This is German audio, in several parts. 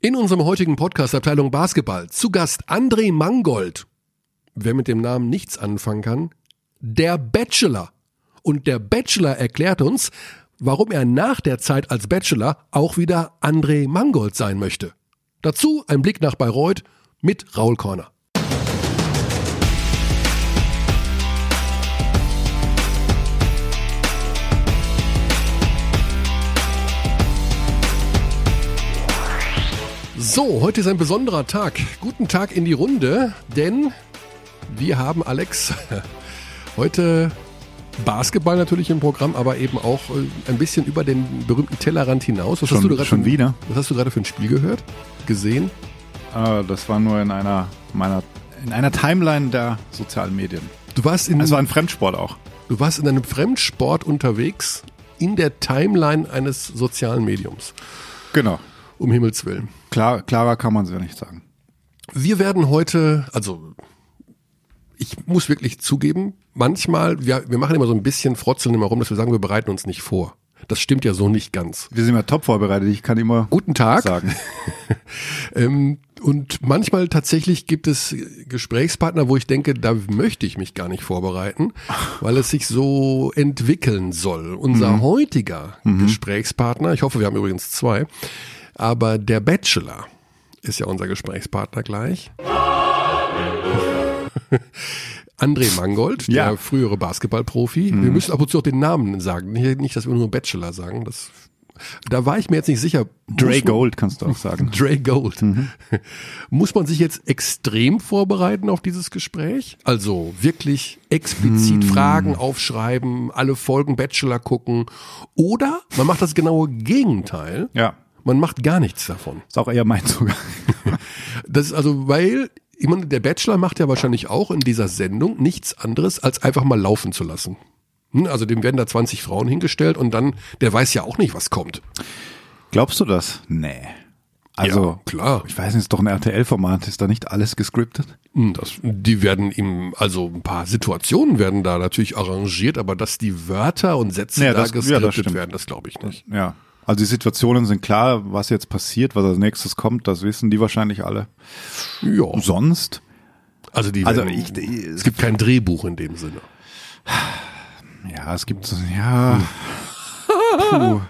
In unserem heutigen Podcast Abteilung Basketball zu Gast André Mangold. Wer mit dem Namen nichts anfangen kann, der Bachelor. Und der Bachelor erklärt uns, warum er nach der Zeit als Bachelor auch wieder André Mangold sein möchte. Dazu ein Blick nach Bayreuth mit Raul Korner. So, heute ist ein besonderer Tag. Guten Tag in die Runde, denn wir haben Alex heute Basketball natürlich im Programm, aber eben auch äh, ein bisschen über den berühmten Tellerrand hinaus. Was schon, hast du schon für, wieder? Was hast du gerade für ein Spiel gehört? Gesehen? Uh, das war nur in einer meiner in einer Timeline der sozialen Medien. Du warst in war ein Fremdsport auch. Du warst in einem Fremdsport unterwegs in der Timeline eines sozialen Mediums. Genau. Um Himmels Willen. Klar, klarer kann man es ja nicht sagen. Wir werden heute, also ich muss wirklich zugeben, manchmal, wir, wir machen immer so ein bisschen Frotzeln immer rum, dass wir sagen, wir bereiten uns nicht vor. Das stimmt ja so nicht ganz. Wir sind ja top vorbereitet, ich kann immer Guten Tag sagen. ähm, und manchmal tatsächlich gibt es Gesprächspartner, wo ich denke, da möchte ich mich gar nicht vorbereiten, weil es sich so entwickeln soll. Unser mhm. heutiger mhm. Gesprächspartner, ich hoffe, wir haben übrigens zwei, aber der Bachelor ist ja unser Gesprächspartner gleich. André Mangold, ja. der frühere Basketballprofi. Mhm. Wir müssen ab und zu auch den Namen sagen. Nicht, dass wir nur Bachelor sagen. Das, da war ich mir jetzt nicht sicher. Dre Gold kannst du auch sagen. Dre Gold. Mhm. Muss man sich jetzt extrem vorbereiten auf dieses Gespräch? Also wirklich explizit mhm. Fragen aufschreiben, alle Folgen Bachelor gucken. Oder man macht das genaue Gegenteil. Ja. Man macht gar nichts davon. Ist auch eher mein Zugang. das ist also, weil, ich meine, der Bachelor macht ja wahrscheinlich auch in dieser Sendung nichts anderes, als einfach mal laufen zu lassen. Hm, also dem werden da 20 Frauen hingestellt und dann, der weiß ja auch nicht, was kommt. Glaubst du das? Nee. Also, ja, klar. Ich weiß nicht, ist doch ein RTL-Format, ist da nicht alles gescriptet? Hm, das, die werden ihm, also ein paar Situationen werden da natürlich arrangiert, aber dass die Wörter und Sätze ja, da das, gescriptet ja, das werden, das glaube ich nicht. Ja, also die Situationen sind klar, was jetzt passiert, was als nächstes kommt, das wissen die wahrscheinlich alle. Ja. Sonst? Also die also werden, ich, ich, es gibt kein Drehbuch in dem Sinne. Ja, es gibt ja. Puh.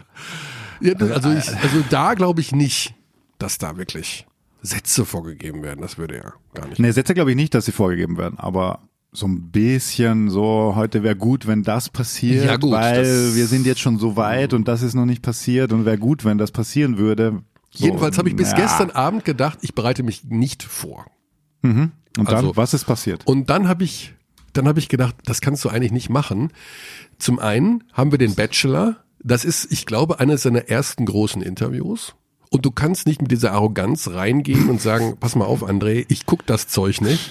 ja also ich, also da glaube ich nicht, dass da wirklich Sätze vorgegeben werden. Das würde ja gar nicht. Nee, Sätze glaube ich nicht, dass sie vorgegeben werden, aber so ein bisschen so, heute wäre gut, wenn das passiert, ja, gut, weil wir sind jetzt schon so weit und das ist noch nicht passiert und wäre gut, wenn das passieren würde. So, Jedenfalls habe ich bis ja. gestern Abend gedacht, ich bereite mich nicht vor. Mhm. Und also, dann, was ist passiert? Und dann habe ich, dann habe ich gedacht, das kannst du eigentlich nicht machen. Zum einen haben wir den Bachelor, das ist, ich glaube, eines seiner ersten großen Interviews. Und du kannst nicht mit dieser Arroganz reingehen und sagen, pass mal auf, André, ich guck das Zeug nicht.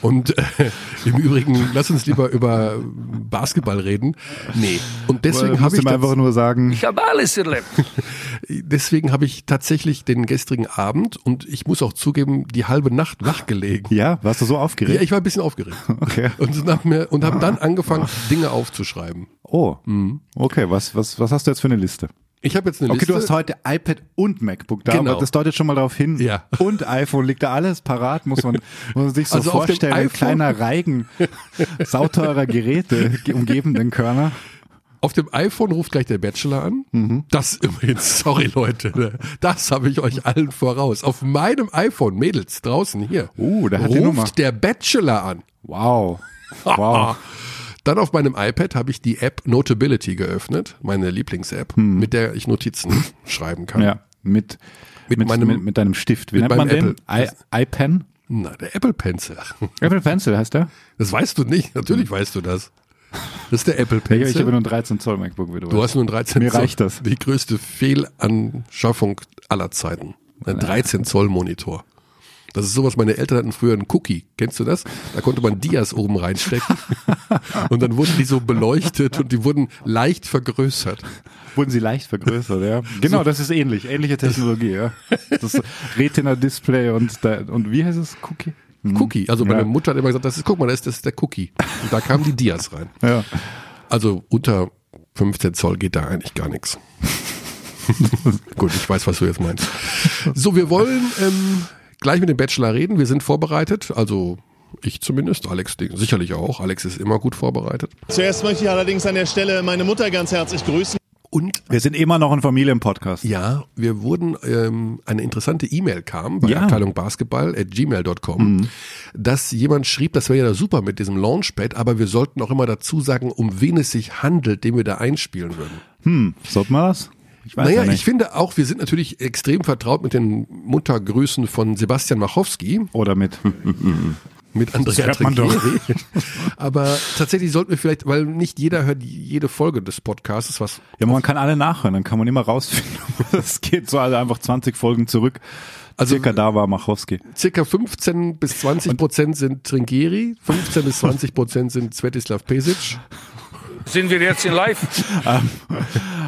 Und äh, im Übrigen, lass uns lieber über Basketball reden. Nee. Und deswegen habe ich einfach nur sagen, ich habe alles erlebt. deswegen habe ich tatsächlich den gestrigen Abend und ich muss auch zugeben, die halbe Nacht wachgelegen. Ja, warst du so aufgeregt? Ja, ich war ein bisschen aufgeregt. Okay. Und, habe dann angefangen, Dinge aufzuschreiben. Oh. Mhm. Okay, was, was, was hast du jetzt für eine Liste? Ich habe jetzt eine Liste. Okay, du hast heute iPad und MacBook da, genau. aber das deutet schon mal darauf hin. Ja. Und iPhone liegt da alles parat, muss man, muss man sich so also vorstellen, ein kleiner Reigen sauteurer Geräte umgebenden Körner. Auf dem iPhone ruft gleich der Bachelor an. Mhm. Das übrigens, sorry Leute, ne, das habe ich euch allen voraus. Auf meinem iPhone, Mädels, draußen hier, uh, da hat ruft der Bachelor an. Wow. Wow. Dann auf meinem iPad habe ich die App Notability geöffnet, meine Lieblings-App, hm. mit der ich Notizen schreiben kann. Ja, mit, mit, mit meinem, mit, mit deinem Stift. Wie nennt man den? I, iPen? Na, der Apple Pencil. Apple Pencil heißt der? Das weißt du nicht. Natürlich weißt du das. Das ist der Apple Pencil. Ich, habe nur ein 13 Zoll MacBook, wie du Du hast nur ein 13 Mir Zoll. reicht das. Die größte Fehlanschaffung aller Zeiten. Ein 13 Zoll Monitor. Das ist sowas, meine Eltern hatten früher einen Cookie. Kennst du das? Da konnte man Dias oben reinstecken. und dann wurden die so beleuchtet und die wurden leicht vergrößert. Wurden sie leicht vergrößert, ja. Genau, so. das ist ähnlich. Ähnliche Technologie, ja. Das Retina-Display und, da, und wie heißt es? Cookie? Hm. Cookie. Also meine ja. Mutter hat immer gesagt, das ist, guck mal, das ist, das ist der Cookie. Und da kamen die Dias rein. Ja. Also unter 15 Zoll geht da eigentlich gar nichts. Gut, ich weiß, was du jetzt meinst. So, wir wollen ähm, gleich mit dem Bachelor reden. Wir sind vorbereitet, also ich zumindest, Alex sicherlich auch. Alex ist immer gut vorbereitet. Zuerst möchte ich allerdings an der Stelle meine Mutter ganz herzlich grüßen. Und wir sind immer noch ein Familienpodcast. Ja, wir wurden, ähm, eine interessante E-Mail kam bei ja. Abteilung Basketball at gmail.com, mhm. dass jemand schrieb, das wäre ja super mit diesem Launchpad, aber wir sollten auch immer dazu sagen, um wen es sich handelt, den wir da einspielen würden. Hm, sollten wir das? Ich weiß naja, ja ich finde auch, wir sind natürlich extrem vertraut mit den Muttergrüßen von Sebastian Machowski. Oder mit mit Andrea Trinkieri. Aber tatsächlich sollten wir vielleicht, weil nicht jeder hört jede Folge des Podcasts, was. Ja, man kann alle nachhören, dann kann man immer rausfinden. Es geht so also einfach 20 Folgen zurück. Also circa da war Machowski. Circa 15 bis 20 Prozent sind Trinkieri, 15 bis 20 Prozent sind Svetislav Pesic. Sind wir jetzt in live? ähm,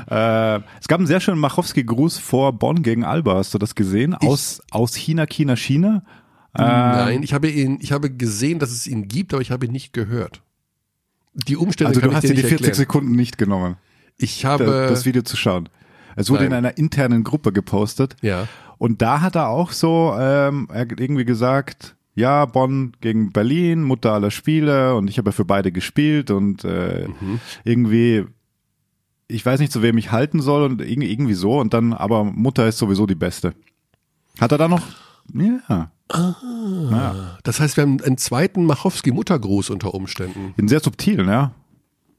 äh, es gab einen sehr schönen Machowski-Gruß vor Bonn gegen Alba. Hast du das gesehen? Aus, aus China, China, China. Nein, ähm, ich habe ihn, ich habe gesehen, dass es ihn gibt, aber ich habe ihn nicht gehört. Die Umstände Also du hast dir die 40 erklären. Sekunden nicht genommen. Ich habe das Video zu schauen. Es wurde Nein. in einer internen Gruppe gepostet. Ja. Und da hat er auch so ähm, irgendwie gesagt, ja, Bonn gegen Berlin, Mutter aller Spiele und ich habe ja für beide gespielt und äh, mhm. irgendwie, ich weiß nicht, zu wem ich halten soll und irgendwie so und dann, aber Mutter ist sowieso die Beste. Hat er da noch? Ja. Ah, ja. Das heißt, wir haben einen zweiten Machowski-Muttergruß unter Umständen. Bin sehr subtil, ja.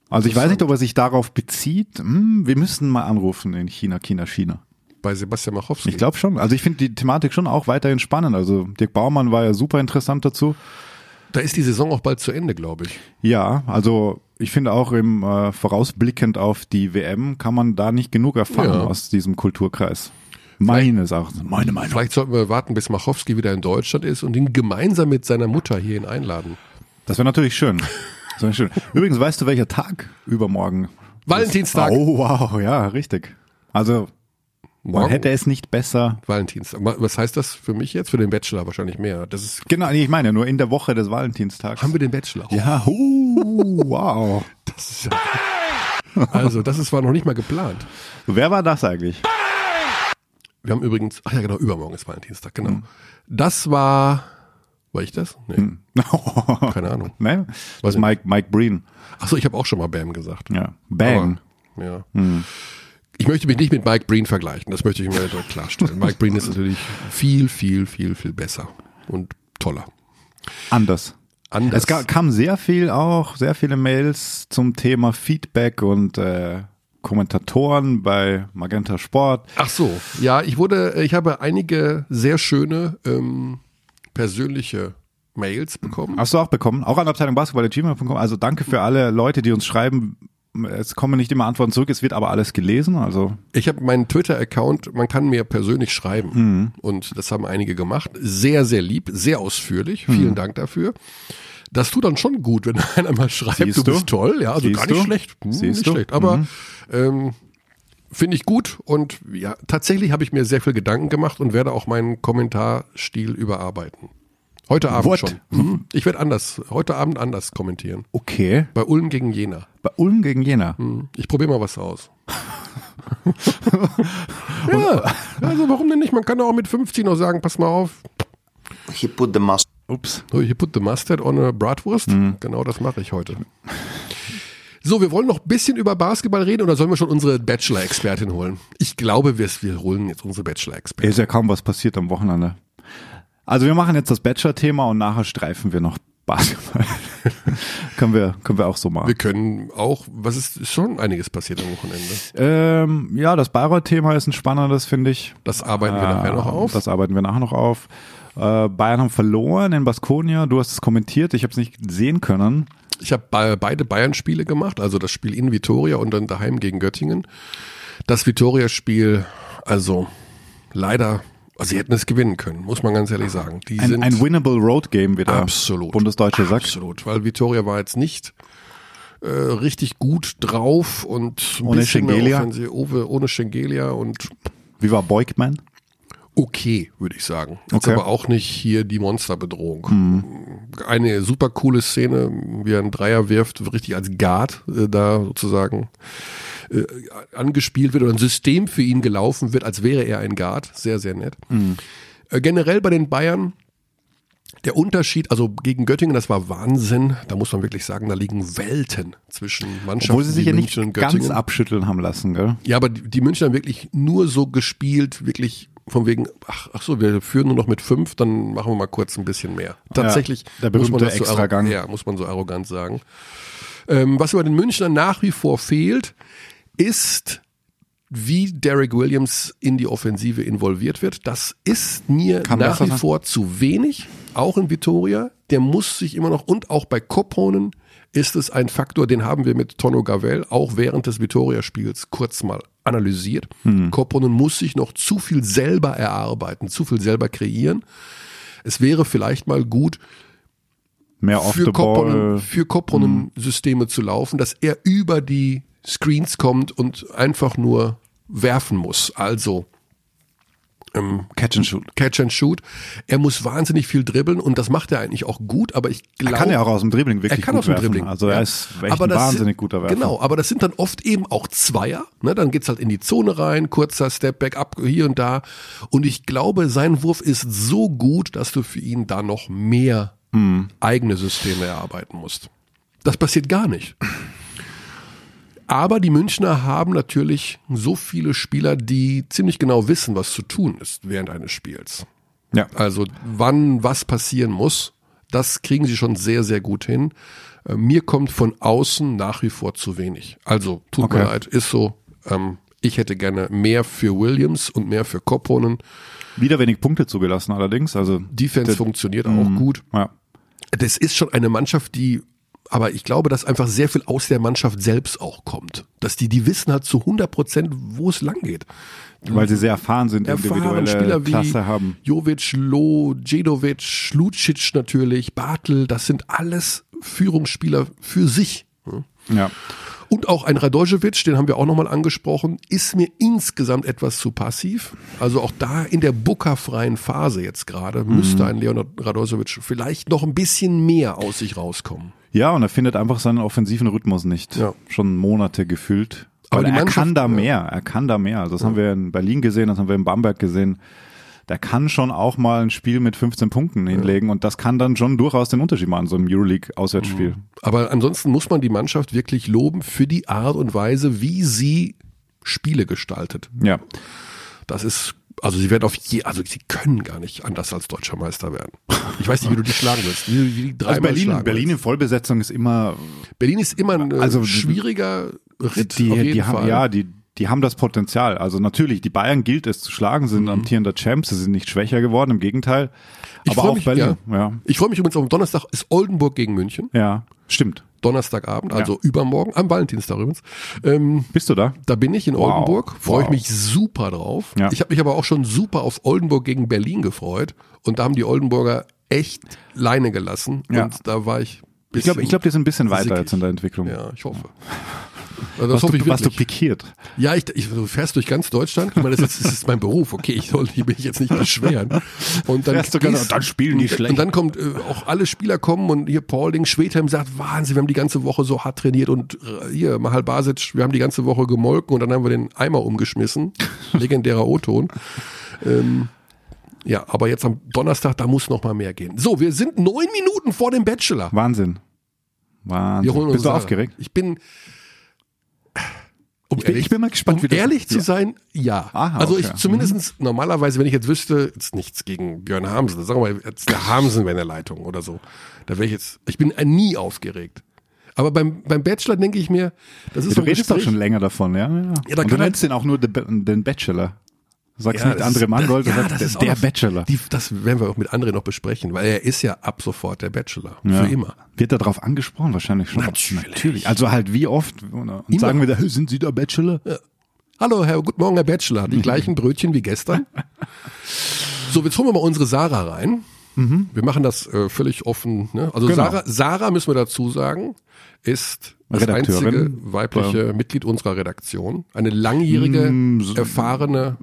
Also ich weiß nicht, ob er sich darauf bezieht. Hm, wir müssen mal anrufen in China, China, China. Bei Sebastian Machowski. Ich glaube schon. Also ich finde die Thematik schon auch weiterhin spannend. Also Dirk Baumann war ja super interessant dazu. Da ist die Saison auch bald zu Ende, glaube ich. Ja, also ich finde auch im äh, vorausblickend auf die WM kann man da nicht genug erfahren ja. aus diesem Kulturkreis. Meines Erachtens, meine Meinung. Vielleicht sollten wir warten, bis Machowski wieder in Deutschland ist und ihn gemeinsam mit seiner Mutter hierhin einladen. Das wäre natürlich schön. Das wär schön. Übrigens, weißt du, welcher Tag übermorgen? Valentinstag. Oh, wow, ja, richtig. Also, Morgen? man hätte es nicht besser. Valentinstag. Was heißt das für mich jetzt? Für den Bachelor wahrscheinlich mehr. Das ist genau, ich meine nur in der Woche des Valentinstags. Haben wir den Bachelor? Ja, uh, wow. Das ist also, das ist, war noch nicht mal geplant. Wer war das eigentlich? Wir haben übrigens, ach ja genau, übermorgen ist Valentinstag, genau. Mhm. Das war, war ich das? Nee. Mhm. Keine Ahnung. Nee, was Mike, Mike Breen. Achso, ich habe auch schon mal Bam gesagt. Ja. Aber, ja. Mhm. Ich möchte mich nicht mit Mike Breen vergleichen, das möchte ich mir direkt klarstellen. Mike Breen ist natürlich viel, viel, viel, viel besser und toller. Anders. Anders. Es kam sehr viel auch, sehr viele Mails zum Thema Feedback und äh, Kommentatoren bei Magenta Sport. Ach so, ja, ich wurde, ich habe einige sehr schöne ähm, persönliche Mails bekommen. Hast du auch bekommen? Auch an Abteilung Basketball.gmail.com. Also danke für alle Leute, die uns schreiben. Es kommen nicht immer Antworten zurück, es wird aber alles gelesen. Also ich habe meinen Twitter-Account, man kann mir persönlich schreiben mhm. und das haben einige gemacht. Sehr, sehr lieb, sehr ausführlich. Mhm. Vielen Dank dafür. Das tut dann schon gut, wenn einer mal schreibt, Siehst du bist toll, ja, also Siehst gar nicht du? schlecht, hm, Siehst nicht du? schlecht, aber mhm. ähm, finde ich gut und ja, tatsächlich habe ich mir sehr viel Gedanken gemacht und werde auch meinen Kommentarstil überarbeiten. Heute Abend What? schon. Mhm. Ich werde anders, heute Abend anders kommentieren. Okay. Bei Ulm gegen Jena. Bei Ulm gegen Jena. Mhm. Ich probiere mal was aus. ja, also warum denn nicht? Man kann auch mit 50 noch sagen, pass mal auf. He put the mustard Ups. So, you put the mustard on a Bratwurst. Mhm. Genau das mache ich heute. So, wir wollen noch ein bisschen über Basketball reden oder sollen wir schon unsere Bachelor-Expertin holen? Ich glaube, wir, wir holen jetzt unsere Bachelor-Expertin. Ist ja kaum was passiert am Wochenende. Also wir machen jetzt das Bachelor-Thema und nachher streifen wir noch Basketball. können wir, können wir auch so machen. Wir können auch, was ist schon einiges passiert am Wochenende? Ähm, ja, das Bayreuth-Thema ist ein spannendes, finde ich. Das arbeiten wir äh, nachher noch auf. Das arbeiten wir nachher noch auf. Äh, Bayern haben verloren in Baskonia. Du hast es kommentiert. Ich habe es nicht sehen können. Ich habe beide Bayern-Spiele gemacht, also das Spiel in Vitoria und dann daheim gegen Göttingen. Das Vitoria-Spiel, also leider, also sie hätten es gewinnen können, muss man ganz ehrlich sagen. Die ein, sind ein winnable Road Game wieder. Absolut. Bundesdeutsche sagt. Absolut, weil Vitoria war jetzt nicht äh, richtig gut drauf und ohne Schengelia. ohne Schengelia und wie war Beugmann? okay, würde ich sagen. Jetzt okay. aber auch nicht hier die Monsterbedrohung. Mhm. Eine super coole Szene, wie er einen Dreier wirft, richtig als Guard äh, da sozusagen äh, angespielt wird oder ein System für ihn gelaufen wird, als wäre er ein Guard. Sehr, sehr nett. Äh, generell bei den Bayern der Unterschied, also gegen Göttingen, das war Wahnsinn. Da muss man wirklich sagen, da liegen Welten zwischen Mannschaften. Obwohl sie sich ja nicht München und ganz Göttingen. abschütteln haben lassen, gell? Ja, aber die, die Münchner haben wirklich nur so gespielt, wirklich von wegen, ach, ach so, wir führen nur noch mit fünf, dann machen wir mal kurz ein bisschen mehr. Tatsächlich der muss man berühmte das so, Extragang. ja, muss man so arrogant sagen. Ähm, was über den Münchnern nach wie vor fehlt, ist, wie Derek Williams in die Offensive involviert wird. Das ist mir Kann nach wie vor zu wenig, auch in Vitoria. Der muss sich immer noch, und auch bei Koponen ist es ein Faktor, den haben wir mit Tono Gavel auch während des Vitoria-Spiels kurz mal analysiert. Hm. Koponen muss sich noch zu viel selber erarbeiten, zu viel selber kreieren. Es wäre vielleicht mal gut, Mehr off für. Hm. für Kopponen Systeme zu laufen, dass er über die Screens kommt und einfach nur werfen muss. Also ähm, Catch and shoot. Catch and Shoot. Er muss wahnsinnig viel dribbeln und das macht er eigentlich auch gut, aber ich Er glaube. kann ja auch aus dem Dribbling wirklich er kann gut aus dem werfen. Dribbling. Also er ist echt Aber ein wahnsinnig sind, guter Werfer. Genau, aber das sind dann oft eben auch Zweier. Ne? Dann geht's halt in die Zone rein, kurzer Stepback ab hier und da. Und ich glaube, sein Wurf ist so gut, dass du für ihn da noch mehr Mhm. eigene Systeme erarbeiten musst. Das passiert gar nicht. Aber die Münchner haben natürlich so viele Spieler, die ziemlich genau wissen, was zu tun ist während eines Spiels. Ja. Also wann was passieren muss, das kriegen sie schon sehr, sehr gut hin. Äh, Mir kommt von außen nach wie vor zu wenig. Also tut Okay. mir leid, ist so. Ähm, ich hätte gerne mehr für Williams und mehr für Kopponen. Wieder wenig Punkte zugelassen allerdings. Also Defense funktioniert auch gut. ja. Das ist schon eine Mannschaft, die, aber ich glaube, dass einfach sehr viel aus der Mannschaft selbst auch kommt. Dass die, die wissen halt zu 100 Prozent, wo es lang geht. weil sie sehr erfahren sind, individuelle Spieler wie Klasse haben. Jovic, Loh, Djedovic, Lucic natürlich, Bartel, das sind alles Führungsspieler für sich. Ja. Und auch ein Radojevic, den haben wir auch nochmal angesprochen, ist mir insgesamt etwas zu passiv. Also auch da in der Booker-freien Phase jetzt gerade müsste ein Leonard Radojevic vielleicht noch ein bisschen mehr aus sich rauskommen. Ja, und er findet einfach seinen offensiven Rhythmus nicht. Ja. Schon Monate gefühlt. Aber er kann da ja. mehr. Er kann da mehr. Also das haben wir in Berlin gesehen, das haben wir in Bamberg gesehen. Der kann schon auch mal ein Spiel mit 15 Punkten hinlegen und das kann dann schon durchaus den Unterschied machen, so im Euroleague-Auswärtsspiel. Aber ansonsten muss man die Mannschaft wirklich loben für die Art und Weise, wie sie Spiele gestaltet. Ja. Das ist, also sie werden auf je, also sie können gar nicht anders als deutscher Meister werden. Ich weiß nicht, wie du die schlagen willst. Wie, wie die Also Berlin, schlagen Berlin in. Vollbesetzung ist immer, Berlin ist immer ein äh, Also, schwieriger Ritt die, auf jeden die haben, ja, die, die haben das Potenzial. Also natürlich, die Bayern gilt es zu schlagen, sind Mhm. amtierender Champs, sie sind nicht schwächer geworden, im Gegenteil. Ich Aber auch mich, Berlin, ja. Ich freue mich übrigens am Donnerstag ist Oldenburg gegen München. Ja, stimmt. Donnerstagabend, also übermorgen, am Valentinstag übrigens. Ähm, Bist du da? da bin ich in Wow. Oldenburg, freue ich Wow. mich super drauf. Ja. Ich habe mich aber auch schon super auf Oldenburg gegen Berlin gefreut und da haben die Oldenburger echt Leine gelassen Ja. und da war ich Ich glaube, ich glaub, die sind ein bisschen weiter sickig. jetzt in der Entwicklung. Ja, ich hoffe. Also das Warst, du, ich warst du pikiert? Ja, ich, ich, du fährst durch ganz Deutschland. Ich meine, das ist, das ist mein Beruf. Okay, ich soll mich jetzt nicht beschweren. Und dann, Fährst du ganz- und dann spielen die schlecht. Und dann kommt äh, auch alle Spieler kommen und hier Paulding, Schwedheim sagt, Wahnsinn, wir haben die ganze Woche so hart trainiert und äh, hier Mahal Basic, wir haben die ganze Woche gemolken und dann haben wir den Eimer umgeschmissen. Legendärer O-Ton. Ähm, ja, aber jetzt am Donnerstag, da muss noch mal mehr gehen. So, wir sind neun Minuten vor dem Bachelor. Wahnsinn. Wir Wahnsinn. holen uns Bist du Sarah. aufgeregt? Ich bin. Um Ich bin- ich bin mal gespannt, um wie das- ehrlich zu ja. sein, ja. Aha, also okay. Mhm. ich zumindestens normalerweise, wenn ich jetzt wüsste, jetzt nichts gegen Björn Hamsen, sagen wir mal, jetzt der Hamsen wäre in der Leitung oder so. Da wäre ich jetzt, ich bin nie aufgeregt. Aber beim, beim Bachelor denke ich mir, das ist Ja, du redest doch schon länger davon, ja. ja. da Und du kann nennst den auch nur den Bachelor. Du sagst Ja, nicht André Mangold, das- ja, das der, ist der noch- Bachelor. Die, das werden wir auch mit André noch besprechen, weil er ist ja ab sofort der Bachelor. Ja. Für immer. Wird er darauf angesprochen? Wahrscheinlich schon. Natürlich. Also halt wie oft? Und Immer. sagen wir da, "Hey, sind Sie der Bachelor? Hallo, Herr, guten Morgen, Herr Bachelor. Die gleichen Brötchen wie gestern. So, jetzt holen wir mal unsere Sarah rein. Wir machen das äh, völlig offen. Ne? Also Genau. Sarah, Sarah, müssen wir dazu sagen, ist das einzige weibliche Mitglied unserer Redaktion. Eine langjährige, so- erfahrene,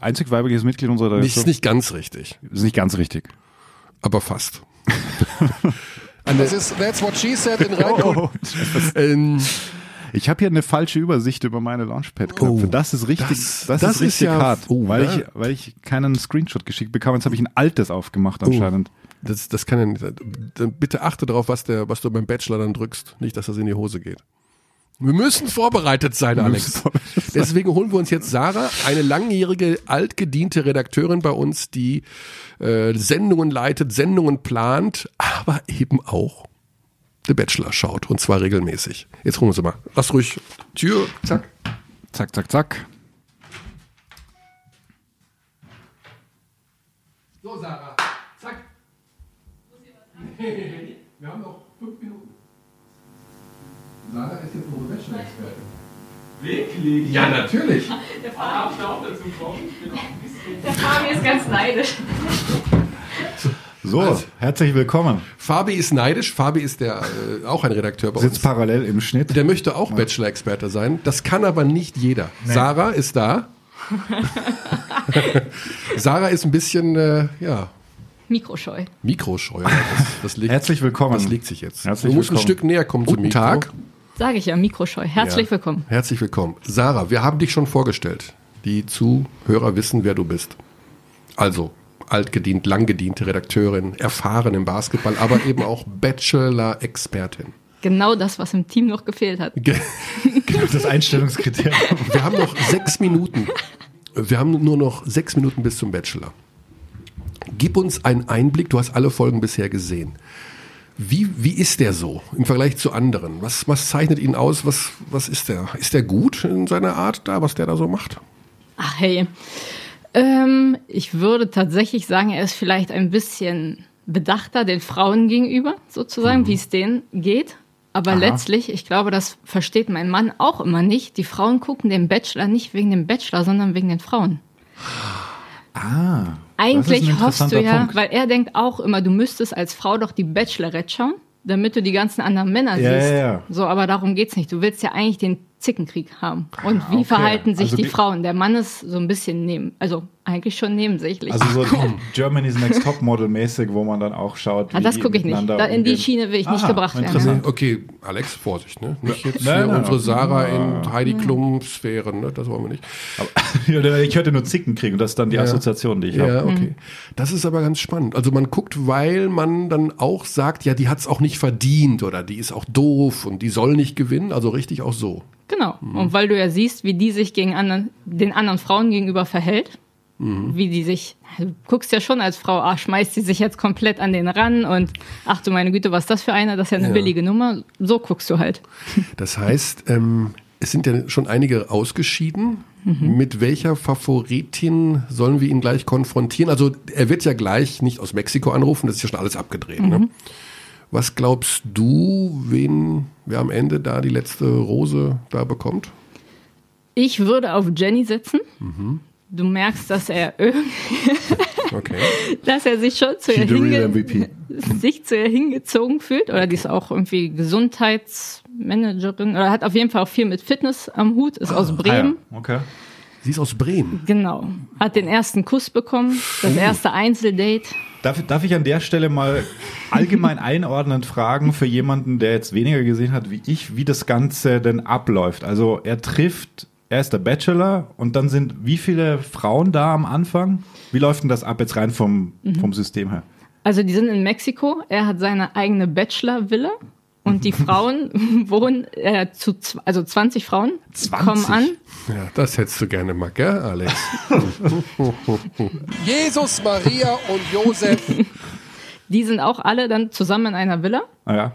Einzig weibliches Mitglied unserer nicht, Redaktion? nicht ganz richtig, ist nicht ganz richtig. aber fast. Das ist That's What She Said in Rheingold. Ähm, Ich habe hier eine falsche Übersicht über meine Launchpad-Knöpfe. Oh, das ist richtig, das- das, das ist richtig ist ja- hart, oh, weil, ja. ich, weil ich keinen Screenshot geschickt bekam. Jetzt habe ich ein altes aufgemacht anscheinend. Das, das kann ja nicht sein. Bitte achte darauf, was, der, was du beim Bachelor dann drückst. Nicht, dass das in die Hose geht. Wir müssen vorbereitet sein, Alex. Deswegen holen wir uns jetzt Sarah, eine langjährige, altgediente Redakteurin bei uns, die äh, Sendungen leitet, Sendungen plant, aber eben auch The Bachelor schaut. Und zwar regelmäßig. Jetzt holen wir sie mal. Lass ruhig Tür, zack. Zack, zack, zack. So, Sarah, zack. Wir haben noch fünf Minuten. Sarah ist jetzt unsere Bachelor-Expertin. Wirklich? Ja, natürlich. Der Fabi ich da auch dazu kommen. Ein. Der Fabi ist ganz neidisch. So, herzlich willkommen. Fabi ist neidisch. Fabi ist der äh, auch ein Redakteur bei Sitzt uns. parallel im Schnitt. Der möchte auch Bachelor-Experte sein. Das kann aber nicht jeder. Sarah ist da. Sarah ist ein bisschen, äh, ja, Mikroscheu. Mikroscheu. Das, das liegt, Herzlich willkommen. Das legt sich jetzt. Herzlich du musst ein willkommen. Stück näher kommen zum Guten Mikro. Tag. Sage ich ja, Mikroscheu. Herzlich Ja. willkommen. Herzlich willkommen. Sarah, wir haben dich schon vorgestellt. Die Zuhörer wissen, wer du bist. Also, altgedient, langgediente Redakteurin, erfahren im Basketball, aber eben auch Bachelor-Expertin. Genau das, was im Team noch gefehlt hat. Ge- Das Einstellungskriterium. Wir haben noch sechs Minuten. Wir haben nur noch sechs Minuten bis zum Bachelor. Gib uns einen Einblick. Du hast alle Folgen bisher gesehen. Wie, wie ist der so im Vergleich zu anderen? Was, was zeichnet ihn aus? Was, was ist der? Ist der gut in seiner Art da, was der da so macht? Ach hey. Ähm, ich würde tatsächlich sagen, er ist vielleicht ein bisschen bedachter den Frauen gegenüber, sozusagen, wie es denen geht. Aber letztlich, ich glaube, das versteht mein Mann auch immer nicht. Die Frauen gucken den Bachelor nicht wegen dem Bachelor, sondern wegen den Frauen. Ah. Eigentlich hoffst du ja, Punkt. weil er denkt auch immer, du müsstest als Frau doch die Bachelorette schauen, damit du die ganzen anderen Männer Ja, siehst. ja, ja. So, aber darum geht's nicht. Du willst ja eigentlich den Zickenkrieg haben. Und wie okay. verhalten sich Also die Frauen? Der Mann ist so ein bisschen neben, also eigentlich schon nebensächlich. Also so Germany's Next Top Model mäßig, wo man dann auch schaut, ah, das die gucke ich nicht. Da, in die. Schiene will ich nicht Aha, gebracht werden. Ja. Okay, Alex, Vorsicht, ne? Nicht jetzt Nein, nein, unsere nein. Sarah in Heidi Klum Sphären, ne? Das wollen wir nicht. Aber, ich hörte nur Zickenkrieg und das ist dann die Assoziation, die ich habe. Ja, okay. Das ist aber ganz spannend. Also man guckt, weil man dann auch sagt, ja, die hat es auch nicht verdient oder die ist auch doof und die soll nicht gewinnen. Also richtig auch so. Genau. Mhm. Und weil du ja siehst, wie die sich gegen anderen, den anderen Frauen gegenüber verhält, Mhm. wie die sich, du guckst ja schon als Frau, ah, schmeißt sie sich jetzt komplett an den ran und ach du meine Güte, was ist das für einer? Das ist ja eine Ja. billige Nummer. So guckst du halt. Das heißt, ähm, es sind ja schon einige ausgeschieden. Mit welcher Favoritin sollen wir ihn gleich konfrontieren? Also er wird ja gleich nicht aus Mexiko anrufen, das ist ja schon alles abgedreht. Ne? Was glaubst du, wen wer am Ende da die letzte Rose da bekommt? Ich würde auf Jenny setzen. Mhm. Du merkst, dass er irgendwie, Okay. dass er sich schon zu ihr, hinge sich zu ihr hingezogen fühlt. Oder die ist auch irgendwie Gesundheitsmanagerin oder hat auf jeden Fall auch viel mit Fitness am Hut, ist aus Bremen. Ah, ja. Okay. Sie ist aus Bremen. Genau. Hat den ersten Kuss bekommen, das erste Einzeldate. Darf, darf ich an der Stelle mal allgemein einordnend fragen für jemanden, der jetzt weniger gesehen hat wie ich, wie das Ganze denn abläuft? Also er trifft, er ist der Bachelor und dann sind wie viele Frauen da am Anfang? Wie läuft denn das ab jetzt rein vom, vom System her? Also die sind in Mexiko. Er hat seine eigene Bachelor-Villa. Und die Frauen wohnen, äh, zu, also 20 Frauen 20? kommen an. Ja, das hättest du gerne mal, gell, Alex? Jesus, Maria und Josef. Die sind auch alle dann zusammen in einer Villa. Ah, ja.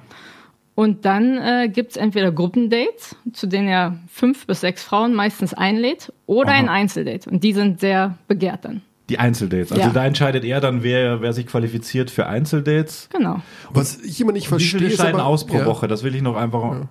Und dann äh, gibt's entweder Gruppendates, zu denen er fünf bis sechs Frauen meistens einlädt, oder ein Einzeldate. Und die sind sehr begehrt dann. Die Einzeldates. Also Ja. da entscheidet er dann, wer, wer sich qualifiziert für Einzeldates. Genau. Was ich immer nicht Wie verstehe, viele ist scheiden aber, aus pro ja. Woche? Das will ich noch einfach.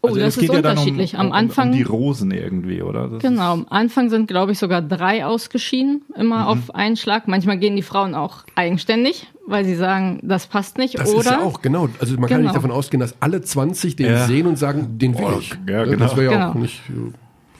Oh, Also das ist ja dann unterschiedlich. Um, Am um, Anfang, Um die Rosen irgendwie, oder? Das genau, am Anfang sind, glaube ich, sogar drei ausgeschieden, immer Mhm. auf einen Schlag. Manchmal gehen die Frauen auch eigenständig, weil sie sagen, das passt nicht. Das oder ist ja auch, genau. Also man kann Genau. nicht davon ausgehen, dass alle 20 den Ja. sehen und sagen, den will Oh, ich. ja, genau. Das wäre ja auch Genau. nicht äh,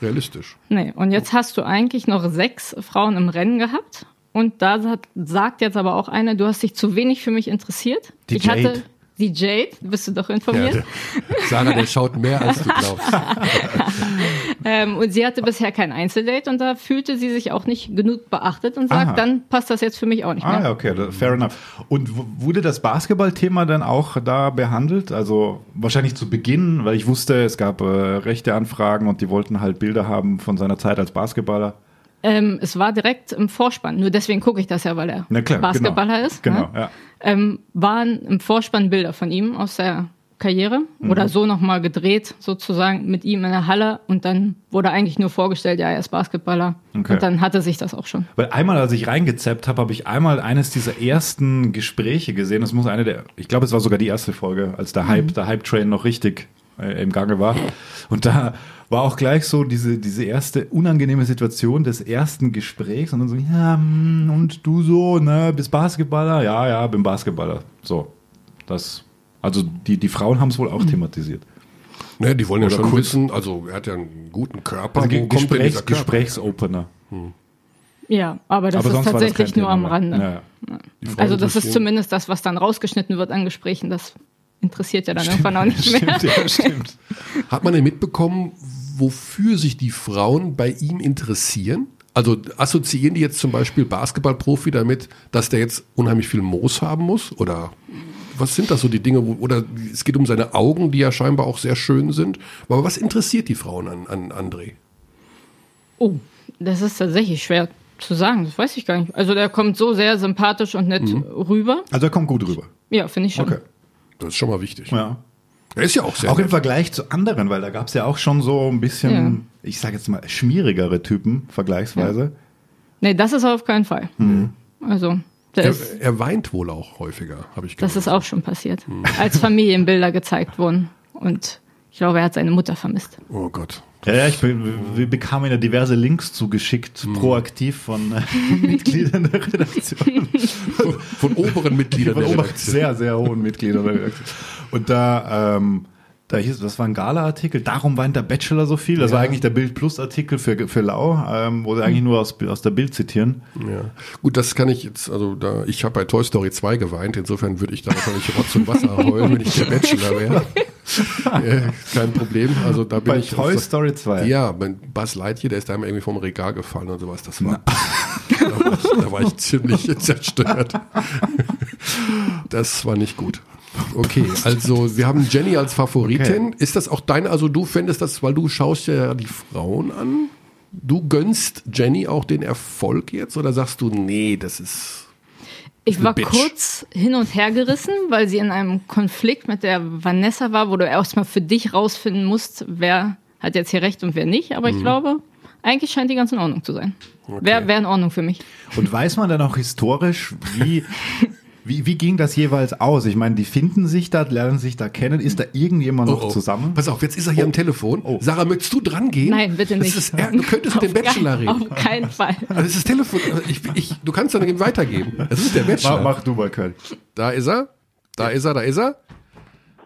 realistisch. Nee, und jetzt hast du eigentlich noch sechs Frauen im Rennen gehabt. Und da sagt jetzt aber auch eine, du hast dich zu wenig für mich interessiert. Die ich Jade. hatte, Die Jade, bist du doch informiert? Ja, der, Sarah, der schaut mehr, als du glaubst. ähm, und sie hatte bisher kein Einzeldate und da fühlte sie sich auch nicht genug beachtet und sagt, Aha. dann passt das jetzt für mich auch nicht mehr. Ah, ja, okay, fair enough. Und wurde das Basketballthema dann auch da behandelt? Also wahrscheinlich zu Beginn, weil ich wusste, es gab äh, rechte Anfragen und die wollten halt Bilder haben von seiner Zeit als Basketballer. Ähm, es war direkt im Vorspann, nur deswegen gucke ich das ja, weil er klar, Basketballer genau. ist. Genau, ne? ja. ähm, waren im Vorspann Bilder von ihm aus der Karriere Mhm. oder so nochmal gedreht, sozusagen mit ihm in der Halle und dann wurde eigentlich nur vorgestellt, ja, er ist Basketballer Okay. und dann hatte sich das auch schon. Weil einmal, als ich reingezappt habe, habe ich einmal eines dieser ersten Gespräche gesehen. Das muss eine der, ich glaube, es war sogar die erste Folge, als der Hype, der Hype-Train noch richtig äh, im Gange war. Und da war auch gleich so diese, diese erste unangenehme Situation des ersten Gesprächs und dann so, ja, hm, und du so, ne, bist Basketballer? Ja, ja, bin Basketballer. So, das, also die, die Frauen haben es wohl auch thematisiert. Ne, die wollen ja Oder schon kurz- wissen, also er hat ja einen guten Körper. Also Wo kommt Gesprächs, Körper? Gesprächsopener. Ja, aber das Aber ist das tatsächlich kein nur Thema am. Rande. Ja, ja. Also das ist zumindest das, was dann rausgeschnitten wird an Gesprächen, das interessiert ja dann irgendwann auch nicht mehr. Stimmt, ja, stimmt. Hat man denn mitbekommen, wofür sich die Frauen bei ihm interessieren? Also assoziieren die jetzt zum Beispiel Basketballprofi damit, dass der jetzt unheimlich viel Moos haben muss? Oder was sind das so die Dinge? Wo, oder es geht um seine Augen, die ja scheinbar auch sehr schön sind. Aber was interessiert die Frauen an, an André? Oh, das ist tatsächlich schwer zu sagen, das weiß ich gar nicht. Also der kommt so sehr sympathisch und nett rüber. Also er kommt gut rüber. Ja, finde ich schon. Okay. Das ist schon mal wichtig. Ja. Er ist ja auch sehr Auch im nett. Vergleich zu anderen, weil da gab es ja auch schon so ein bisschen, ich sage jetzt mal, schmierigere Typen vergleichsweise. Nee, das ist auf keinen Fall. Also, der Er, ist, er weint wohl auch häufiger, habe ich das gehört. ist auch schon passiert. Als Familienbilder gezeigt wurden. Und ich glaube, er hat seine Mutter vermisst. Oh Gott. Ja, ja, ich be wir bekamen ja diverse Links zugeschickt, proaktiv von äh, Mitgliedern der Redaktion. Von oberen Mitgliedern von der Redaktion. sehr, sehr hohen Mitgliedern der Redaktion. Und da, ähm, da hieß, das war ein Gala-Artikel, darum weint der Bachelor so viel. Das war eigentlich der Bild Plus-Artikel für, für Lau, ähm, wo sie eigentlich nur aus, aus der Bild zitieren. Ja. Gut, das kann ich jetzt, also da, ich habe bei Toy Story 2 geweint, insofern würde ich da wahrscheinlich Rotz und Wasser heulen, wenn ich der Bachelor wäre. ja, kein Problem. Also da bin Bei ich. Toy Story 2. Ja, mein Buzz Lightyear, der ist da immer irgendwie vom Regal gefallen und sowas. Das war. da, war ich, da war ich ziemlich zerstört. das war nicht gut. Okay, also wir haben Jenny als Favoritin. Ist das auch deine, also du fändest das, weil du schaust ja die Frauen an? Du gönnst Jenny auch den Erfolg jetzt oder sagst du, nee, das ist. Ich war Bitch. kurz hin und her gerissen, weil sie in einem Konflikt mit der Vanessa war, wo du erstmal für dich rausfinden musst, wer hat jetzt hier recht und wer nicht. Aber Mhm. ich glaube, eigentlich scheint die ganz in Ordnung zu sein. Wäre wär in Ordnung für mich. Und weiß man dann auch historisch, wie, wie, wie ging das jeweils aus? Ich meine, die finden sich da, lernen sich da kennen. Ist da irgendjemand noch zusammen? Oh, Pass auf, jetzt ist er hier am Telefon. Oh. Sarah, möchtest du dran gehen? Nein, bitte nicht. Das ist, er, du könntest mit dem Auf Bachelor kein- reden. Auf keinen Fall. Also das ist das Telefon. Ich, ich, du kannst dann eben weitergeben. Das ist der Mach, Bachelor. mach du mal, Köln. Da ist er. Da ist er, da ist er.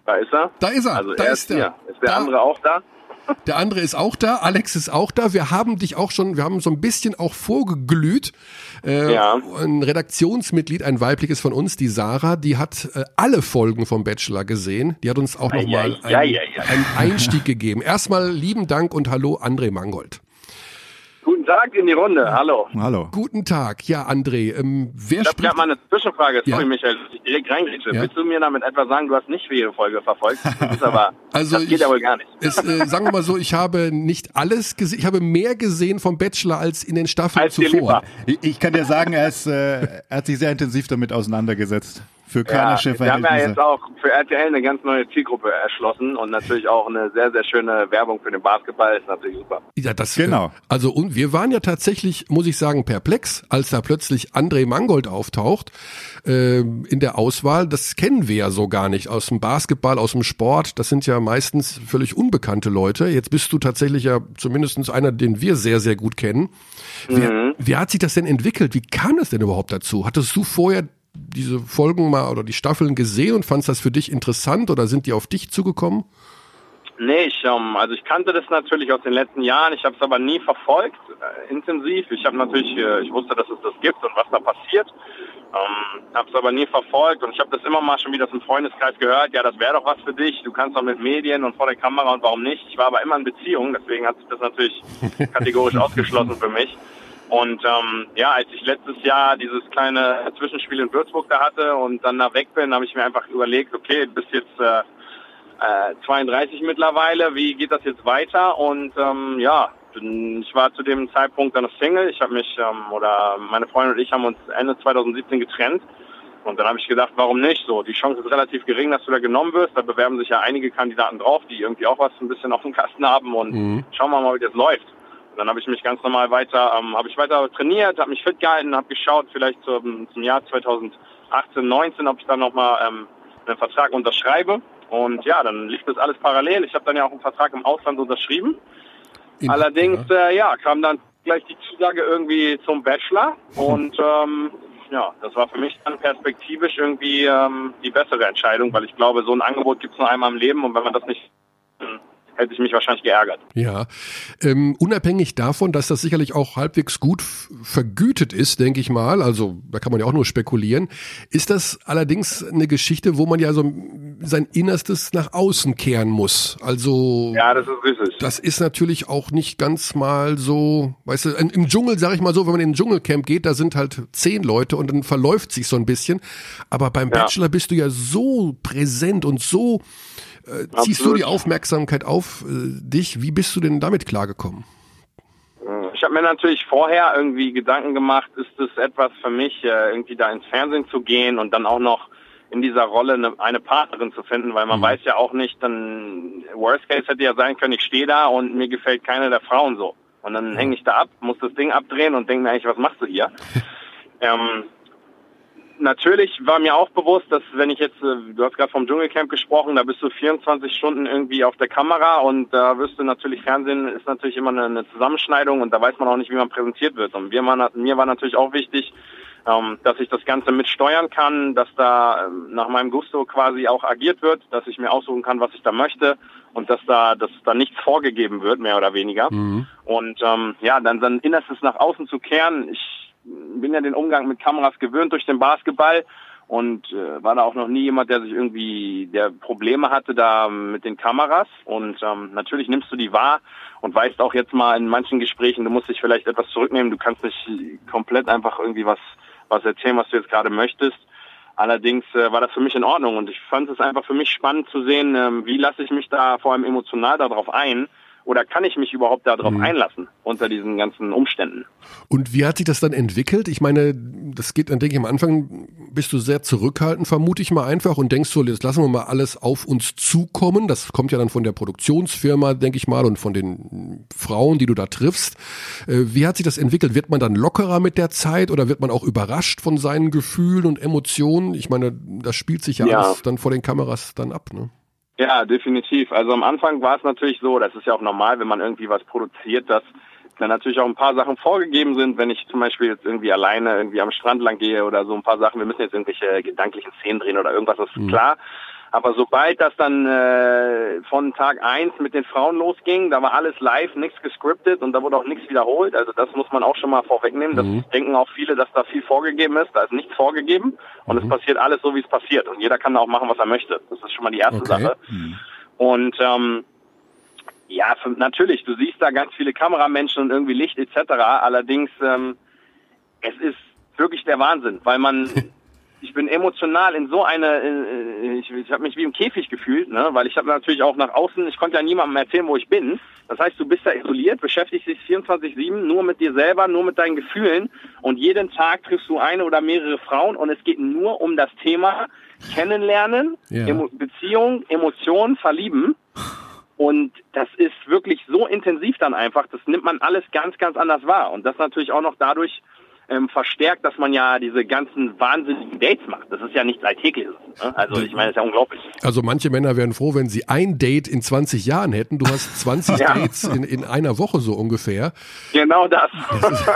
Da ist er. Da ist er. Also da er ist ist er. Ist der Da- andere auch da? Der andere ist auch da, Alex ist auch da. Wir haben dich auch schon, wir haben so ein bisschen auch vorgeglüht. Äh, Ja. Ein Redaktionsmitglied, ein weibliches von uns, die Sarah, die hat äh, alle Folgen vom Bachelor gesehen. Die hat uns auch nochmal Ei, ei, einen, ei, ei, ei. einen Einstieg gegeben. Erstmal lieben Dank und hallo André Mangold. Guten Tag in die Runde. Hallo. Hallo. Guten Tag, ja André. Ähm, wer Ich habe spricht? gerade mal eine Zwischenfrage. Sorry, Ja. Michael, dass ich direkt reingrätsche. Ja. Willst du mir damit etwa sagen, du hast nicht für jede Folge verfolgt? Das ist aber, Also das geht ich- ja wohl gar nicht. Es, äh, sagen wir mal so, ich habe nicht alles gesehen. Ich habe mehr gesehen vom Bachelor als in den Staffeln Als zuvor. Ich, ich kann dir sagen, er, ist, äh, er hat sich sehr intensiv damit auseinandergesetzt. Für Ja, körnische wir haben ja jetzt auch für RTL eine ganz neue Zielgruppe erschlossen und natürlich auch eine sehr, sehr schöne Werbung für den Basketball. Ist natürlich super. Ja, das, Genau. Äh, also und wir waren ja tatsächlich, muss ich sagen, perplex, als da plötzlich André Mangold auftaucht äh, in der Auswahl. Das kennen wir ja so gar nicht aus dem Basketball, aus dem Sport. Das sind ja meistens völlig unbekannte Leute. Jetzt bist du tatsächlich ja zumindest einer, den wir sehr, sehr gut kennen. Wie, wie hat sich das denn entwickelt? Wie kam es denn überhaupt dazu? Hattest du vorher diese Folgen mal oder die Staffeln gesehen und fandst das für dich interessant oder sind die auf dich zugekommen? Nee, ich, ähm, also ich kannte das natürlich aus den letzten Jahren. Ich habe es aber nie verfolgt, äh, intensiv. Ich habe natürlich, äh, ich wusste, dass es das gibt und was da passiert. Ähm, hab's aber nie verfolgt und ich habe das immer mal schon wieder aus dem Freundeskreis gehört. Ja, das wäre doch was für dich. Du kannst doch mit Medien und vor der Kamera und warum nicht? Ich war aber immer in Beziehung, deswegen hat sich das natürlich kategorisch ausgeschlossen für mich. Und ähm, ja, als ich letztes Jahr dieses kleine Zwischenspiel in Würzburg da hatte und dann da weg bin, habe ich mir einfach überlegt, okay, du bist jetzt äh, äh, 32 mittlerweile, wie geht das jetzt weiter? Und ähm, ja, ich war zu dem Zeitpunkt dann Single. Ich habe mich ähm, oder meine Freundin und ich haben uns Ende 2017 getrennt. Und dann habe ich gedacht, warum nicht? So, die Chance ist relativ gering, dass du da genommen wirst. Da bewerben sich ja einige Kandidaten drauf, die irgendwie auch was ein bisschen auf dem Kasten haben. Und mhm. schauen wir mal, wie das läuft. Dann habe ich mich ganz normal weiter, ähm, habe ich weiter trainiert, habe mich fit gehalten, habe geschaut, vielleicht zum, zum Jahr 2018, 19, ob ich dann nochmal ähm, einen Vertrag unterschreibe. Und ja, dann lief das alles parallel. Ich habe dann ja auch einen Vertrag im Ausland unterschrieben. In Allerdings, ja. Äh, ja, kam dann gleich die Zusage irgendwie zum Bachelor und ähm, ja, das war für mich dann perspektivisch irgendwie ähm, die bessere Entscheidung, weil ich glaube, so ein Angebot gibt es nur einmal im Leben und wenn man das nicht hätte ich mich wahrscheinlich geärgert. Ja, ähm, unabhängig davon, dass das sicherlich auch halbwegs gut vergütet ist, denke ich mal, also da kann man ja auch nur spekulieren, ist das allerdings eine Geschichte, wo man ja so sein Innerstes nach außen kehren muss. Also ja, das ist richtig. Das ist natürlich auch nicht ganz mal so, weißt du, im Dschungel sage ich mal so, wenn man in ein Dschungelcamp geht, da sind halt zehn Leute und dann verläuft sich so ein bisschen. Aber beim ja. Bachelor bist du ja so präsent und so äh, ziehst du die Aufmerksamkeit auf äh, dich? Wie bist du denn damit klargekommen? Ich habe mir natürlich vorher irgendwie Gedanken gemacht, ist es etwas für mich, äh, irgendwie da ins Fernsehen zu gehen und dann auch noch in dieser Rolle eine, eine Partnerin zu finden, weil man mhm. weiß ja auch nicht, dann Worst Case hätte ja sein können, ich stehe da und mir gefällt keine der Frauen so. Und dann hänge ich da ab, muss das Ding abdrehen und denke mir eigentlich, was machst du hier? ähm, natürlich war mir auch bewusst, dass wenn ich jetzt, äh, du hast gerade vom Dschungelcamp gesprochen, da bist du 24 Stunden irgendwie auf der Kamera und da wirst du natürlich, Fernsehen ist natürlich immer eine, eine Zusammenschneidung und da weiß man auch nicht, wie man präsentiert wird. Und mir war, mir war natürlich auch wichtig, ähm, dass ich das Ganze mitsteuern kann, dass da ähm, nach meinem Gusto quasi auch agiert wird, dass ich mir aussuchen kann, was ich da möchte und dass da, dass da nichts vorgegeben wird, mehr oder weniger. Mhm. Und ähm, ja, dann sein Innerstes nach außen zu kehren. Ich bin ja den Umgang mit Kameras gewöhnt durch den Basketball und äh, war da auch noch nie jemand, der sich irgendwie, der Probleme hatte da mit den Kameras. Und ähm, natürlich nimmst du die wahr und weißt auch jetzt mal in manchen Gesprächen, du musst dich vielleicht etwas zurücknehmen, du kannst nicht komplett einfach irgendwie was, was erzählen, was du jetzt gerade möchtest. Allerdings äh, war das für mich in Ordnung und ich fand es einfach für mich spannend zu sehen, ähm, wie lasse ich mich da vor allem emotional darauf ein oder kann ich mich überhaupt darauf mhm. einlassen unter diesen ganzen Umständen? Und wie hat sich das dann entwickelt? Ich meine, das geht dann, denke ich, am Anfang bist du sehr zurückhaltend, vermute ich mal einfach, und denkst so, jetzt lassen wir mal alles auf uns zukommen. Das kommt ja dann von der Produktionsfirma, denke ich mal, und von den Frauen, die du da triffst. Äh, wie hat sich das entwickelt? Wird man dann lockerer mit der Zeit oder wird man auch überrascht von seinen Gefühlen und Emotionen? Ich meine, das spielt sich ja, ja. alles dann vor den Kameras dann ab, ne? Ja, definitiv. Also am Anfang war es natürlich so, das ist ja auch normal, wenn man irgendwie was produziert, dass dann natürlich auch ein paar Sachen vorgegeben sind, wenn ich zum Beispiel jetzt irgendwie alleine irgendwie am Strand lang gehe oder so ein paar Sachen, wir müssen jetzt irgendwelche gedanklichen Szenen drehen oder irgendwas, das ist mhm. klar. Aber sobald das dann äh, von Tag eins mit den Frauen losging, da war alles live, nichts gescriptet und da wurde auch nichts wiederholt. Also das muss man auch schon mal vorwegnehmen. Das mhm. denken auch viele, dass da viel vorgegeben ist. Da ist nichts vorgegeben und mhm. es passiert alles so, wie es passiert. Und jeder kann da auch machen, was er möchte. Das ist schon mal die erste okay. Sache. Mhm. Und ähm, ja, für, natürlich, du siehst da ganz viele Kameramenschen und irgendwie Licht etc. Allerdings, ähm, es ist wirklich der Wahnsinn, weil man ich bin emotional in so eine, äh, ich, ich habe mich wie im Käfig gefühlt, ne? weil ich habe natürlich auch nach außen, ich konnte ja niemandem erzählen, wo ich bin. Das heißt, du bist da isoliert, beschäftigst dich 24-7 nur mit dir selber, nur mit deinen Gefühlen und jeden Tag triffst du eine oder mehrere Frauen und es geht nur um das Thema Kennenlernen, ja. Emo Beziehung, Emotionen, Verlieben. Und das ist wirklich so intensiv dann einfach, das nimmt man alles ganz, ganz anders wahr. Und das natürlich auch noch dadurch, ähm, verstärkt, dass man ja diese ganzen wahnsinnigen Dates macht. Das ist ja nichts Alltägliches. Ne? Also ich meine, das ist ja unglaublich. Also manche Männer wären froh, wenn sie ein Date in 20 Jahren hätten. Du hast 20 ja. Dates in, in einer Woche so ungefähr. Genau das. Das ist,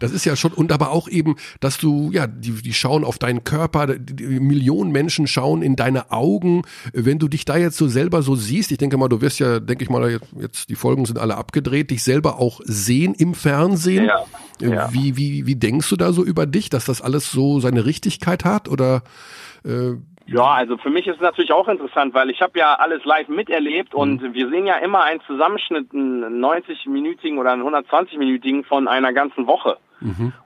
das ist, ja schon, und aber auch eben, dass du, ja, die, die schauen auf deinen Körper, die, die Millionen Menschen schauen in deine Augen. Wenn du dich da jetzt so selber so siehst, ich denke mal, du wirst ja, denke ich mal, jetzt die Folgen sind alle abgedreht, dich selber auch sehen im Fernsehen. Ja. Äh, Ja. Wie, wie, wie denkst du da so über dich, dass das alles so seine Richtigkeit hat? Oder äh, Ja, also für mich ist es natürlich auch interessant, weil ich habe ja alles live miterlebt und wir sehen ja immer einen Zusammenschnitt, einen 90-minütigen oder einen 120-minütigen von einer ganzen Woche.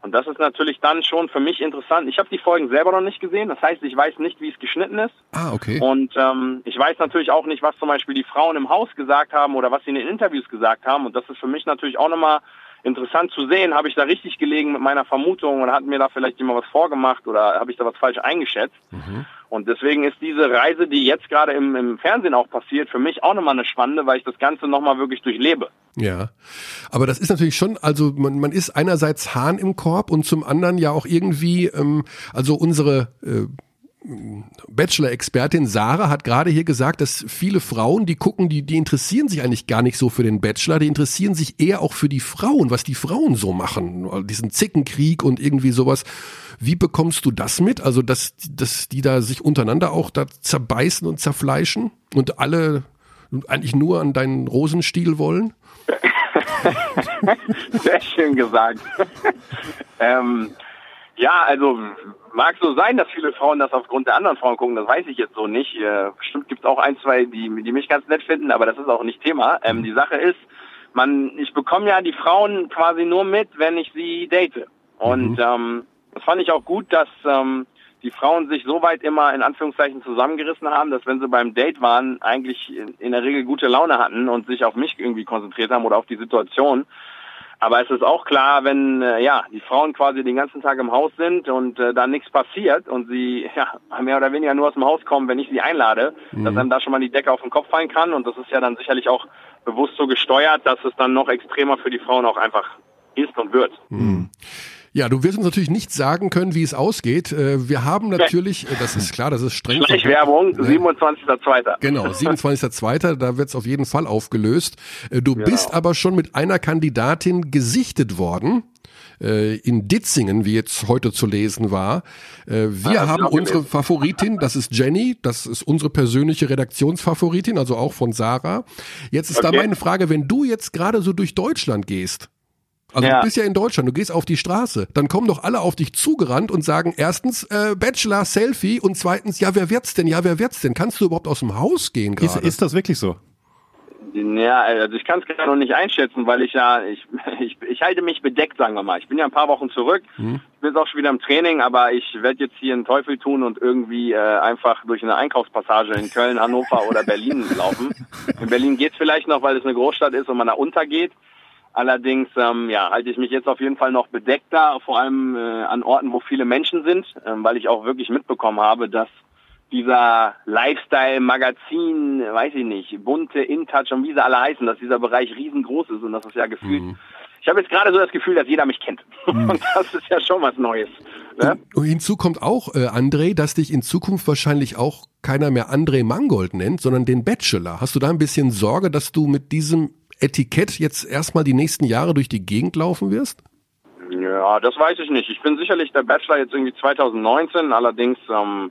Und das ist natürlich dann schon für mich interessant. Ich habe die Folgen selber noch nicht gesehen, das heißt, ich weiß nicht, wie es geschnitten ist. ah, okay. Und ähm, ich weiß natürlich auch nicht, was zum Beispiel die Frauen im Haus gesagt haben oder was sie in den Interviews gesagt haben. Und das ist für mich natürlich auch nochmal interessant zu sehen. Habe ich da richtig gelegen mit meiner Vermutung oder hat mir da vielleicht jemand was vorgemacht oder habe ich da was falsch eingeschätzt? Und deswegen ist diese Reise, die jetzt gerade im, im Fernsehen auch passiert, für mich auch nochmal eine spannende, weil ich das Ganze nochmal wirklich durchlebe. Ja, aber das ist natürlich schon, also man, man ist einerseits Hahn im Korb und zum anderen ja auch irgendwie, ähm, also unsere äh, Bachelor-Expertin Sarah hat gerade hier gesagt, dass viele Frauen, die gucken, die, die interessieren sich eigentlich gar nicht so für den Bachelor, die interessieren sich eher auch für die Frauen, was die Frauen so machen, diesen Zickenkrieg und irgendwie sowas. Wie bekommst du das mit? Also, dass, dass die da sich untereinander auch da zerbeißen und zerfleischen und alle eigentlich nur an deinen Rosenstiel wollen? Sehr schön gesagt. ähm, ja, also mag so sein, dass viele Frauen das aufgrund der anderen Frauen gucken, das weiß ich jetzt so nicht. Äh, bestimmt gibt es auch ein, zwei, die, die mich ganz nett finden, aber das ist auch nicht Thema. Ähm, die Sache ist, man, ich bekomme ja die Frauen quasi nur mit, wenn ich sie date. Und ähm, das fand ich auch gut, dass ähm, die Frauen sich so weit immer in Anführungszeichen zusammengerissen haben, dass wenn sie beim Date waren, eigentlich in, in der Regel gute Laune hatten und sich auf mich irgendwie konzentriert haben oder auf die Situation. Aber es ist auch klar, wenn äh, ja die Frauen quasi den ganzen Tag im Haus sind und äh, da nichts passiert und sie ja mehr oder weniger nur aus dem Haus kommen, wenn ich sie einlade, dass einem da schon mal die Decke auf den Kopf fallen kann. Und das ist ja dann sicherlich auch bewusst so gesteuert, dass es dann noch extremer für die Frauen auch einfach ist und wird. Ja, du wirst uns natürlich nicht sagen können, wie es ausgeht. Äh, Wir haben natürlich, äh, das ist klar, das ist streng. Schleichwerbung, Ne? 27.02. Genau, 27.02., da wird's auf jeden Fall aufgelöst. Äh, Du bist aber schon mit einer Kandidatin gesichtet worden. In Ditzingen, wie jetzt heute zu lesen war. Wir das haben unsere Favoritin, das ist Jenny, das ist unsere persönliche Redaktionsfavoritin, also auch von Sarah. Jetzt ist da Okay. meine Frage, wenn du jetzt gerade so durch Deutschland gehst, also Ja. du bist ja in Deutschland, du gehst auf die Straße, dann kommen doch alle auf dich zugerannt und sagen erstens äh, Bachelor Selfie und zweitens ja wer wird's denn? Ja wer wird's denn? Kannst du überhaupt aus dem Haus gehen Ist, gerade? ist das wirklich so? Ja, also ich kann es gerade noch nicht einschätzen, weil ich ja, ich, ich, ich halte mich bedeckt, sagen wir mal. Ich bin ja ein paar Wochen zurück, Mhm. ich bin jetzt auch schon wieder im Training, aber ich werde jetzt hier einen Teufel tun und irgendwie äh, einfach durch eine Einkaufspassage in Köln, Hannover oder Berlin laufen. In Berlin geht's vielleicht noch, weil es eine Großstadt ist und man da untergeht. Allerdings ähm, ja, halte ich mich jetzt auf jeden Fall noch bedeckter, vor allem äh, an Orten, wo viele Menschen sind, ähm, weil ich auch wirklich mitbekommen habe, dass dieser Lifestyle-Magazin, weiß ich nicht, bunte, InTouch und wie sie alle heißen, dass dieser Bereich riesengroß ist und das ist ja gefühlt. Ich habe jetzt gerade so das Gefühl, dass jeder mich kennt. Und das ist ja schon was Neues. Ne? Und hinzu kommt auch, äh, André, dass dich in Zukunft wahrscheinlich auch keiner mehr André Mangold nennt, sondern den Bachelor. Hast du da ein bisschen Sorge, dass du mit diesem Etikett jetzt erstmal die nächsten Jahre durch die Gegend laufen wirst? Ja, das weiß ich nicht. Ich bin sicherlich der Bachelor jetzt irgendwie 2019, allerdings ähm,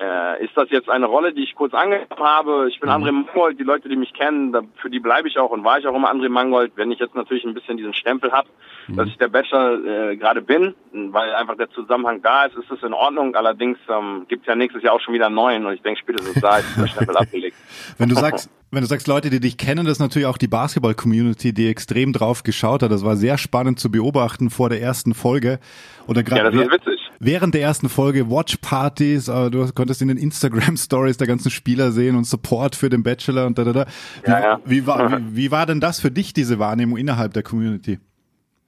äh, ist das jetzt eine Rolle, die ich kurz angenommen habe. Ich bin André Mangold, die Leute, die mich kennen, da, für die bleibe ich auch und war ich auch immer André Mangold. Wenn ich jetzt natürlich ein bisschen diesen Stempel habe, dass ich der Bachelor äh, gerade bin, weil einfach der Zusammenhang da ist, ist das in Ordnung. Allerdings ähm, gibt ja nächstes Jahr auch schon wieder einen neuen und ich denke, spätestens da ist der Stempel abgelegt. Wenn du sagst, wenn du sagst, Leute, die dich kennen, das ist natürlich auch die Basketball-Community, die extrem drauf geschaut hat. Das war sehr spannend zu beobachten vor der ersten Folge. Oder Ja, das ist witzig. Während der ersten Folge Watch-Partys, äh, du konntest in den Instagram-Stories der ganzen Spieler sehen und Support für den Bachelor und da, da, da. Wie, Ja, ja. Wie, war, wie, wie war denn das für dich, diese Wahrnehmung innerhalb der Community?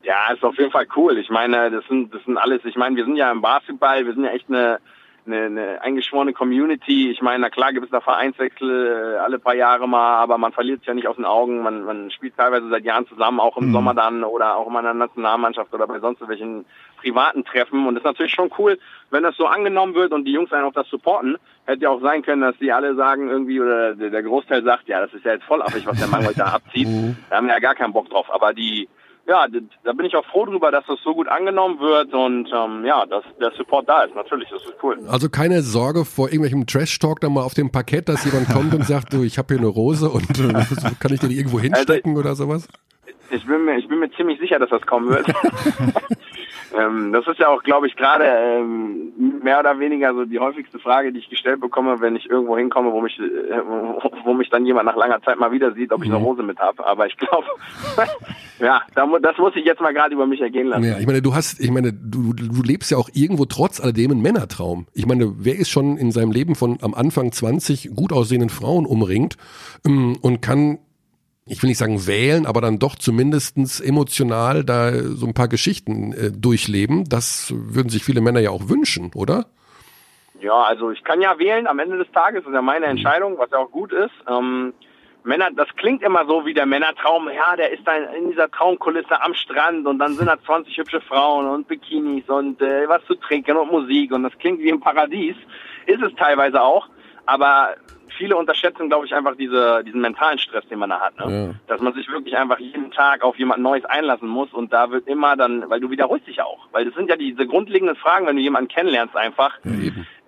Ja, ist auf jeden Fall cool. Ich meine, das sind, das sind alles, ich meine, wir sind ja im Basketball, wir sind ja echt eine, eine, eine eingeschworene Community. Ich meine, na klar gibt es da Vereinswechsel äh, alle paar Jahre mal, aber man verliert es ja nicht aus den Augen. Man, man spielt teilweise seit Jahren zusammen, auch im Sommer dann oder auch in der Nationalmannschaft oder bei sonst welchen privaten Treffen. Und das ist natürlich schon cool, wenn das so angenommen wird und die Jungs einen auch das supporten. Hätte ja auch sein können, dass die alle sagen irgendwie, oder der Großteil sagt, ja, das ist ja jetzt voll affig, was der Mann heute da abzieht. Da haben wir ja gar keinen Bock drauf. Aber die, ja, da bin ich auch froh drüber, dass das so gut angenommen wird und ähm, ja, dass der Support da ist. Natürlich, das ist cool. Also keine Sorge vor irgendwelchem Trash-Talk dann mal auf dem Parkett, dass jemand kommt und sagt, du, ich habe hier eine Rose und äh, kann ich dir die irgendwo hinstecken oder sowas? Ich bin mir, ich bin mir ziemlich sicher, dass das kommen wird. ähm, das ist ja auch, glaube ich, gerade ähm, mehr oder weniger so die häufigste Frage, die ich gestellt bekomme, wenn ich irgendwo hinkomme, wo mich, äh, wo mich dann jemand nach langer Zeit mal wieder sieht, ob ich eine Hose mit habe. Aber ich glaube, ja, das muss ich jetzt mal gerade über mich ergehen lassen. Ja, ich meine, du hast, ich meine, du, du lebst ja auch irgendwo trotz alledem einen Männertraum. Ich meine, wer ist schon in seinem Leben von am Anfang 20 gut aussehenden Frauen umringt ähm, und kann, ich will nicht sagen wählen, aber dann doch zumindestens emotional da so ein paar Geschichten äh, durchleben. Das würden sich viele Männer ja auch wünschen, oder? Ja, also ich kann ja wählen am Ende des Tages, ist ja meine Entscheidung, was ja auch gut ist. Ähm, Männer, das klingt immer so wie der Männertraum, ja, der ist dann in dieser Traumkulisse am Strand und dann sind da 20 hübsche Frauen und Bikinis und äh, was zu trinken und Musik und das klingt wie im Paradies. Ist es teilweise auch, aber viele unterschätzen, glaube ich, einfach diese, diesen mentalen Stress, den man da hat. Ne? Ja. Dass man sich wirklich einfach jeden Tag auf jemand Neues einlassen muss und da wird immer dann, weil du wiederholst dich ja auch. Weil das sind ja diese grundlegenden Fragen, wenn du jemanden kennenlernst einfach.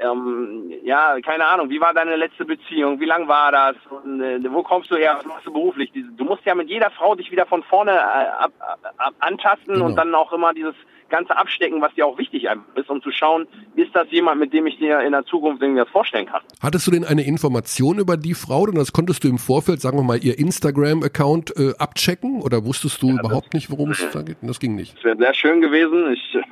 Ähm, ja, keine Ahnung, wie war deine letzte Beziehung? Wie lang war das? Und, äh, wo kommst du her? Was machst du beruflich? Diese, du musst ja mit jeder Frau dich wieder von vorne äh, ab, ab, antasten Genau. und dann auch immer dieses ganze abstecken, was dir auch wichtig ist, um zu schauen, ist das jemand, mit dem ich dir in der Zukunft irgendwie was vorstellen kann. Hattest du denn eine Information über die Frau? Denn das konntest du im Vorfeld, sagen wir mal, ihr Instagram-Account äh, abchecken? Oder wusstest du überhaupt nicht, worum es da geht? Das ging nicht. Das wäre sehr schön gewesen. Ich äh,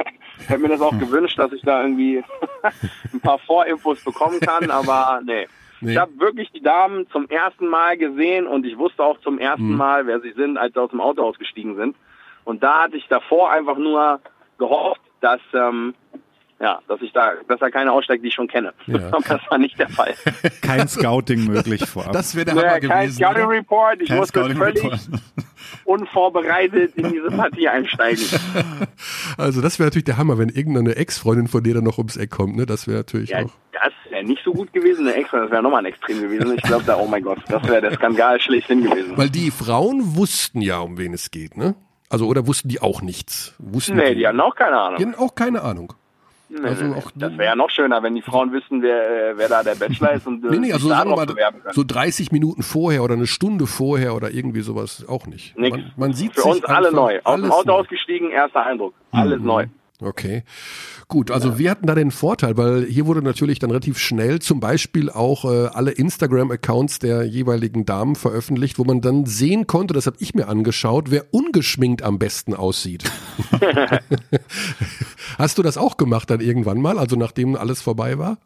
hätte mir das auch gewünscht, dass ich da irgendwie ein paar Vorinfos bekommen kann, aber nee. Nee. Ich habe wirklich die Damen zum ersten Mal gesehen und ich wusste auch zum ersten Mal, wer sie sind, als sie aus dem Auto ausgestiegen sind. Und da hatte ich davor einfach nur gehofft, dass ähm, ja, dass ich da, dass da keine aussteigt, die ich schon kenne. Ja. Aber das war nicht der Fall. Kein Scouting möglich vorab. Das wäre der Hammer kein gewesen. Scouting oder? Report. Ich Kein musste Scouting völlig Report. unvorbereitet in diese Partie einsteigen. Also das wäre natürlich der Hammer, wenn irgendeine Ex-Freundin von dir dann noch ums Eck kommt. Ne? Das wäre natürlich Ja, auch. das wäre nicht so gut gewesen, eine Extra, das wäre nochmal ein Extrem gewesen. Ich glaube da, oh mein Gott, das wäre der Skandal schlechthin gewesen. Weil die Frauen wussten ja, um wen es geht, ne? Also oder wussten die auch nichts? Wussten Nee, die hatten auch keine Ahnung. die hatten auch keine Ahnung. Nee, also nee, auch- das wäre ja noch schöner, wenn die Frauen wüssten, wer, äh, wer da der Bachelor ist und äh, Nee, nee, also sich da sagen wir mal, so 30 Minuten vorher oder eine Stunde vorher oder irgendwie sowas auch nicht. Nix. Man, man sieht Für uns alle neu. Aus dem alles Auto neu. Mhm. ausgestiegen, erster Eindruck. Alles neu. Okay, gut. Also wir hatten da den Vorteil, weil hier wurde natürlich dann relativ schnell zum Beispiel auch äh, alle Instagram-Accounts der jeweiligen Damen veröffentlicht, wo man dann sehen konnte, das habe ich mir angeschaut, wer ungeschminkt am besten aussieht. Hast du das auch gemacht dann irgendwann mal, also nachdem alles vorbei war?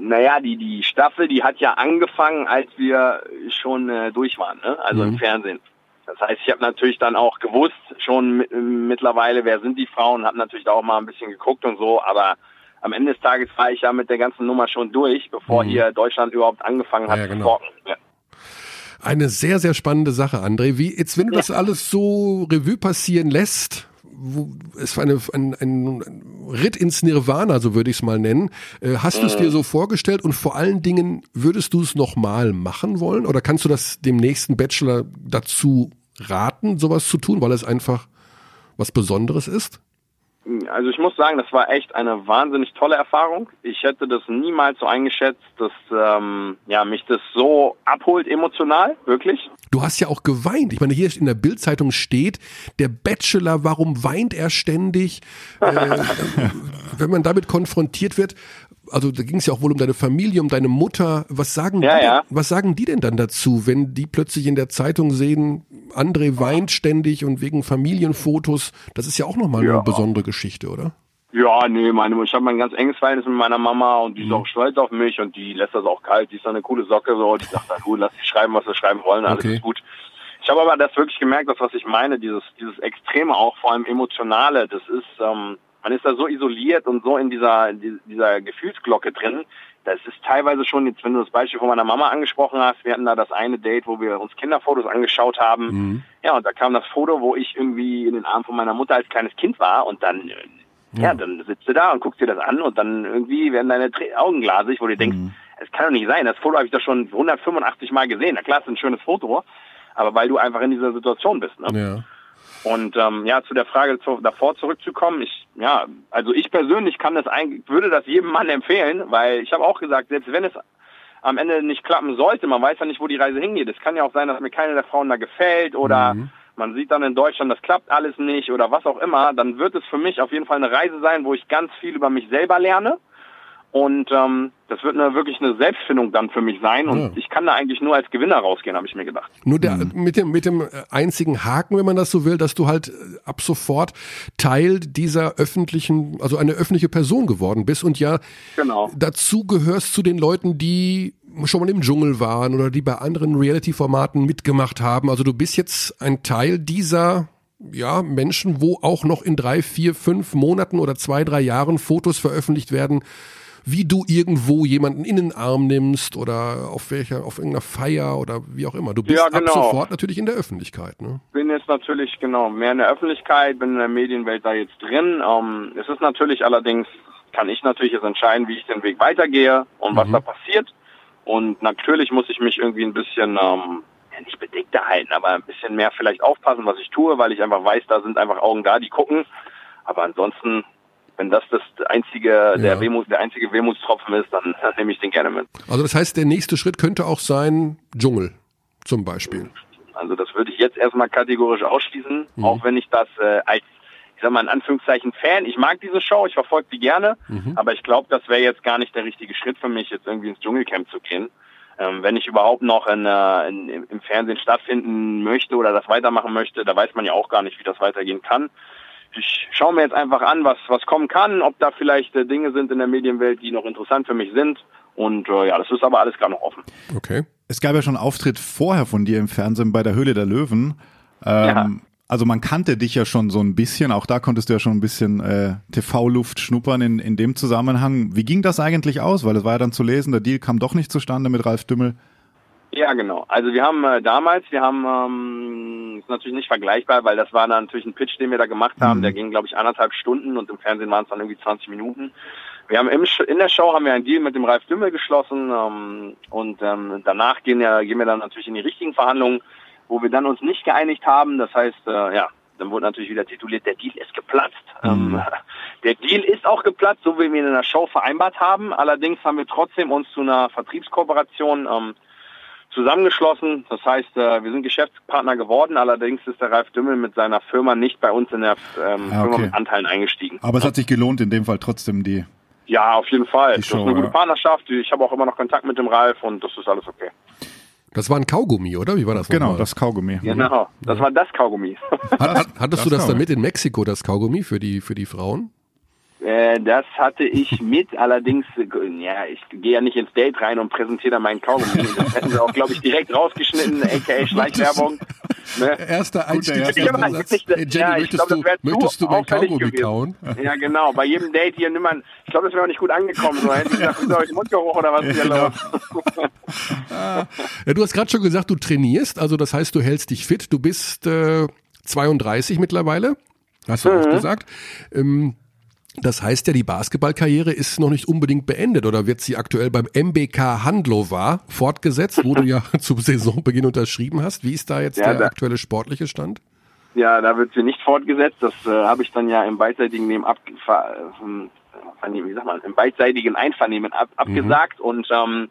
Naja, die, die Staffel, die hat ja angefangen, als wir schon äh, durch waren, ne? also Mhm. im Fernsehen. Das heißt, ich habe natürlich dann auch gewusst, schon mi- mittlerweile, wer sind die Frauen, habe natürlich da auch mal ein bisschen geguckt und so, aber am Ende des Tages war ich ja mit der ganzen Nummer schon durch, bevor hier Deutschland überhaupt angefangen hat Mhm. Ja, zu genau. talken. Ja. Eine sehr, sehr spannende Sache, André. Wie, jetzt, wenn du das alles so Revue passieren lässt, wo, es war eine, ein, ein Ritt ins Nirvana, so würde ich es mal nennen. Äh, hast du es dir so vorgestellt und vor allen Dingen, würdest du es nochmal machen wollen? Oder kannst du das dem nächsten Bachelor dazu raten, sowas zu tun, weil es einfach was Besonderes ist? Also ich muss sagen, das war echt eine wahnsinnig tolle Erfahrung. Ich hätte das niemals so eingeschätzt, dass ähm, ja, mich das so abholt emotional, wirklich. Du hast ja auch geweint. Ich meine, hier in der Bildzeitung steht, der Bachelor, warum weint er ständig? Äh, wenn man damit konfrontiert wird, also da ging es ja auch wohl um deine Familie, um deine Mutter. Was sagen, Ja, die, ja. Denn, was sagen die denn dann dazu, wenn die plötzlich in der Zeitung sehen, André weint ständig und wegen Familienfotos? Das ist ja auch nochmal Ja. eine besondere Geschichte, oder? Ja, nee, meine, ich habe ein ganz enges Verhältnis mit meiner Mama und die Mhm. ist auch stolz auf mich und die lässt das auch kalt. Die ist so eine coole Socke so. Die sagt, na gut, lass sie schreiben, was sie schreiben wollen, alles Okay. ist gut. Ich habe aber das wirklich gemerkt, das was ich meine, dieses dieses Extreme auch, vor allem emotionale, das ist, ähm, man ist da so isoliert und so in dieser in die- dieser Gefühlsglocke drin. Das ist teilweise schon jetzt, wenn du das Beispiel von meiner Mama angesprochen hast, wir hatten da das eine Date, wo wir uns Kinderfotos angeschaut haben. Mhm. Ja, und da kam das Foto, wo ich irgendwie in den Armen von meiner Mutter als kleines Kind war und dann, ja, dann sitzt du da und guckst dir das an und dann irgendwie werden deine Augen glasig, wo du denkst, es kann doch nicht sein, das Foto habe ich doch schon 185 Mal gesehen. Na klar, ist ein schönes Foto, aber weil du einfach in dieser Situation bist. Ne? Ja. Und ähm, ja, zu der Frage zu, davor zurückzukommen, ich ja, also ich persönlich kann das eigentlich, würde das jedem Mann empfehlen, weil ich habe auch gesagt, selbst wenn es am Ende nicht klappen sollte, man weiß ja nicht, wo die Reise hingeht. Es kann ja auch sein, dass mir keine der Frauen da gefällt oder man sieht dann in Deutschland, das klappt alles nicht oder was auch immer, dann wird es für mich auf jeden Fall eine Reise sein, wo ich ganz viel über mich selber lerne. Und ähm, das wird eine, wirklich eine Selbstfindung dann für mich sein. Und Ja. ich kann da eigentlich nur als Gewinner rausgehen, habe ich mir gedacht. Nur der, mit dem, mit dem äh, einzigen Haken, wenn man das so will, dass du halt äh, ab sofort Teil dieser öffentlichen, also eine öffentliche Person geworden bist und ja Genau. dazu gehörst zu den Leuten, die schon mal im Dschungel waren oder die bei anderen Reality-Formaten mitgemacht haben. Also du bist jetzt ein Teil dieser ja, Menschen, wo auch noch in drei, vier, fünf Monaten oder zwei, drei Jahren Fotos veröffentlicht werden, wie du irgendwo jemanden in den Arm nimmst oder auf welcher, auf irgendeiner Feier oder wie auch immer. Du bist Ja, ab genau. sofort natürlich in der Öffentlichkeit. Ne? bin jetzt natürlich genau mehr in der Öffentlichkeit, bin in der Medienwelt da jetzt drin. Ähm, es ist natürlich allerdings, kann ich natürlich jetzt entscheiden, wie ich den Weg weitergehe und was da passiert. Und natürlich muss ich mich irgendwie ein bisschen, ähm, ja nicht bedeckter halten, aber ein bisschen mehr vielleicht aufpassen, was ich tue, weil ich einfach weiß, da sind einfach Augen da, die gucken. Aber ansonsten, wenn das das einzige, Ja. der Wehmut, der einzige Wehmutstropfen ist, dann, dann nehme ich den gerne mit. Also das heißt, der nächste Schritt könnte auch sein Dschungel zum Beispiel. Also das würde ich jetzt erstmal kategorisch ausschließen, auch wenn ich das äh, als, ich sag mal in Anführungszeichen Fan, ich mag diese Show, ich verfolge die gerne, aber ich glaube, das wäre jetzt gar nicht der richtige Schritt für mich, jetzt irgendwie ins Dschungelcamp zu gehen. Ähm, wenn ich überhaupt noch in, äh, in, im Fernsehen stattfinden möchte oder das weitermachen möchte, da weiß man ja auch gar nicht, wie das weitergehen kann. Ich schaue mir jetzt einfach an, was, was kommen kann, ob da vielleicht äh, Dinge sind in der Medienwelt, die noch interessant für mich sind. Und äh, ja, das ist aber alles gar noch offen. Okay. Es gab ja schon einen Auftritt vorher von dir im Fernsehen bei der Höhle der Löwen. Ähm, Also man kannte dich ja schon so ein bisschen, auch da konntest du ja schon ein bisschen äh, TV-Luft schnuppern in, in dem Zusammenhang. Wie ging das eigentlich aus? Weil es war ja dann zu lesen, der Deal kam doch nicht zustande mit Ralf Dümmel. Ja, genau. Also wir haben äh, damals, wir haben, ähm, ist natürlich nicht vergleichbar, weil das war dann natürlich ein Pitch, den wir da gemacht haben. Der ging, glaube ich, anderthalb Stunden und im Fernsehen waren es dann irgendwie 20 Minuten. Wir haben im, in der Show haben wir einen Deal mit dem Ralf Dümmel geschlossen ähm, und ähm, danach gehen, ja, gehen wir dann natürlich in die richtigen Verhandlungen, wo wir dann uns nicht geeinigt haben. Das heißt, äh, ja, dann wurde natürlich wieder tituliert, der Deal ist geplatzt. Ähm, der Deal ist auch geplatzt, so wie wir ihn in der Show vereinbart haben. Allerdings haben wir trotzdem uns zu einer Vertriebskooperation ähm, zusammengeschlossen. Das heißt, äh, wir sind Geschäftspartner geworden. Allerdings ist der Ralf Dümmel mit seiner Firma nicht bei uns in der ähm, Ah, Firma okay. mit Anteilen eingestiegen. Aber es hat sich gelohnt, in dem Fall trotzdem die. Ja, auf jeden Fall. Die das Show, ist eine gute ja. Partnerschaft. Ich habe auch immer noch Kontakt mit dem Ralf und das ist alles okay. Das war ein Kaugummi, oder? Wie war das Genau, nochmal? das Kaugummi. Genau. Das war das Kaugummi. Hat, hat, hattest du das Kaugummi. dann mit in Mexiko, das Kaugummi für die, für die Frauen? Äh, das hatte ich mit, allerdings, ja, ich gehe ja nicht ins Date rein und präsentiere dann meinen Kaugummi. Das hätten sie auch, glaube ich, direkt rausgeschnitten, aka Schleichwerbung. Ne? Erster Einstieg- jetzt nicht- Hey Jenny, ja, ich möchtest, glaub, du, möchtest du mein Kaugummi kauen? Ja, genau. Bei jedem Date hier nimmt man, ich glaube, das wäre auch nicht gut angekommen. So, hätte ich gesagt, ist euch Mundgeruch oder was hier Genau. los? Ja, du hast gerade schon gesagt, du trainierst, also das heißt, du hältst dich fit. Du bist äh, 32 mittlerweile, hast du auch gesagt. Ähm, das heißt ja, die Basketballkarriere ist noch nicht unbedingt beendet oder wird sie aktuell beim MBK Handlovar fortgesetzt, wo du ja zum Saisonbeginn unterschrieben hast. Wie ist da jetzt Ja, der da- aktuelle sportliche Stand? Ja, da wird sie nicht fortgesetzt. Das äh, habe ich dann ja im beidseitigen Nehmen ab, ver, ähm, Vernehmen, wie sagt man, im beidseitigen Einvernehmen ab, abgesagt und ähm,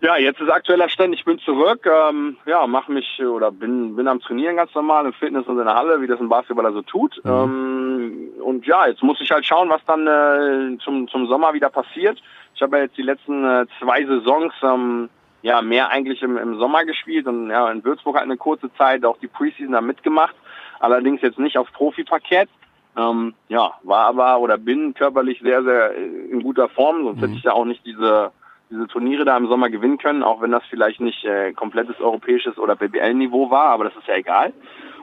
ja, jetzt ist aktueller Stand. Ich bin zurück, ähm, ja, mache mich oder bin bin am Trainieren ganz normal im Fitness und in der Halle, wie das ein Basketballer so tut. Ähm, und ja, jetzt muss ich halt schauen, was dann äh, zum zum Sommer wieder passiert. Ich habe ja jetzt die letzten äh, zwei Saisons ähm, ja mehr eigentlich im, im Sommer gespielt und ja in Würzburg halt eine kurze Zeit auch die Preseason da mitgemacht. Allerdings jetzt nicht auf Profiparkett. Ähm, ja, war aber oder bin körperlich sehr, sehr in guter Form, sonst hätte ich ja auch nicht diese diese Turniere da im Sommer gewinnen können, auch wenn das vielleicht nicht äh, komplettes europäisches oder BBL-Niveau war, aber das ist ja egal.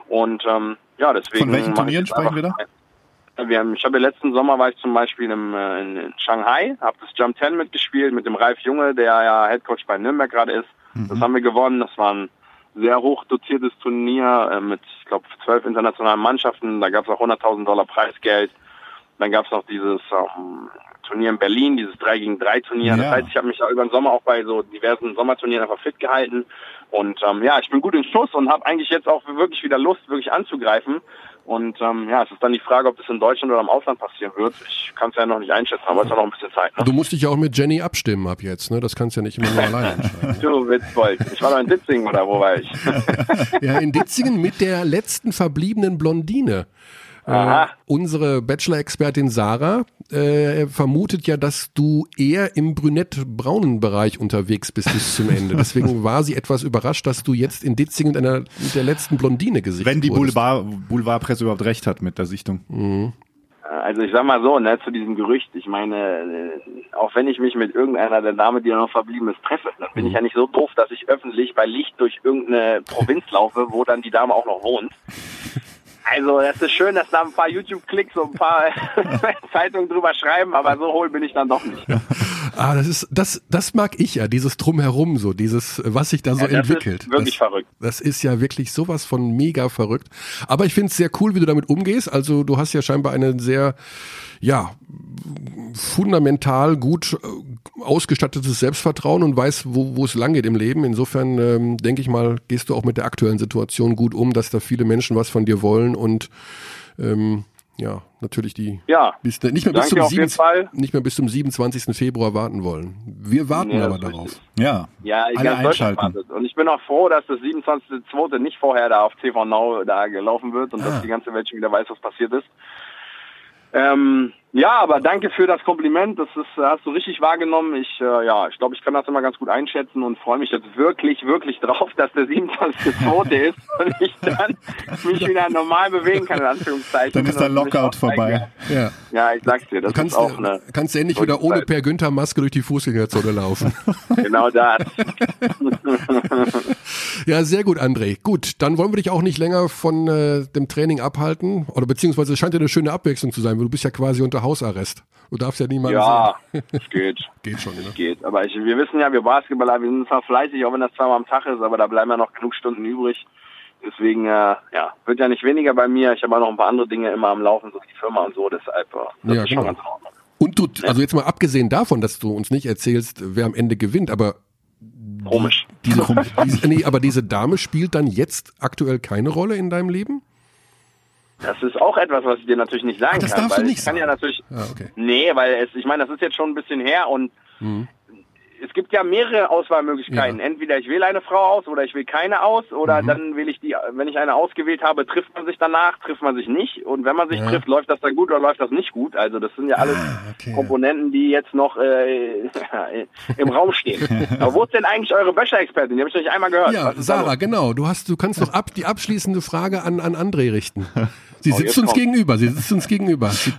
Und ähm, ja, deswegen. Von welchen Turnieren sprechen wir da? Wir haben, ich habe ja letzten Sommer war ich zum Beispiel im, äh, in, Shanghai, habe das Jump 10 mitgespielt mit dem Ralf Junge, der ja Headcoach bei Nürnberg gerade ist. Das haben wir gewonnen. Das war ein sehr hoch dotiertes Turnier äh, mit, ich glaube, zwölf internationalen Mannschaften. Da gab es auch 100.000 Dollar Preisgeld. Dann gab es noch dieses ähm, Turnier in Berlin, dieses 3 gegen 3 Turnier. Das Ja. heißt, ich habe mich ja über den Sommer auch bei so diversen Sommerturnieren einfach fit gehalten. Und ähm, ja, ich bin gut in Schuss und habe eigentlich jetzt auch wirklich wieder Lust, wirklich anzugreifen. Und ähm, ja, es ist dann die Frage, ob das in Deutschland oder im Ausland passieren wird. Ich kann es ja noch nicht einschätzen, aber es ist ja noch ein bisschen Zeit. Ne? Du musst dich ja auch mit Jenny abstimmen ab jetzt, ne? Das kannst du ja nicht immer nur alleine entscheiden. Du Witzbold. Ich war doch in Ditzingen oder wo war ich? Ja, in Ditzingen mit der letzten verbliebenen Blondine. Äh, Aha. unsere Bachelor-Expertin Sarah äh, vermutet ja, dass du eher im brünett-braunen Bereich unterwegs bist bis zum Ende. Deswegen war sie etwas überrascht, dass du jetzt in Ditzingen mit, einer, mit der letzten Blondine gesichtet Wenn die. Boulevard, Boulevardpresse überhaupt recht hat mit der Sichtung. Also ich sag mal so, ne, zu diesem Gerücht, ich meine, äh, auch wenn ich mich mit irgendeiner der Dame, die da noch verblieben ist, treffe, dann bin ich ja nicht so doof, dass ich öffentlich bei Licht durch irgendeine Provinz laufe, wo dann die Dame auch noch wohnt. Also das ist schön, dass da ein paar YouTube-Klicks und ein paar Zeitungen drüber schreiben, aber so hohl bin ich dann doch nicht. Ah, das ist, das, das mag ich ja, dieses Drumherum so, dieses, was sich da so Ja, das entwickelt. ist wirklich das, verrückt. Das ist ja wirklich sowas von mega verrückt. Aber ich finde es sehr cool, wie du damit umgehst. Also du hast ja scheinbar eine sehr, ja, fundamental gut äh, ausgestattetes Selbstvertrauen und weißt, wo, wo es lang geht im Leben. Insofern ähm, denke ich mal, gehst du auch mit der aktuellen Situation gut um, dass da viele Menschen was von dir wollen und ähm, ja, natürlich die Ja, bis, nicht, mehr bis zum auf jeden 7, Fall. nicht mehr bis zum 27. Februar warten wollen. Wir warten Ja, aber darauf. richtig. Ja, Ja, alle einschalten. wartet. Und ich bin auch froh, dass das 27.2. nicht vorher da auf TV Now da gelaufen wird und Ah. dass die ganze Welt schon wieder weiß, was passiert ist. Ähm, ja, aber danke für das Kompliment. Das ist, hast du richtig wahrgenommen. Ich, äh, ja, ich glaube, ich kann das immer ganz gut einschätzen und freue mich jetzt wirklich, wirklich drauf, dass der 27.2. ist und ich dann mich wieder normal bewegen kann, in Anführungszeichen. Dann ist der Lockout vorbei. Ja. Ja, ich sag's dir, das Du kannst, ist auch eine, kannst endlich wieder ohne. Per Günther Maske durch die Fußgängerzone laufen. genau das. ja, sehr gut, André. Gut, dann wollen wir dich auch nicht länger von äh, dem Training abhalten. Oder beziehungsweise es scheint ja eine schöne Abwechslung zu sein, weil du bist ja quasi unter Hausarrest. Du darfst ja niemanden Ja, sehen. es geht. Geht schon, ne? geht. Aber ich, wir wissen ja, wir Basketballer, wir sind zwar fleißig, auch wenn das zweimal am Tag ist, aber da bleiben ja noch genug Stunden übrig. Deswegen, äh, ja, wird ja nicht weniger bei mir. Ich habe auch noch ein paar andere Dinge immer am Laufen, so die Firma und so. Deshalb, äh, das Ja, ist schon genau. ganz in Ordnung. Und du, also jetzt mal abgesehen davon, dass du uns nicht erzählst, wer am Ende gewinnt, aber Komisch. diese, diese nee, aber diese Dame spielt dann jetzt aktuell keine Rolle in deinem Leben? Das ist auch etwas, was ich dir natürlich nicht sagen Ach, das kann. darfst du weil nicht ich kann ja natürlich. Ah, okay. Nee, weil es, ich meine, das ist jetzt schon ein bisschen her und es gibt ja mehrere Auswahlmöglichkeiten. Ja. Entweder ich wähle eine Frau aus oder ich wähle keine aus oder dann wähle ich die, wenn ich eine ausgewählt habe, trifft man sich danach, trifft man sich nicht. Und wenn man sich Ja. trifft, läuft das dann gut oder läuft das nicht gut. Also das sind ja alles okay. Komponenten, die jetzt noch äh, im Raum stehen. Aber wo ist denn eigentlich eure Bachelor-Expertin? Die habe ich noch nicht einmal gehört. Ja, Sarah, genau. Du hast, du kannst doch ab, die abschließende Frage an, an André richten. Sie Oh, sitzt uns kommt's. gegenüber. Sie sitzt uns gegenüber. Sie,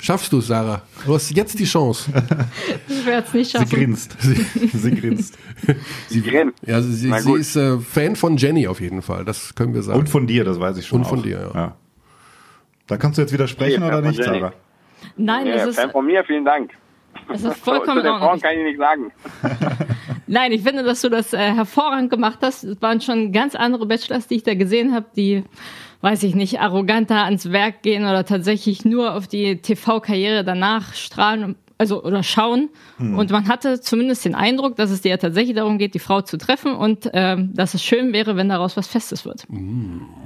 schaffst du es, Sarah? Du hast jetzt die Chance. Ich werde es nicht Sie schaffen. grinst. Sie grinst. Sie grinst. Ja, sie, sie, sie ist äh, Fan von Jenny auf jeden Fall. Das können wir sagen. Und von dir, das weiß ich schon. Und von auch. dir, ja. Da kannst du jetzt widersprechen Nee, oder von nicht, Jenny. Sarah? Nein, Ja, es ist, Fan von mir, vielen Dank. es ist So, vollkommen zu den. Frauen kann ich nicht sagen. Nein, ich finde, dass du das äh, hervorragend gemacht hast. Es waren schon ganz andere Bachelors, die ich da gesehen habe, die, weiß ich nicht, arroganter ans Werk gehen oder tatsächlich nur auf die TV-Karriere danach strahlen, also oder schauen. Und man hatte zumindest den Eindruck, dass es dir ja tatsächlich darum geht, die Frau zu treffen und ähm, dass es schön wäre, wenn daraus was Festes wird.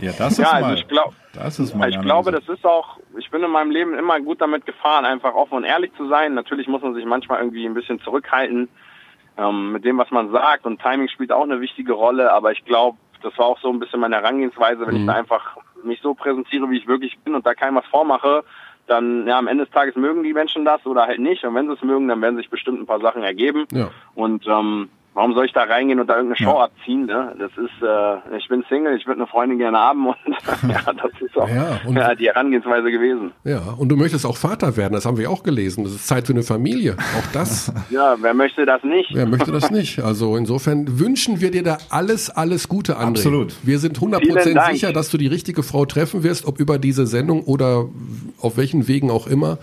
Ja, das ist Ja, mal. also ich glaube, das ist mal ich glaube, das ist auch, ich bin in meinem Leben immer gut damit gefahren, einfach offen und ehrlich zu sein. Natürlich muss man sich manchmal irgendwie ein bisschen zurückhalten ähm, mit dem, was man sagt und Timing spielt auch eine wichtige Rolle, aber ich glaube, das war auch so ein bisschen meine Herangehensweise, wenn ich da einfach mich so präsentiere, wie ich wirklich bin und da keinem was vormache, dann ja, am Ende des Tages mögen die Menschen das oder halt nicht. Und wenn sie es mögen, dann werden sich bestimmt ein paar Sachen ergeben. Ja. Und ähm, warum soll ich da reingehen und da irgendeine Show Ja. abziehen? Ne? Das ist, äh, ich bin Single, ich würde eine Freundin gerne haben und ja, das ist auch Ja, und- ja, die Herangehensweise gewesen. Ja, und du möchtest auch Vater werden, das haben wir auch gelesen. Das ist Zeit für eine Familie. Auch das. Ja, wer möchte das nicht? Wer möchte das nicht? Also insofern wünschen wir dir da alles, alles Gute, André. Absolut. Wir sind Vielen 100% Dank. sicher, dass du die richtige Frau treffen wirst, ob über diese Sendung oder auf welchen Wegen auch immer.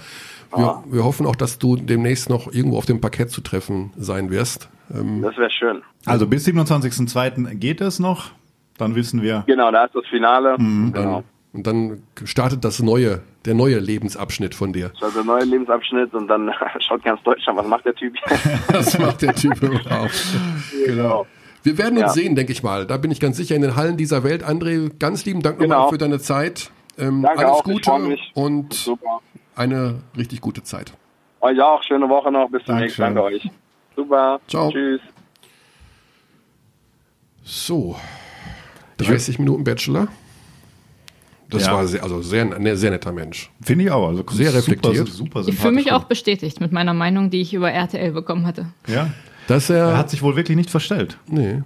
Wir, Ah. wir hoffen auch, dass du demnächst noch irgendwo auf dem Parkett zu treffen sein wirst. Ähm, Das wäre schön. Also bis 27.02. geht es noch. Dann wissen wir. Genau, da ist das Finale. dann, Genau. Und dann startet das neue, der neue Lebensabschnitt von dir. Das ist der neue Lebensabschnitt und dann schaut ganz Deutschland, was macht der Typ? Das macht der Typ überhaupt. genau. Wir werden uns Ja. sehen, denke ich mal. Da bin ich ganz sicher in den Hallen dieser Welt. André, ganz lieben Dank Genau. nochmal für deine Zeit. Ähm, Danke alles auch, Gute und Super. eine richtig gute Zeit. Euch auch, schöne Woche noch. Bis zum nächsten Dankeschön. Danke euch. Super. Ciao. Tschüss. So, 30 Minuten Bachelor. Das Ja. war sehr, also sehr, ein sehr netter Mensch. Finde ich auch. Also Sehr reflektiert. Super, super Ich fühle mich auch bestätigt mit meiner Meinung, die ich über RTL bekommen hatte. Ja. Dass Er er, hat sich wohl wirklich nicht verstellt. nee,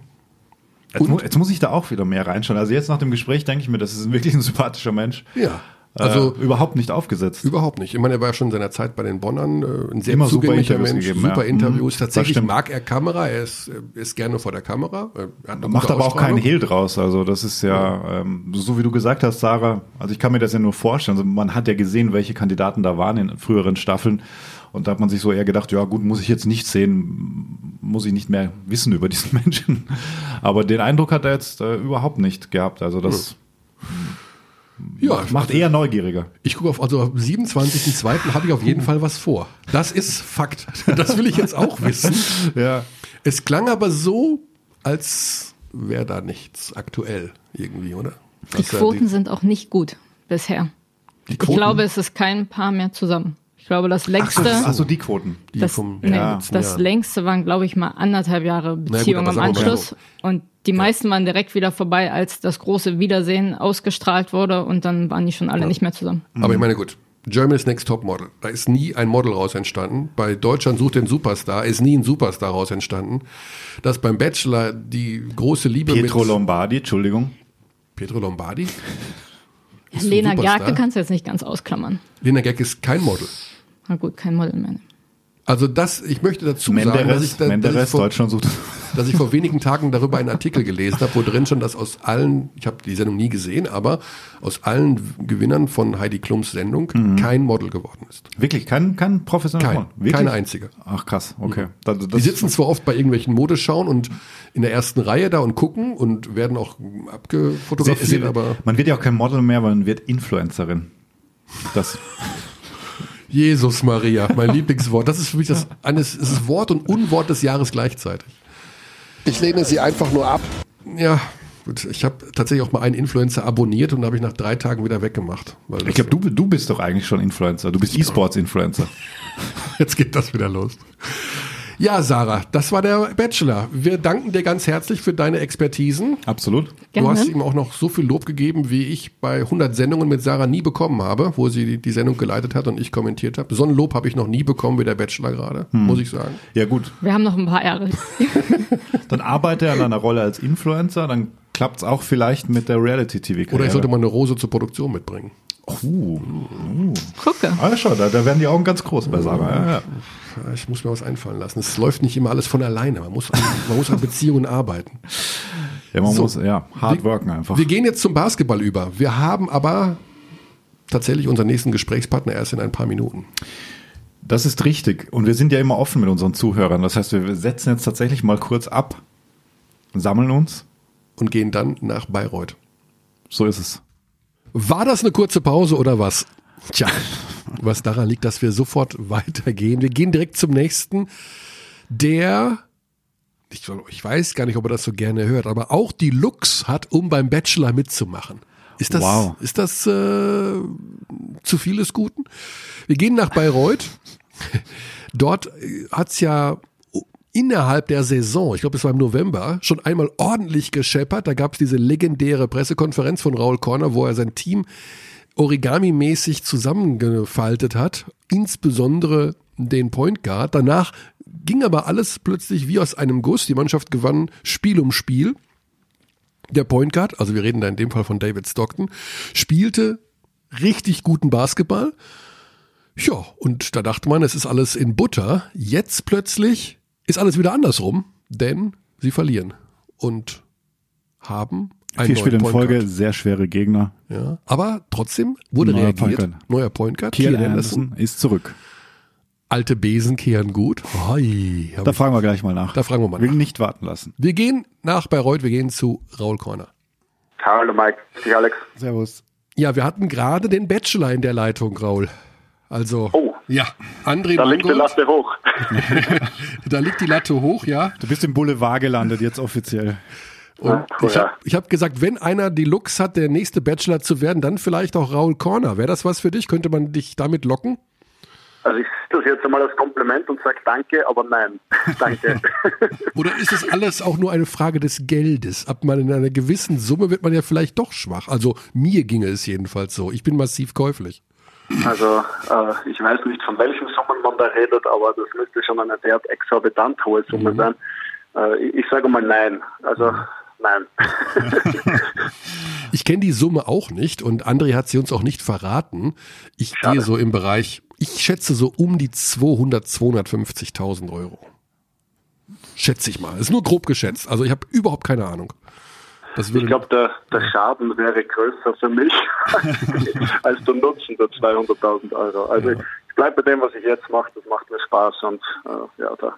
Jetzt, mu jetzt muss ich da auch wieder mehr reinschauen. Also jetzt nach dem Gespräch denke ich mir, das ist wirklich ein sympathischer Mensch. ja, Also äh, überhaupt nicht aufgesetzt. überhaupt nicht. Ich meine, er war ja schon in seiner Zeit bei den Bonnern äh, ein sehr Immer super zugänglicher Interviews Mensch, gegeben, super ja. Interviews. Mhm, Tatsächlich mag er Kamera, er ist, äh, ist gerne vor der Kamera. Er eine Macht aber auch keinen. Hehl draus. Also das ist ja, ähm, so wie du gesagt hast, Sarah, also ich kann mir das ja nur vorstellen. Also man hat ja gesehen, welche Kandidaten da waren in früheren Staffeln. Und da hat man sich so eher gedacht, ja gut, muss ich jetzt nicht sehen, muss ich nicht mehr wissen über diesen Menschen. Aber den Eindruck hat er jetzt äh, überhaupt nicht gehabt. Also das Ja, macht eher neugieriger. Ich gucke auf, also am 27.02. habe ich auf jeden Fall was vor. Das ist Fakt. Das will ich jetzt auch wissen. Ja. Es klang aber so, als wäre da nichts aktuell irgendwie, oder? Die Dass er Quoten sind auch nicht gut bisher. die Ich glaube, es ist kein Paar mehr zusammen. Ich glaube, das längste, Also die Quoten. die das, vom nee, ja, das längste waren, glaube ich, mal anderthalb Jahre Beziehung aber am Anschluss. Und die meisten waren direkt wieder vorbei, als das große Wiedersehen ausgestrahlt wurde. Und dann waren die schon alle nicht mehr zusammen. Aber ich meine, gut. Germany's Next Top Model. Da ist nie ein Model raus entstanden. Bei Deutschland sucht den Superstar ist nie ein Superstar raus entstanden. Dass beim Bachelor die große Liebe Pietro mit Lombardi, Entschuldigung. Pietro Lombardi. Lena. Gerke kannst du jetzt nicht ganz ausklammern. Lena Geck ist kein Model. Na gut, kein Model mehr. Also das, ich möchte dazu sagen, dass ich, Menderes, da, dass, ich Menderes vor, dass ich vor wenigen Tagen darüber einen Artikel gelesen habe, wo drin schon, dass aus allen, ich habe die Sendung nie gesehen, aber aus allen Gewinnern von Heidi Klums Sendung Mhm. kein Model geworden ist. Wirklich, kein, kein professioneller Kein. Wirklich? keine einzige. Ach krass, okay. Das, das Die sitzen zwar oft bei irgendwelchen Modeschauen und in der ersten Reihe da und gucken und werden auch abgefotografiert, sie, sie, aber man wird ja auch kein Model mehr, man wird Influencerin. Das, Jesus Maria, mein Lieblingswort. Das ist für mich das eines, es ist Wort und Unwort des Jahres gleichzeitig. Ich lehne sie einfach nur ab. Ja, gut. Ich habe tatsächlich auch mal einen Influencer abonniert und habe ich nach drei Tagen wieder weggemacht. Weil ich glaube, du, du bist doch eigentlich schon Influencer. Du bist E-Sports-Influencer. Jetzt geht das wieder los. Ja, Sarah, das war der Bachelor. Wir danken dir ganz herzlich für deine Expertisen. Absolut. Gerne. Du hast ihm auch noch so viel Lob gegeben, wie ich bei 100 Sendungen mit Sarah nie bekommen habe, wo sie die- Sendung geleitet hat und ich kommentiert habe. So ein Lob habe ich noch nie bekommen wie der Bachelor gerade, muss ich sagen. Ja gut, Wir haben noch ein paar Jahre. dann arbeite er an einer Rolle als Influencer, dann klappt's auch vielleicht mit der Reality-TV-Karriere. Oder ich sollte mal eine Rose zur Produktion mitbringen. Uh, Gucke. ah, schau, da, da werden die Augen ganz groß bei Sarah. Ja, ja. Ich muss mir was einfallen lassen. Es läuft nicht immer alles von alleine. Man muss, an- man muss an Beziehungen arbeiten. ja man So. muss ja hard worken einfach. Wir gehen jetzt zum Basketball über. Wir haben aber tatsächlich unseren nächsten Gesprächspartner erst in ein paar Minuten. Das ist richtig. Und wir sind ja immer offen mit unseren Zuhörern. Das heißt, wir setzen jetzt tatsächlich mal kurz ab, sammeln uns. und gehen dann nach Bayreuth. So ist es. War das eine kurze Pause oder was? Tja, was daran liegt, dass wir sofort weitergehen. Wir gehen direkt zum nächsten, der, ich, ich weiß gar nicht, ob er das so gerne hört, aber auch die Lux hat, um beim Bachelor mitzumachen. Ist das, Wow. ist das äh, zu viel des Guten? Wir gehen nach Bayreuth. Dort äh, hat's ja innerhalb der Saison, ich glaube es war im November, schon einmal ordentlich gescheppert. Da gab es diese legendäre Pressekonferenz von Raul Korner, wo er sein Team origami-mäßig zusammengefaltet hat, insbesondere den Point Guard. Danach ging aber alles plötzlich wie aus einem Guss. Die Mannschaft gewann Spiel um Spiel. Der Point Guard, also wir reden da in dem Fall von David Stockton, spielte richtig guten Basketball. Ja, und da dachte man, es ist alles in Butter. Jetzt plötzlich ist alles wieder andersrum, denn sie verlieren und haben einen Vier Spiele in Folge, Guard. sehr schwere Gegner. Ja, aber trotzdem wurde Neuer reagiert. Point Guard. Neuer Point Guard. Kiel Kiel Anderson. Anderson ist zurück. Alte Besen kehren gut. Hoi, Da fragen wir gleich mal nach. Da fragen wir mal Will nach. nicht warten lassen. wir gehen nach Bayreuth, wir gehen zu Raul Korner. Hallo Mike, die Alex. Servus. Ja, wir hatten gerade den Bachelor in der Leitung, Raul. Also, Oh. ja, André Da liegt die Latte hoch. da liegt die Latte hoch, ja. Du bist im Boulevard gelandet, jetzt offiziell. Und Ja, ich habe hab gesagt, wenn einer die Looks hat, der nächste Bachelor zu werden, dann vielleicht auch Raul Corner. Wäre das was für dich? Könnte man dich damit locken? Also ich sehe das jetzt einmal als Kompliment und sage danke, aber nein, danke. Oder ist es alles auch nur eine Frage des Geldes? Ab man in einer gewissen Summe wird man ja vielleicht doch schwach. Also mir ginge es jedenfalls so. Ich bin massiv käuflich. Also äh, ich weiß nicht, von welchen Summen man da redet, aber das müsste schon eine derart exorbitant hohe Summe sein. Äh, ich, ich sage mal nein. Also nein. Ich kenne die Summe auch nicht und André hat sie uns auch nicht verraten. Ich gehe so im Bereich, ich schätze so um die 200, 250.000 Euro. Schätze ich mal. Ist nur grob geschätzt. Also ich habe überhaupt keine Ahnung. Das würde Ich glaube, der, der Schaden wäre größer für mich als der Nutzen der 200.000 Euro. Also ich bleibe bei dem, was ich jetzt mache. Das macht mir Spaß und äh, ja, da,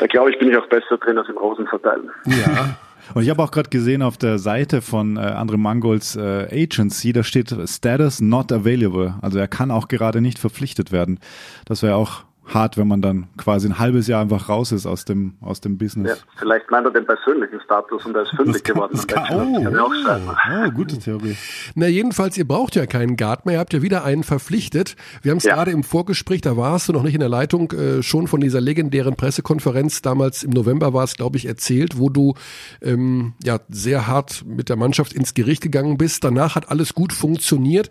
da glaube ich, bin ich auch besser drin als im Rosenverteilen. ja. Und ich habe auch gerade gesehen auf der Seite von äh, Andre Mangols äh, Agency, da steht Status not available. Also er kann auch gerade nicht verpflichtet werden. Das wäre auch hart, wenn man dann quasi ein halbes Jahr einfach raus ist aus dem, aus dem Ja, Business. vielleicht meint er den persönlichen Status und er ist fündig geworden. das kann, oh, Das kann ja auch sein. oh, gute Theorie. Na jedenfalls, ihr braucht ja keinen Guard mehr, ihr habt ja wieder einen verpflichtet. Wir haben es Ja. gerade im Vorgespräch, da warst du noch nicht in der Leitung, äh, schon von dieser legendären Pressekonferenz damals im November war es, glaube ich, erzählt, wo du ähm, ja sehr hart mit der Mannschaft ins Gericht gegangen bist. Danach hat alles gut funktioniert.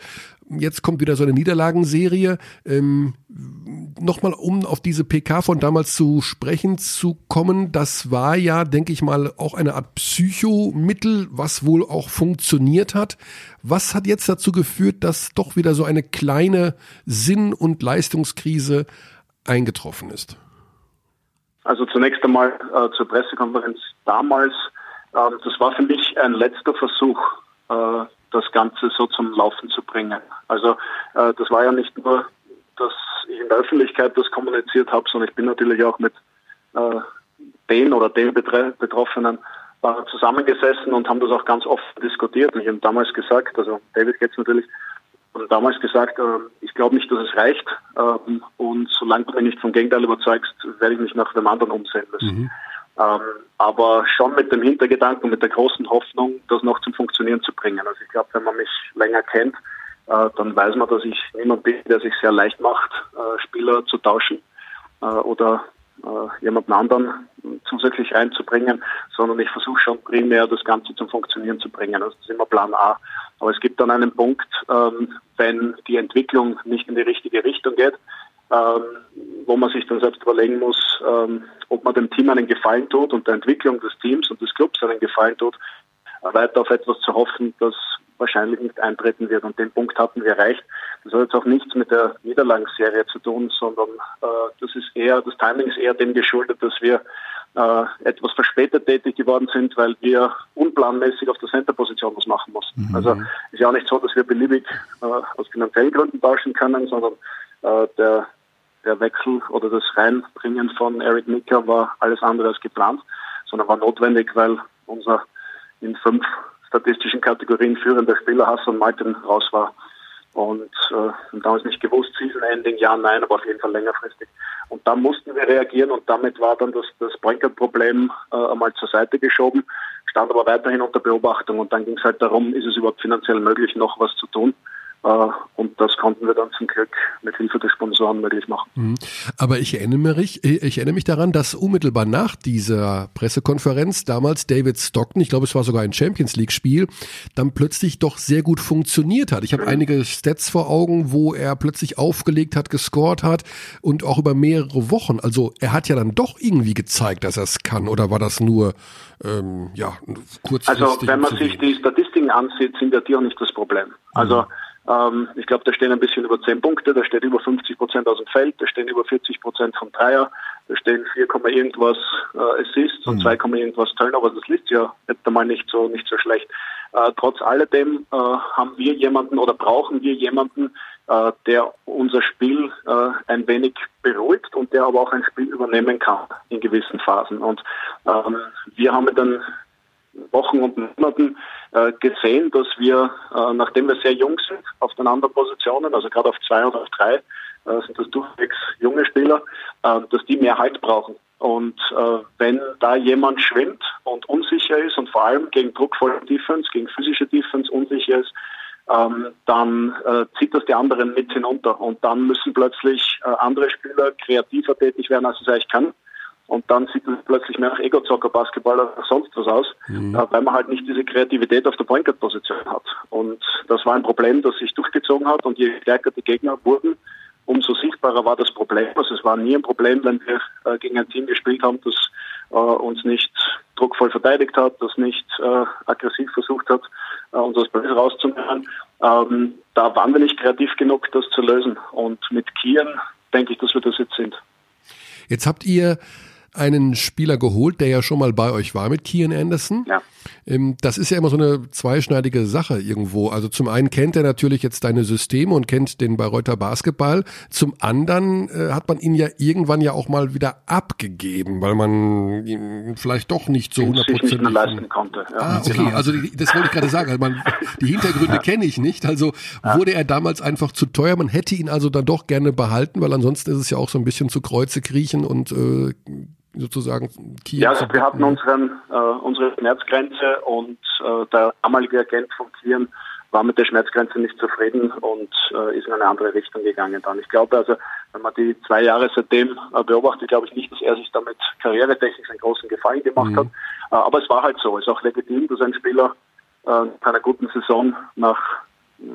Jetzt kommt wieder so eine Niederlagenserie. Ähm, Nochmal, um auf diese PK von damals zu sprechen zu kommen, das war ja, denke ich mal, auch eine Art Psychomittel, was wohl auch funktioniert hat. Was hat jetzt dazu geführt, dass doch wieder so eine kleine Sinn- und Leistungskrise eingetroffen ist? Also zunächst einmal äh, zur Pressekonferenz damals. Ähm, das war für mich ein letzter Versuch, äh, das Ganze so zum Laufen zu bringen. Also äh, das war ja nicht nur, dass ich in der Öffentlichkeit das kommuniziert habe, sondern ich bin natürlich auch mit äh, den oder den Betre Betroffenen äh, zusammengesessen und haben das auch ganz offen diskutiert. Und ich habe damals gesagt, also David jetzt natürlich, und damals gesagt, äh, ich glaube nicht, dass es reicht. Ähm, und solange du mich nicht vom Gegenteil überzeugst, werde ich mich nach dem anderen umsehen müssen. Ähm, aber schon mit dem Hintergedanken, mit der großen Hoffnung, das noch zum Funktionieren zu bringen. Also ich glaube, wenn man mich länger kennt, äh, dann weiß man, dass ich niemand bin, der sich sehr leicht macht, äh, Spieler zu tauschen äh, oder äh, jemanden anderen zusätzlich reinzubringen, sondern ich versuche schon primär das Ganze zum Funktionieren zu bringen. Also das ist immer Plan A. Aber es gibt dann einen Punkt, ähm, wenn die Entwicklung nicht in die richtige Richtung geht, wo man sich dann selbst überlegen muss, ähm, ob man dem Team einen Gefallen tut und der Entwicklung des Teams und des Clubs einen Gefallen tut, weiter auf etwas zu hoffen, das wahrscheinlich nicht eintreten wird. Und den Punkt hatten wir erreicht. Das hat jetzt auch nichts mit der Niederlagenserie zu tun, sondern äh, das ist eher, das Timing ist eher dem geschuldet, dass wir äh, etwas verspätet tätig geworden sind, weil wir unplanmäßig auf der Center-Position was machen mussten. Also ist ja auch nicht so, dass wir beliebig äh, aus finanziellen Gründen tauschen können, sondern äh, der, der Wechsel oder das Reinbringen von Eric Micker war alles andere als geplant, sondern war notwendig, weil unser in fünf statistischen Kategorien führender Spieler Hassan Martin raus war. Und äh, damals nicht gewusst, Season Ending, ja, nein, aber auf jeden Fall längerfristig. Und da mussten wir reagieren und damit war dann das, das Point-Guard-Problem äh, einmal zur Seite geschoben, stand aber weiterhin unter Beobachtung und dann ging es halt darum, ist es überhaupt finanziell möglich, noch was zu tun. Äh, und das konnten wir dann zum Glück mit Hilfe der Sponsoren möglich machen. Mhm. Aber ich erinnere mich, ich erinnere mich daran, dass unmittelbar nach dieser Pressekonferenz damals David Stockton, ich glaube es war sogar ein Champions League Spiel, dann plötzlich doch sehr gut funktioniert hat. Ich habe einige Stats vor Augen, wo er plötzlich aufgelegt hat, gescored hat und auch über mehrere Wochen. Also er hat ja dann doch irgendwie gezeigt, dass er es kann. Oder war das nur ähm, ja kurzfristig? Also wenn man sich die Statistiken ansieht, sind ja die auch nicht das Problem. Also ähm, ich glaube, da stehen ein bisschen über 10 Punkte, da steht über 50 Prozent aus dem Feld, da stehen über 40 Prozent vom Dreier, da stehen 4, irgendwas äh, Assists und 2, irgendwas Turnover. Das liest ja jetzt einmal nicht so nicht so schlecht. Äh, trotz alledem äh, haben wir jemanden oder brauchen wir jemanden, äh, der unser Spiel äh, ein wenig beruhigt und der aber auch ein Spiel übernehmen kann in gewissen Phasen. Und ähm, wir haben dann Wochen und Monaten äh, gesehen, dass wir, äh, nachdem wir sehr jung sind auf den anderen Positionen, also gerade auf zwei und auf drei, äh, sind das durchwegs junge Spieler, äh, dass die mehr Halt brauchen Und äh, wenn da jemand schwimmt und unsicher ist und vor allem gegen druckvolle Defense, gegen physische Defense unsicher ist, ähm, dann äh, zieht das die anderen mit hinunter. Und dann müssen plötzlich äh, andere Spieler kreativer tätig werden, als sie es eigentlich können. Und dann sieht es plötzlich mehr nach Ego-Zocker, Basketball oder sonst was aus, mhm. äh, weil man halt nicht diese Kreativität auf der Point Guard-Position hat. Und das war ein Problem, das sich durchgezogen hat. Und je stärker die Gegner wurden, umso sichtbarer war das Problem. Also es war nie ein Problem, wenn wir äh, gegen ein Team gespielt haben, das äh, uns nicht druckvoll verteidigt hat, das nicht äh, aggressiv versucht hat, äh, uns aus Böse rauszunehmen. Ähm, da waren wir nicht kreativ genug, das zu lösen. Und mit Kieren denke ich, dass wir das jetzt sind. Jetzt habt ihr einen Spieler geholt, der ja schon mal bei euch war mit Kian Anderson. Ja. Ähm, das ist ja immer so eine zweischneidige Sache irgendwo. Also zum einen kennt er natürlich jetzt deine Systeme und kennt den Bayreuther Basketball. Zum anderen äh, hat man ihn ja irgendwann ja auch mal wieder abgegeben, weil man ihn vielleicht doch nicht so hundertprozentig leisten konnte. Ja. Ah, okay. Also das wollte ich gerade sagen. Also man, die Hintergründe ja. kenne ich nicht. Also wurde er damals einfach zu teuer. Man hätte ihn also dann doch gerne behalten, weil ansonsten ist es ja auch so ein bisschen zu Kreuze kriechen und äh, sozusagen Kiel? Ja, also wir hatten unseren, äh, unsere Schmerzgrenze und äh, der damalige Agent von Kieren war mit der Schmerzgrenze nicht zufrieden und äh, ist in eine andere Richtung gegangen dann. Ich glaube also, wenn man die zwei Jahre seitdem äh, beobachtet, glaube ich nicht, dass er sich damit karrieretechnisch einen großen Gefallen gemacht mhm. hat. Äh, aber es war halt so. Es ist auch legitim, dass ein Spieler äh, einer guten Saison nach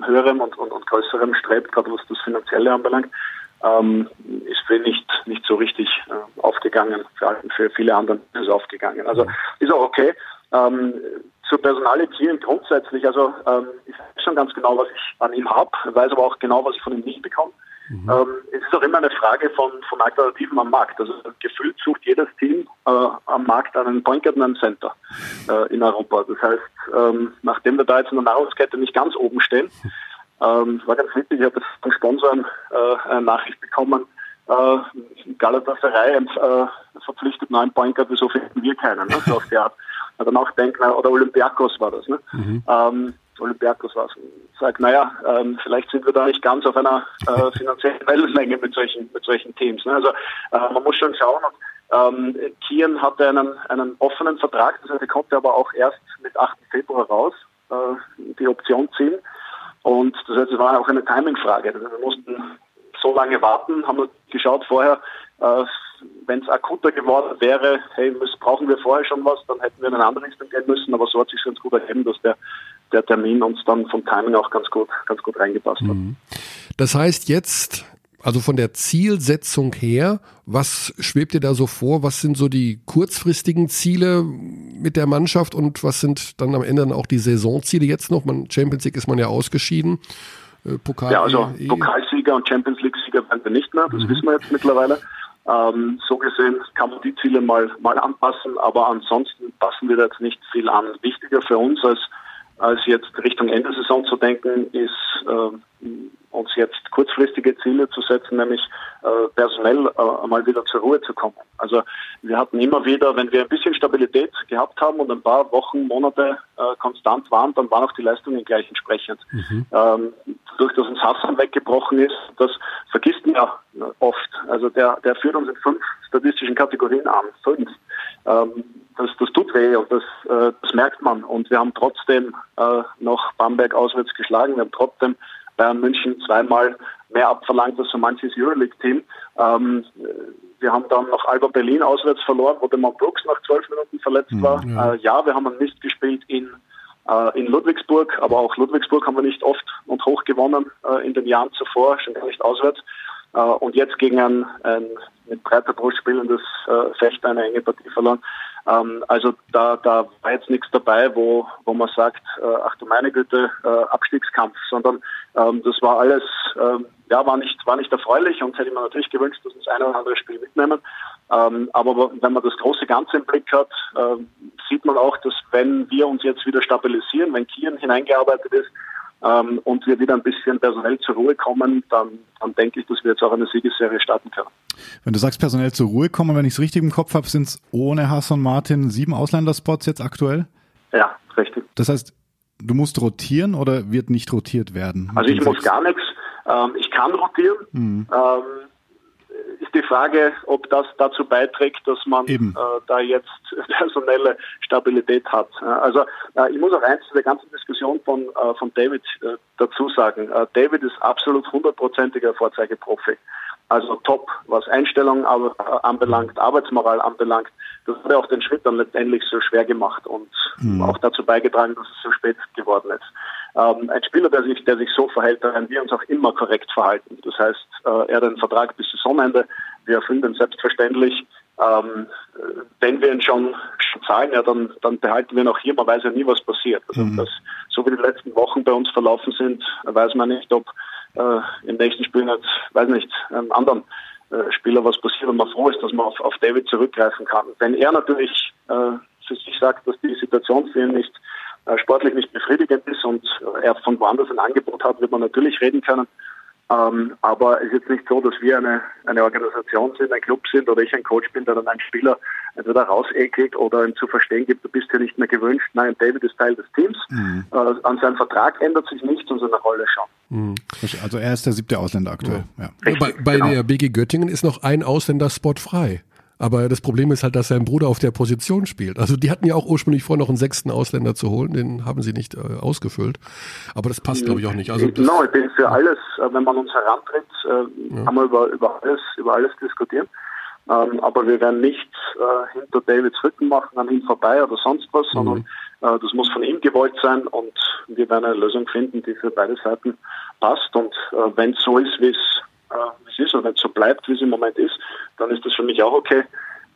höherem und, und, und größerem strebt, gerade was das Finanzielle anbelangt ähm, ist für nicht, nicht so richtig äh, aufgegangen. Für, für viele andere ist es aufgegangen. Also ist auch okay. Ähm, zur Personality grundsätzlich, also ähm, ich weiß schon ganz genau, was ich an ihm habe, weiß aber auch genau, was ich von ihm nicht bekomme. Mhm. Ähm, es ist auch immer eine Frage von, von Alternativen am Markt. Also gefühlt sucht jedes Team äh, am Markt einen Point Guard und einen Center äh, in Europa. Das heißt, ähm, nachdem wir da jetzt in der Nahrungskette nicht ganz oben stehen, ähm, war ganz witzig, ich habe von Sponsoren äh, eine Nachricht bekommen, äh, Galatasaray äh, verpflichtet neuen Point Guard, wieso finden wir keinen? Ne? So auf die Art. Dann auch denken, oder Olympiakos war das, ne? Mhm. Ähm, Olympiakos war es. Sagt, naja, ähm, vielleicht sind wir da nicht ganz auf einer äh, finanziellen Wellenlänge mit solchen, mit solchen Teams. Ne? Also äh, man muss schon schauen. Und, ähm, Kian hatte einen, einen offenen Vertrag, das heißt, er konnte aber auch erst mit 8. Februar raus äh, die Option ziehen. Und das heißt, es war auch eine Timingfrage. Also wir mussten so lange warten, haben geschaut vorher, äh, wenn es akuter geworden wäre, hey, müssen, brauchen wir vorher schon was, dann hätten wir in eine andere Richtung gehen müssen. Aber so hat sich ganz gut ergeben, dass der, der Termin uns dann vom Timing auch ganz gut, ganz gut reingepasst hat. Mhm. Das heißt jetzt also von der Zielsetzung her, was schwebt dir da so vor? Was sind so die kurzfristigen Ziele mit der Mannschaft und was sind dann am Ende dann auch die Saisonziele jetzt noch? Man, Champions League ist man ja ausgeschieden. Äh, Pokal ja, also e Pokalsieger und Champions League-Sieger werden wir nicht mehr, das mhm. wissen wir jetzt mittlerweile. Ähm, so gesehen kann man die Ziele mal, mal anpassen, aber ansonsten passen wir da jetzt nicht viel an. Wichtiger für uns als, als jetzt Richtung Ende Saison zu denken, ist äh, uns jetzt kurzfristige Ziele zu setzen, nämlich äh, personell äh, einmal wieder zur Ruhe zu kommen. Also wir hatten immer wieder, wenn wir ein bisschen Stabilität gehabt haben und ein paar Wochen, Monate äh, konstant waren, dann waren auch die Leistungen gleich entsprechend. Mhm. Ähm, durch dass uns Hassan weggebrochen ist, das vergisst man ja oft. Also der, der führt uns in fünf statistischen Kategorien an. Fünf. Ähm, das, das tut weh und das, äh, das merkt man. Und wir haben trotzdem äh, noch Bamberg auswärts geschlagen. Wir haben trotzdem Bayern München zweimal mehr abverlangt als so manches Euroleague-Team. Ähm, wir haben dann noch Alba Berlin auswärts verloren, wo der Mount Brooks nach zwölf Minuten verletzt mhm, war. Ja. Äh, ja, wir haben einen Mist gespielt in, äh, in Ludwigsburg, aber auch Ludwigsburg haben wir nicht oft und hoch gewonnen äh, in den Jahren zuvor, schon gar nicht auswärts. Äh, und jetzt gegen ein, ein mit breiter Brust spielendes äh, Fechter eine enge Partie verloren. Ähm, also da, da war jetzt nichts dabei, wo, wo man sagt, äh, ach du meine Güte, äh, Abstiegskampf, sondern ähm, das war alles, ähm, ja, war nicht, war nicht erfreulich und hätte man natürlich gewünscht, dass das eine oder andere Spiel mitnehmen. Ähm, aber wenn man das große Ganze im Blick hat, äh, sieht man auch, dass wenn wir uns jetzt wieder stabilisieren, wenn Kieren hineingearbeitet ist, ähm, und wir wieder ein bisschen personell zur Ruhe kommen, dann, dann denke ich, dass wir jetzt auch eine Siegesserie starten können. Wenn du sagst, personell zur Ruhe kommen, wenn ich es richtig im Kopf habe, sind es ohne Hassan Martin sieben Ausländerspots jetzt aktuell? Ja, richtig. Das heißt, du musst rotieren oder wird nicht rotiert werden? Also ich muss gar nichts. Ähm, ich kann rotieren. Mhm. Ähm, ist die Frage, ob das dazu beiträgt, dass man äh, da jetzt personelle Stabilität hat. Also äh, ich muss auch eins zu der ganzen Diskussion von, äh, von David äh, dazu sagen. Äh, David ist absolut hundertprozentiger Vorzeigeprofi. Also top, was Einstellung äh, anbelangt, Arbeitsmoral anbelangt. Das hat ja auch den Schritt dann letztendlich so schwer gemacht und mhm. auch dazu beigetragen, dass es so spät geworden ist. Ähm, ein Spieler, der sich, der sich so verhält, da werden wir uns auch immer korrekt verhalten. Das heißt, äh, er hat einen Vertrag bis Saisonende, wir erfüllen den selbstverständlich. Ähm, wenn wir ihn schon, zahlen, ja, dann, dann behalten wir ihn auch hier. Man weiß ja nie, was passiert. Also mhm. das, so wie die letzten Wochen bei uns verlaufen sind, weiß man nicht, ob äh, im nächsten Spiel nicht, weiß nicht, einem anderen äh, Spieler was passiert und man froh ist, dass man auf, auf David zurückgreifen kann. Wenn er natürlich äh, für sich sagt, dass die Situation für ihn nicht sportlich nicht befriedigend ist und er von woanders ein Angebot hat, wird man natürlich reden können. Ähm, aber es ist jetzt nicht so, dass wir eine, eine Organisation sind, ein Club sind oder ich ein Coach bin, der dann einen Spieler entweder rausekelt oder ihm zu verstehen gibt, du bist hier nicht mehr gewünscht. Nein, David ist Teil des Teams. Mhm. Äh, an seinem Vertrag ändert sich nichts und seine Rolle schon. Mhm. Also er ist der siebte Ausländer aktuell. Ja. Ja. Richtig, bei, bei genau. der BG Göttingen ist noch ein Ausländerspot frei. Aber das Problem ist halt, dass sein Bruder auf der Position spielt. Also die hatten ja auch ursprünglich vor, noch einen sechsten Ausländer zu holen, den haben sie nicht äh, ausgefüllt. Aber das passt, glaube ich, auch nicht. Also genau, ich bin für alles, äh, wenn man uns herantritt, äh, ja. kann man über, über alles, über alles diskutieren. Ähm, aber wir werden nichts äh, hinter Davids Rücken machen, an ihm vorbei oder sonst was, mhm. sondern äh, das muss von ihm gewollt sein und wir werden eine Lösung finden, die für beide Seiten passt. Und äh, wenn es so ist, wie es es ist und wenn es so bleibt, wie es im Moment ist, dann ist das für mich auch okay.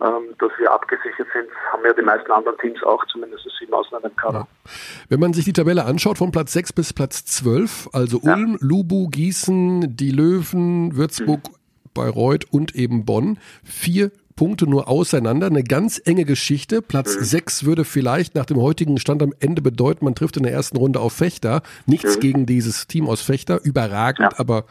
Ähm, dass wir abgesichert sind, haben ja die meisten anderen Teams auch, zumindest sieben Ausländer im Kader. Ja. Wenn man sich die Tabelle anschaut, von Platz 6 bis Platz 12, also Ulm, ja. Lubu, Gießen, die Löwen, Würzburg, mhm. Bayreuth und eben Bonn, vier Punkte nur auseinander. Eine ganz enge Geschichte. Platz mhm. 6 würde vielleicht nach dem heutigen Stand am Ende bedeuten, man trifft in der ersten Runde auf Fechter. Nichts mhm. gegen dieses Team aus Fechter. Überragend, ja. aber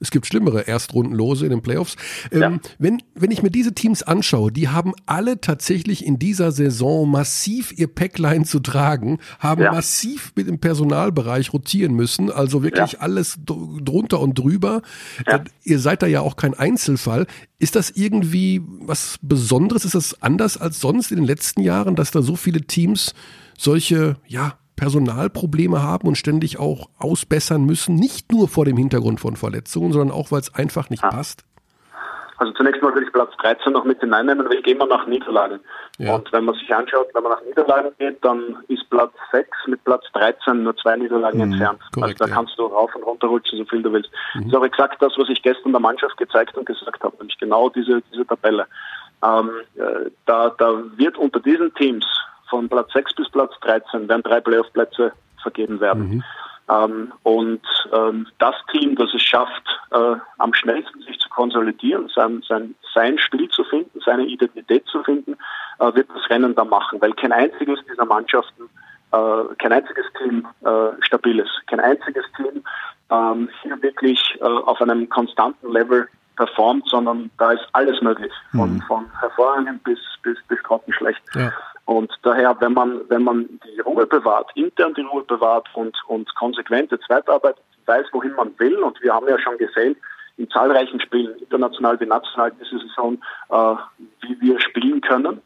es gibt schlimmere Erstrundenlose in den Playoffs. Ähm, ja. wenn, wenn ich mir diese Teams anschaue, die haben alle tatsächlich in dieser Saison massiv ihr Packline zu tragen, haben ja. massiv mit dem Personalbereich rotieren müssen, also wirklich ja. alles drunter und drüber. Äh, ihr seid da ja auch kein Einzelfall. Ist das irgendwie was Besonderes? Ist das anders als sonst in den letzten Jahren, dass da so viele Teams solche, ja, Personalprobleme haben und ständig auch ausbessern müssen, nicht nur vor dem Hintergrund von Verletzungen, sondern auch, weil es einfach nicht ja. passt? Also zunächst mal will ich Platz 13 noch mit hineinnehmen, weil ich gehe immer nach Niederlagen. Ja. Und wenn man sich anschaut, wenn man nach Niederlagen geht, dann ist Platz 6 mit Platz 13 nur zwei Niederlagen mhm, entfernt. Korrekt, also da ja. kannst du rauf und runter rutschen, so viel du willst. Mhm. Das ist auch exakt das, was ich gestern der Mannschaft gezeigt und gesagt habe, nämlich genau diese, diese Tabelle. Ähm, äh, da, da wird unter diesen Teams von Platz 6 bis Platz 13 werden drei Playoff-Plätze vergeben werden. Mhm. Ähm, und ähm, das Team, das es schafft, äh, am schnellsten sich zu konsolidieren, sein, sein, sein Spiel zu finden, seine Identität zu finden, äh, wird das Rennen da machen, weil kein einziges dieser Mannschaften, äh, kein einziges Team äh, stabil ist, kein einziges Team ähm, hier wirklich äh, auf einem konstanten Level performt, sondern da ist alles möglich, von, mhm. von hervorragend bis, bis, bis grottenschlecht. Ja. Und daher, wenn man, wenn man die Ruhe bewahrt, intern die Ruhe bewahrt und, und konsequent jetzt weiterarbeitet, weiß, wohin man will, und wir haben ja schon gesehen, in zahlreichen Spielen, international wie national, diese Saison, äh, wie wir spielen können.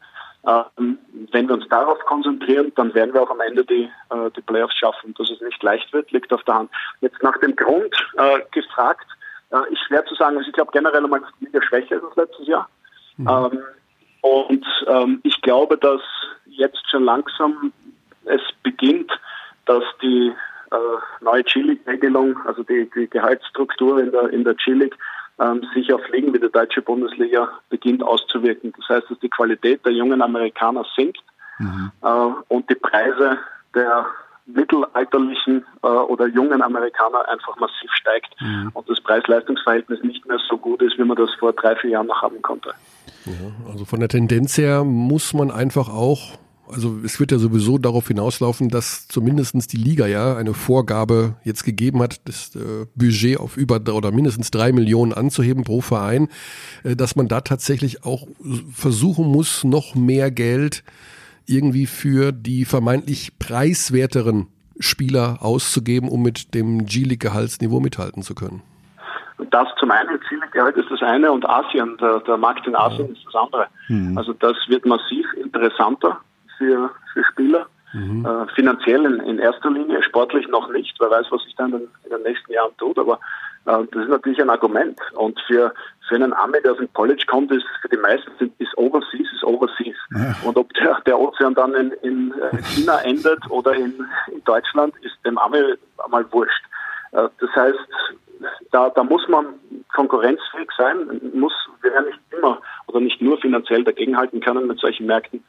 Ähm, wenn wir uns darauf konzentrieren, dann werden wir auch am Ende die, äh, die Playoffs schaffen. Dass es nicht leicht wird, liegt auf der Hand. Jetzt nach dem Grund äh, gefragt, äh, ist schwer zu sagen. Also ich glaube generell einmal, die Liga schwächer ist als letztes Jahr. Mhm. Ähm, und ähm, ich glaube, dass jetzt schon langsam es beginnt, dass die äh, neue G-League-Regelung, also die, die Gehaltsstruktur in der, in der G-League, ähm, sich auf Ligen wie der deutsche Bundesliga beginnt auszuwirken. Das heißt, dass die Qualität der jungen Amerikaner sinkt mhm. äh, und die Preise der mittelalterlichen äh, oder jungen Amerikaner einfach massiv steigt mhm. und das Preis-Leistungs-Verhältnis nicht mehr so gut ist, wie man das vor drei, vier Jahren noch haben konnte. Ja, also von der Tendenz her muss man einfach auch, also es wird ja sowieso darauf hinauslaufen, dass zumindestens die Liga ja eine Vorgabe jetzt gegeben hat, das äh, Budget auf über oder mindestens drei Millionen anzuheben pro Verein, äh, dass man da tatsächlich auch versuchen muss, noch mehr Geld irgendwie für die vermeintlich preiswerteren Spieler auszugeben, um mit dem G-League-Gehaltsniveau mithalten zu können. Das zum einen Zielgehalt ist das eine und Asien, der, der Markt in Asien ist das andere. Mhm. Also das wird massiv interessanter für, für Spieler. Mhm. Äh, finanziell in, in, erster Linie, sportlich noch nicht. Wer weiß, was sich dann in, in den nächsten Jahren tut, aber äh, das ist natürlich ein Argument. Und für, für einen Ami, der aus dem College kommt, ist für die meisten ist Overseas, ist Overseas. Ja. Und ob der, der Ozean dann in, in äh, China endet oder in, in Deutschland, ist dem Ami einmal wurscht. Äh, das heißt, da, da muss man konkurrenzfähig sein, muss, wir werden nicht immer oder nicht nur finanziell dagegenhalten können mit solchen Märkten.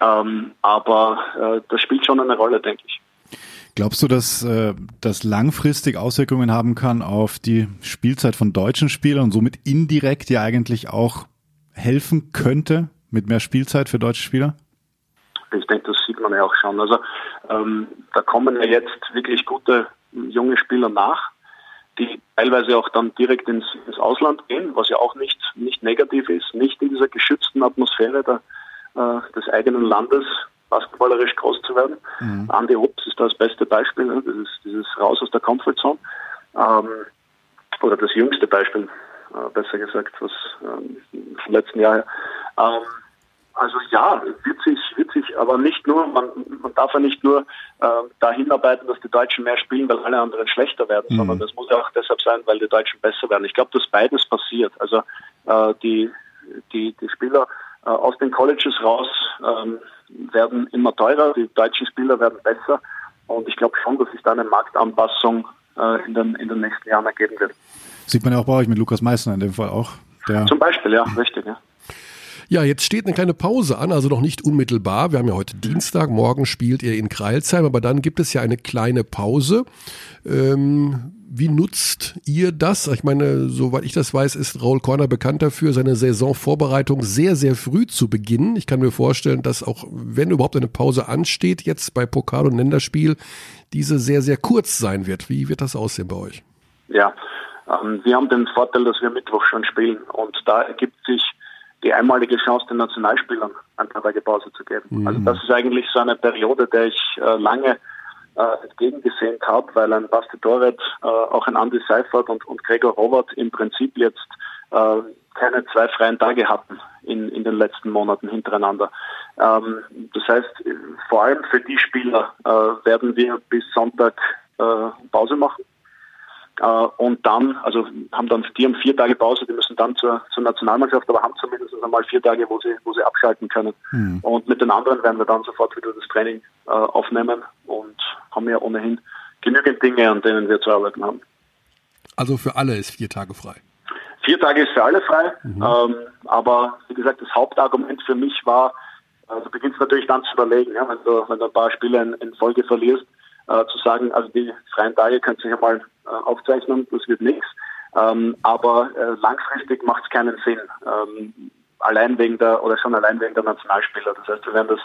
Ähm, aber äh, das spielt schon eine Rolle, denke ich. Glaubst du, dass äh, das langfristig Auswirkungen haben kann auf die Spielzeit von deutschen Spielern und somit indirekt ja eigentlich auch helfen könnte mit mehr Spielzeit für deutsche Spieler? Ich denke, das sieht man ja auch schon. Also ähm, da kommen ja jetzt wirklich gute junge Spieler nach die teilweise auch dann direkt ins, ins Ausland gehen, was ja auch nicht, nicht negativ ist, nicht in dieser geschützten Atmosphäre der, äh, des eigenen Landes basketballerisch groß zu werden. Mhm. Andy Hobbs ist da das beste Beispiel, ne? dieses, dieses Raus aus der Comfortzone. Ähm, oder das jüngste Beispiel, äh, besser gesagt, was ähm, vom letzten Jahr. Ähm, also ja, wird sich, wird sich, aber nicht nur, man, man darf ja nicht nur äh, dahin arbeiten, dass die Deutschen mehr spielen, weil alle anderen schlechter werden, mhm. sondern das muss ja auch deshalb sein, weil die Deutschen besser werden. Ich glaube, dass beides passiert. Also äh, die, die, die Spieler äh, aus den Colleges raus ähm, werden immer teurer, die deutschen Spieler werden besser und ich glaube schon, dass sich da eine Marktanpassung äh, in, den, in den nächsten Jahren ergeben wird. Sieht man ja auch bei euch mit Lukas Meissner in dem Fall auch. Der Zum Beispiel, ja, richtig, ja. Ja, jetzt steht eine kleine Pause an, also noch nicht unmittelbar. Wir haben ja heute Dienstag, morgen spielt ihr in Kreilsheim, aber dann gibt es ja eine kleine Pause. Ähm, wie nutzt ihr das? Ich meine, soweit ich das weiß, ist Raul Korner bekannt dafür, seine Saisonvorbereitung sehr, sehr früh zu beginnen. Ich kann mir vorstellen, dass auch, wenn überhaupt eine Pause ansteht, jetzt bei Pokal und Länderspiel, diese sehr, sehr kurz sein wird. Wie wird das aussehen bei euch? Ja, ähm, wir haben den Vorteil, dass wir Mittwoch schon spielen und da ergibt sich die einmalige Chance, den Nationalspielern ein paar Tage Pause zu geben. Mhm. Also das ist eigentlich so eine Periode, der ich äh, lange äh, entgegengesehen habe, weil ein Basti Doret, äh, auch ein Andy Seifert und, und Gregor Robert im Prinzip jetzt äh, keine zwei freien Tage hatten in, in den letzten Monaten hintereinander. Ähm, das heißt, vor allem für die Spieler äh, werden wir bis Sonntag äh, Pause machen. Äh, und dann, also haben dann, die haben vier Tage Pause, die müssen dann zur, zur Nationalmannschaft, aber haben zumindest einmal vier Tage, wo sie, wo sie abschalten können. Mhm. Und mit den anderen werden wir dann sofort wieder das Training äh, aufnehmen und haben ja ohnehin genügend Dinge, an denen wir zu arbeiten haben. Also für alle ist vier Tage frei. Vier Tage ist für alle frei, mhm. ähm, aber wie gesagt, das Hauptargument für mich war, also beginnst natürlich dann zu überlegen, ja, wenn du, wenn du ein paar Spiele in, in Folge verlierst, äh, zu sagen, also die freien Tage könnt ihr ja mal äh, aufzeichnen, das wird nichts. Ähm, aber äh, langfristig macht es keinen Sinn. Ähm, allein wegen der oder schon allein wegen der Nationalspieler. Das heißt, wir werden das,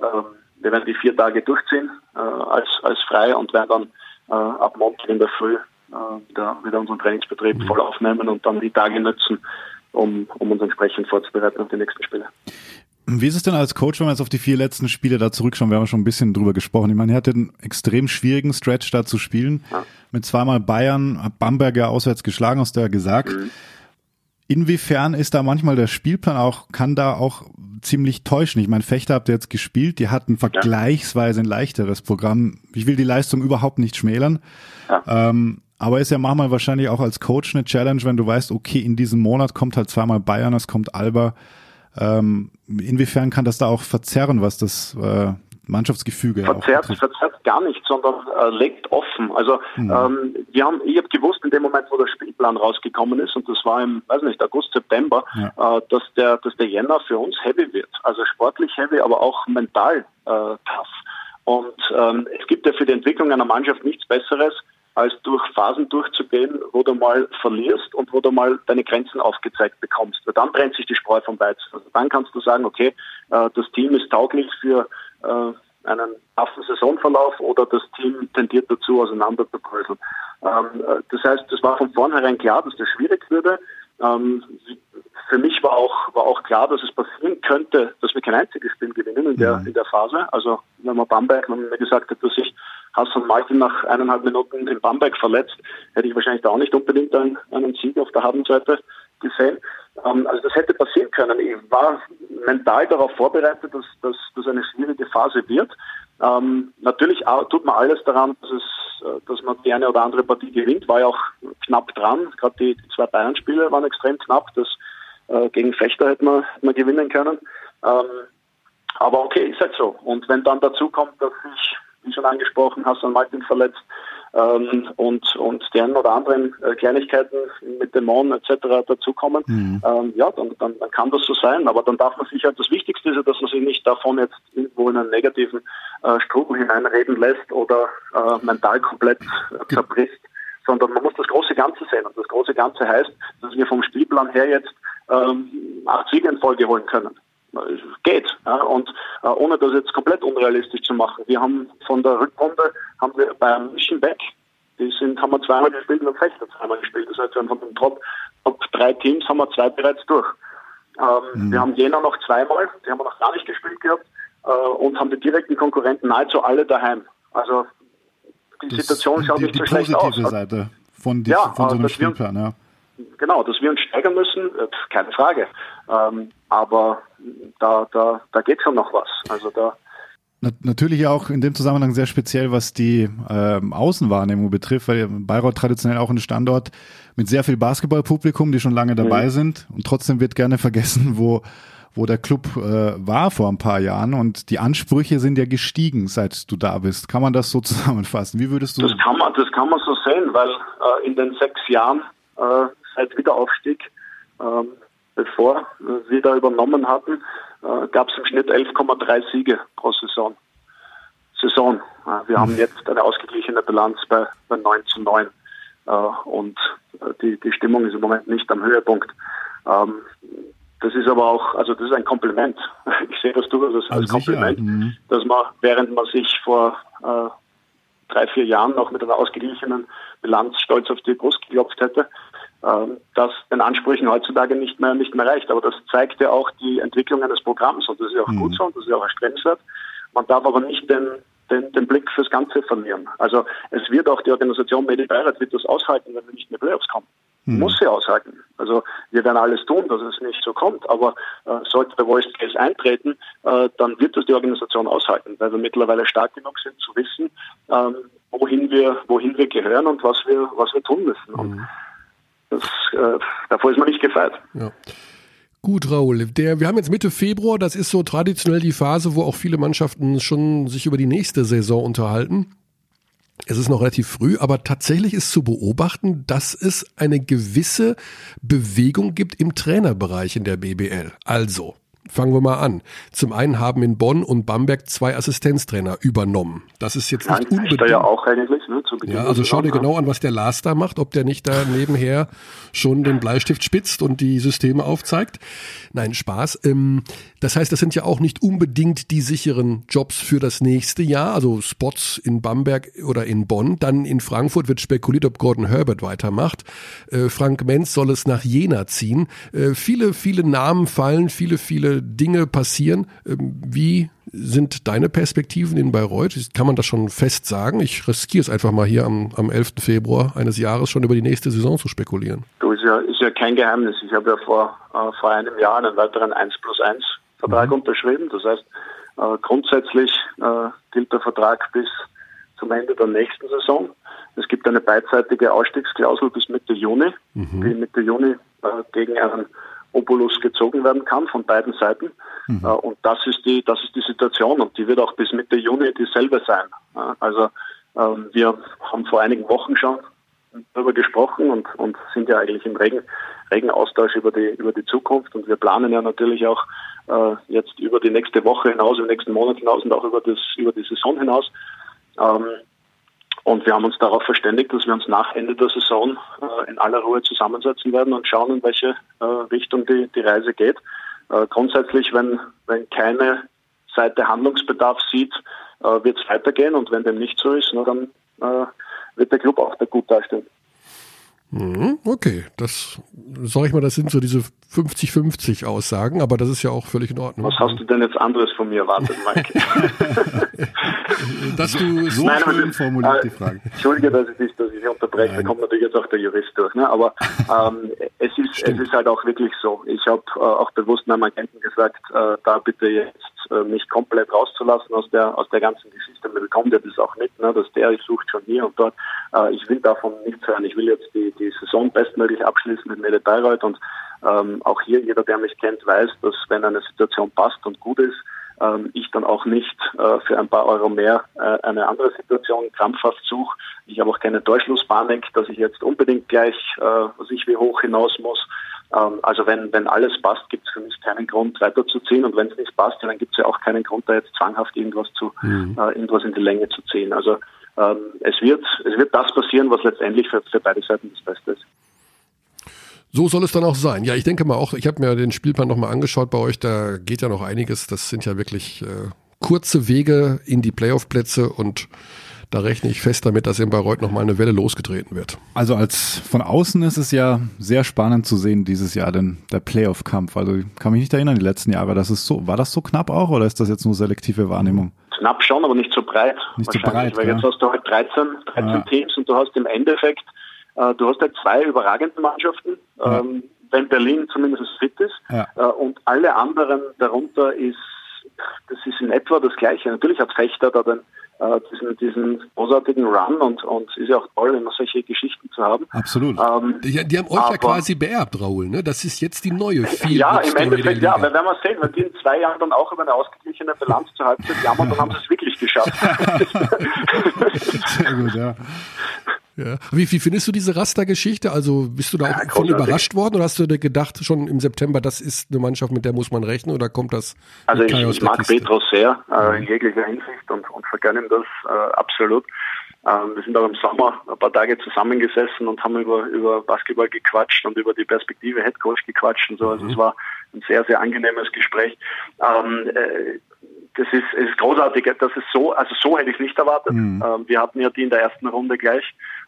ähm, wir werden die vier Tage durchziehen äh, als als frei und werden dann äh, ab Montag in der Früh äh, wieder, wieder unseren Trainingsbetrieb voll aufnehmen und dann die Tage nutzen, um, um uns entsprechend vorzubereiten auf die nächsten Spiele. Wie ist es denn als Coach, wenn wir jetzt auf die vier letzten Spiele da zurückschauen? Wir haben schon ein bisschen drüber gesprochen. Ich meine, er hatte einen extrem schwierigen Stretch da zu spielen. Mit zweimal Bayern, hat Bamberg ja auswärts geschlagen, hast du ja gesagt. Mhm. Inwiefern ist da manchmal der Spielplan auch, kann da auch ziemlich täuschen? Ich meine, Fechter habt ihr jetzt gespielt, die hatten vergleichsweise ein leichteres Programm. Ich will die Leistung überhaupt nicht schmälern. Ja. Ähm, aber ist ja manchmal wahrscheinlich auch als Coach eine Challenge, wenn du weißt, okay, in diesem Monat kommt halt zweimal Bayern, es kommt Alba ähm, inwiefern kann das da auch verzerren, was das äh, Mannschaftsgefüge verzerrt, verzerrt gar nicht, sondern äh, legt offen. Also mhm. ähm, wir haben, ich habe gewusst in dem Moment, wo der Spielplan rausgekommen ist, und das war im, weiß nicht, August, September, ja. äh, dass der, dass der Jänner für uns heavy wird. Also sportlich heavy, aber auch mental äh, tough. Und ähm, es gibt ja für die Entwicklung einer Mannschaft nichts Besseres, als durch Phasen durchzugehen, wo du mal verlierst und wo du mal deine Grenzen aufgezeigt bekommst. Weil dann trennt sich die Spreu vom Weizen. Also dann kannst du sagen, okay, äh, das Team ist tauglich für äh, einen affen Saisonverlauf oder das Team tendiert dazu, auseinander zu bröseln. Ähm, äh, das heißt, es war von vornherein klar, dass das schwierig würde. Ähm, für mich war auch, war auch klar, dass es passieren könnte, dass wir kein einziges Spiel gewinnen in der, in der Phase. Also, wenn man Bamberg, wenn man mir gesagt hat, dass ich Hassan Martin nach eineinhalb Minuten in Bamberg verletzt, hätte ich wahrscheinlich da auch nicht unbedingt einen, einen Sieg auf der Habenseite gesehen. Ähm, also das hätte passieren können. Ich war mental darauf vorbereitet, dass das eine schwierige Phase wird. Ähm, natürlich tut man alles daran, dass, es, äh, dass man die eine oder andere Partie gewinnt. War ja auch knapp dran. Gerade die, die zwei Bayern-Spiele waren extrem knapp. Das äh, gegen Fechter hätte man, hätte man gewinnen können. Ähm, aber okay, ist halt so. Und wenn dann dazu kommt, dass sich, wie schon angesprochen, Hassan Martin verletzt, ähm, und, und die einen oder anderen äh, Kleinigkeiten mit Dämonen etc. dazukommen, mhm. ähm, ja, dann, dann, dann kann das so sein. Aber dann darf man sich halt, das Wichtigste ist ja, dass man sich nicht davon jetzt irgendwo in einen negativen äh, Strudel hineinreden lässt oder äh, mental komplett äh, zerbricht, sondern man muss das große Ganze sehen. Und das große Ganze heißt, dass wir vom Spielplan her jetzt ähm, acht Siege in Folge holen können geht. Ja, und äh, ohne das jetzt komplett unrealistisch zu machen. Wir haben von der Rückrunde haben wir bei München weg, die sind, haben wir zweimal gespielt und Fechter zweimal gespielt. Das heißt, wir haben von den Top, Top drei Teams haben wir zwei bereits durch. Ähm, mhm. Wir haben Jena noch zweimal, die haben wir noch gar nicht gespielt gehabt äh, und haben die direkten Konkurrenten nahezu alle daheim. Also die das Situation schaut die, nicht so schlecht aus. Die positive Seite von, die, ja, von so einem Spielplan, ja. Genau, dass wir uns steigern müssen, äh, keine Frage. Ähm, aber da, da, da geht schon noch was. Also da. Natürlich auch in dem Zusammenhang sehr speziell, was die ähm, Außenwahrnehmung betrifft, weil Bayreuth traditionell auch ein Standort mit sehr viel Basketballpublikum, die schon lange dabei mhm. sind. Und trotzdem wird gerne vergessen, wo, wo der Club äh, war vor ein paar Jahren. Und die Ansprüche sind ja gestiegen, seit du da bist. Kann man das so zusammenfassen? Wie würdest du? Das kann man, das kann man so sehen, weil äh, in den sechs Jahren seit Wiederaufstieg ähm, bevor wir da übernommen hatten, äh, gab es im Schnitt 11,3 Siege pro Saison. Saison. Äh, wir haben mhm. jetzt eine ausgeglichene Bilanz bei, bei 9 zu 9. Äh, und äh, die, die Stimmung ist im Moment nicht am Höhepunkt. Ähm, das ist aber auch, also das ist ein Kompliment. Ich sehe das durchaus als, als Kompliment, mhm. dass man, während man sich vor äh, drei, vier Jahren noch mit einer ausgeglichenen Bilanz stolz auf die Brust geklopft hätte, das den Ansprüchen heutzutage nicht mehr, nicht mehr reicht. Aber das zeigt ja auch die Entwicklung eines Programms und das ist ja auch mhm. gut so und das ist ja auch erstrebenswert. Man darf aber nicht den, den, den Blick fürs Ganze verlieren. Also es wird auch die Organisation Medi Beirat wird das aushalten, wenn wir nicht mehr Playoffs kommen. Mhm. Muss sie aushalten. Also wir werden alles tun, dass es nicht so kommt. Aber äh, sollte der Worst Case eintreten, äh, dann wird das die Organisation aushalten, weil wir mittlerweile stark genug sind zu wissen, ähm, wohin wir wohin wir gehören und was wir was wir tun müssen. Mhm. Das, äh, davor ist man nicht gefeit. Ja. Gut, Raul. Der, wir haben jetzt Mitte Februar, das ist so traditionell die Phase, wo auch viele Mannschaften schon sich über die nächste Saison unterhalten. Es ist noch relativ früh, aber tatsächlich ist zu beobachten, dass es eine gewisse Bewegung gibt im Trainerbereich in der BBL. Also, Fangen wir mal an. Zum einen haben in Bonn und Bamberg zwei Assistenztrainer übernommen. Das ist jetzt nicht unbedingt. ja auch eigentlich, ne, ja, also schau dir genau an, was der Lars da macht, ob der nicht da nebenher schon den Bleistift spitzt und die Systeme aufzeigt. Nein, Spaß. Ähm, das heißt, das sind ja auch nicht unbedingt die sicheren Jobs für das nächste Jahr, also Spots in Bamberg oder in Bonn. Dann in Frankfurt wird spekuliert, ob Gordon Herbert weitermacht. Äh, Frank Menz soll es nach Jena ziehen. Äh, viele, viele Namen fallen, viele, viele Dinge passieren. Ähm, wie sind deine Perspektiven in Bayreuth? Kann man das schon fest sagen? Ich riskiere es einfach mal hier am, am 11. Februar eines Jahres schon über die nächste Saison zu spekulieren. Du, ist ja, ist ja kein Geheimnis. Ich habe ja vor, äh, vor einem Jahr einen weiteren 1 plus 1 Vertrag mhm. unterschrieben. Das heißt, äh, grundsätzlich äh, gilt der Vertrag bis zum Ende der nächsten Saison. Es gibt eine beidseitige Ausstiegsklausel bis Mitte Juni, mhm. die Mitte Juni äh, gegen einen Obolus gezogen werden kann von beiden Seiten. Mhm. Äh, und das ist die, das ist die Situation und die wird auch bis Mitte Juni dieselbe sein. Also ähm, wir haben vor einigen Wochen schon darüber gesprochen und, und sind ja eigentlich im regen, regen Austausch über die, über die Zukunft und wir planen ja natürlich auch äh, jetzt über die nächste Woche hinaus, im nächsten Monat hinaus und auch über das, über die Saison hinaus. Ähm, und wir haben uns darauf verständigt, dass wir uns nach Ende der Saison äh, in aller Ruhe zusammensetzen werden und schauen, in welche äh, Richtung die, die Reise geht. Äh, grundsätzlich, wenn, wenn keine Seite Handlungsbedarf sieht, äh, wird es weitergehen und wenn dem nicht so ist, na, dann äh, wird der Club auch da gut dastehen. Mhm, okay, das sag ich mal, das sind so diese 50-50 Aussagen, aber das ist ja auch völlig in Ordnung. Was hast du denn jetzt anderes von mir erwartet, Mike? Dass du so Nein, schön formuliert äh, die Frage. Entschuldige, dass ich, dich- dass ich unterbreche, da kommt natürlich jetzt auch der Jurist durch. Ne? Aber ähm, es, ist, es ist halt auch wirklich so. Ich habe äh, auch bewusst meinem Agenten gesagt, äh, da bitte jetzt äh, mich komplett rauszulassen aus der aus der ganzen Geschichte. Mir bekommt ja das auch mit, ne? dass der ich sucht schon hier und dort. Äh, ich will davon nichts hören. Ich will jetzt die, die Saison bestmöglich abschließen mit Mede Bayreuth und ähm, auch hier, jeder, der mich kennt, weiß, dass wenn eine Situation passt und gut ist, ähm, ich dann auch nicht äh, für ein paar Euro mehr äh, eine andere Situation krampfhaft suche. Ich habe auch keine Durchschlusspanik, dass ich jetzt unbedingt gleich, äh, was ich wie hoch hinaus muss. Ähm, also wenn, wenn alles passt, gibt es für mich keinen Grund weiterzuziehen und wenn es nicht passt, ja, dann gibt es ja auch keinen Grund, da jetzt zwanghaft irgendwas zu Mhm. äh, irgendwas in die Länge zu ziehen. Also ähm, es wird es wird das passieren, was letztendlich für, für beide Seiten das Beste ist. So soll es dann auch sein. Ja, ich denke mal auch, ich habe mir den Spielplan nochmal angeschaut bei euch, da geht ja noch einiges. Das sind ja wirklich äh, kurze Wege in die Playoff-Plätze und da rechne ich fest damit, dass in Bayreuth nochmal eine Welle losgetreten wird. Also als von außen ist es ja sehr spannend zu sehen dieses Jahr, denn der Playoff-Kampf. Also ich kann mich nicht erinnern, die letzten Jahre, das ist so, war das so knapp auch oder ist das jetzt nur selektive Wahrnehmung? Knapp schon, aber nicht so breit. Nicht so wahrscheinlich, breit, Weil ja. jetzt hast du halt 13, 13 Ja. Teams und du hast im Endeffekt, du hast halt zwei überragende Mannschaften, Ja. ähm, wenn Berlin zumindest fit ist. Ja. Äh, und alle anderen darunter ist, das ist in etwa das Gleiche. Natürlich hat Fechter da den, äh, diesen, diesen großartigen Run und, und ist ja auch toll, immer solche Geschichten zu haben. Absolut. Ähm, Die, die haben euch ja Aber- quasi beerbt, Raoul. Ne? Das ist jetzt die neue viel ja, im Endeffekt, ja, aber werden wir sehen, wenn die in zwei Jahren dann auch über eine ausgeglichene Bilanz zur Halbzeit jammern, dann haben sie es wirklich geschafft. Sehr gut, ja. Ja. Wie, wie findest du diese Raster-Geschichte? Also bist du da auch von überrascht worden oder hast du dir gedacht schon im September, das ist eine Mannschaft, mit der muss man rechnen oder kommt das? Also ich, ich mag Kiste? Petros sehr, äh, in jeglicher Hinsicht und, und vergönne ihm das äh, absolut. Ähm, wir sind auch im Sommer ein paar Tage zusammengesessen und haben über, über Basketball gequatscht und über die Perspektive Headcoach gequatscht und so. Also es war ein sehr, sehr angenehmes Gespräch. Ähm, äh, das ist, es ist großartig, das ist so, also so hätte ich es nicht erwartet. Ähm, wir hatten ja die in der ersten Runde gleich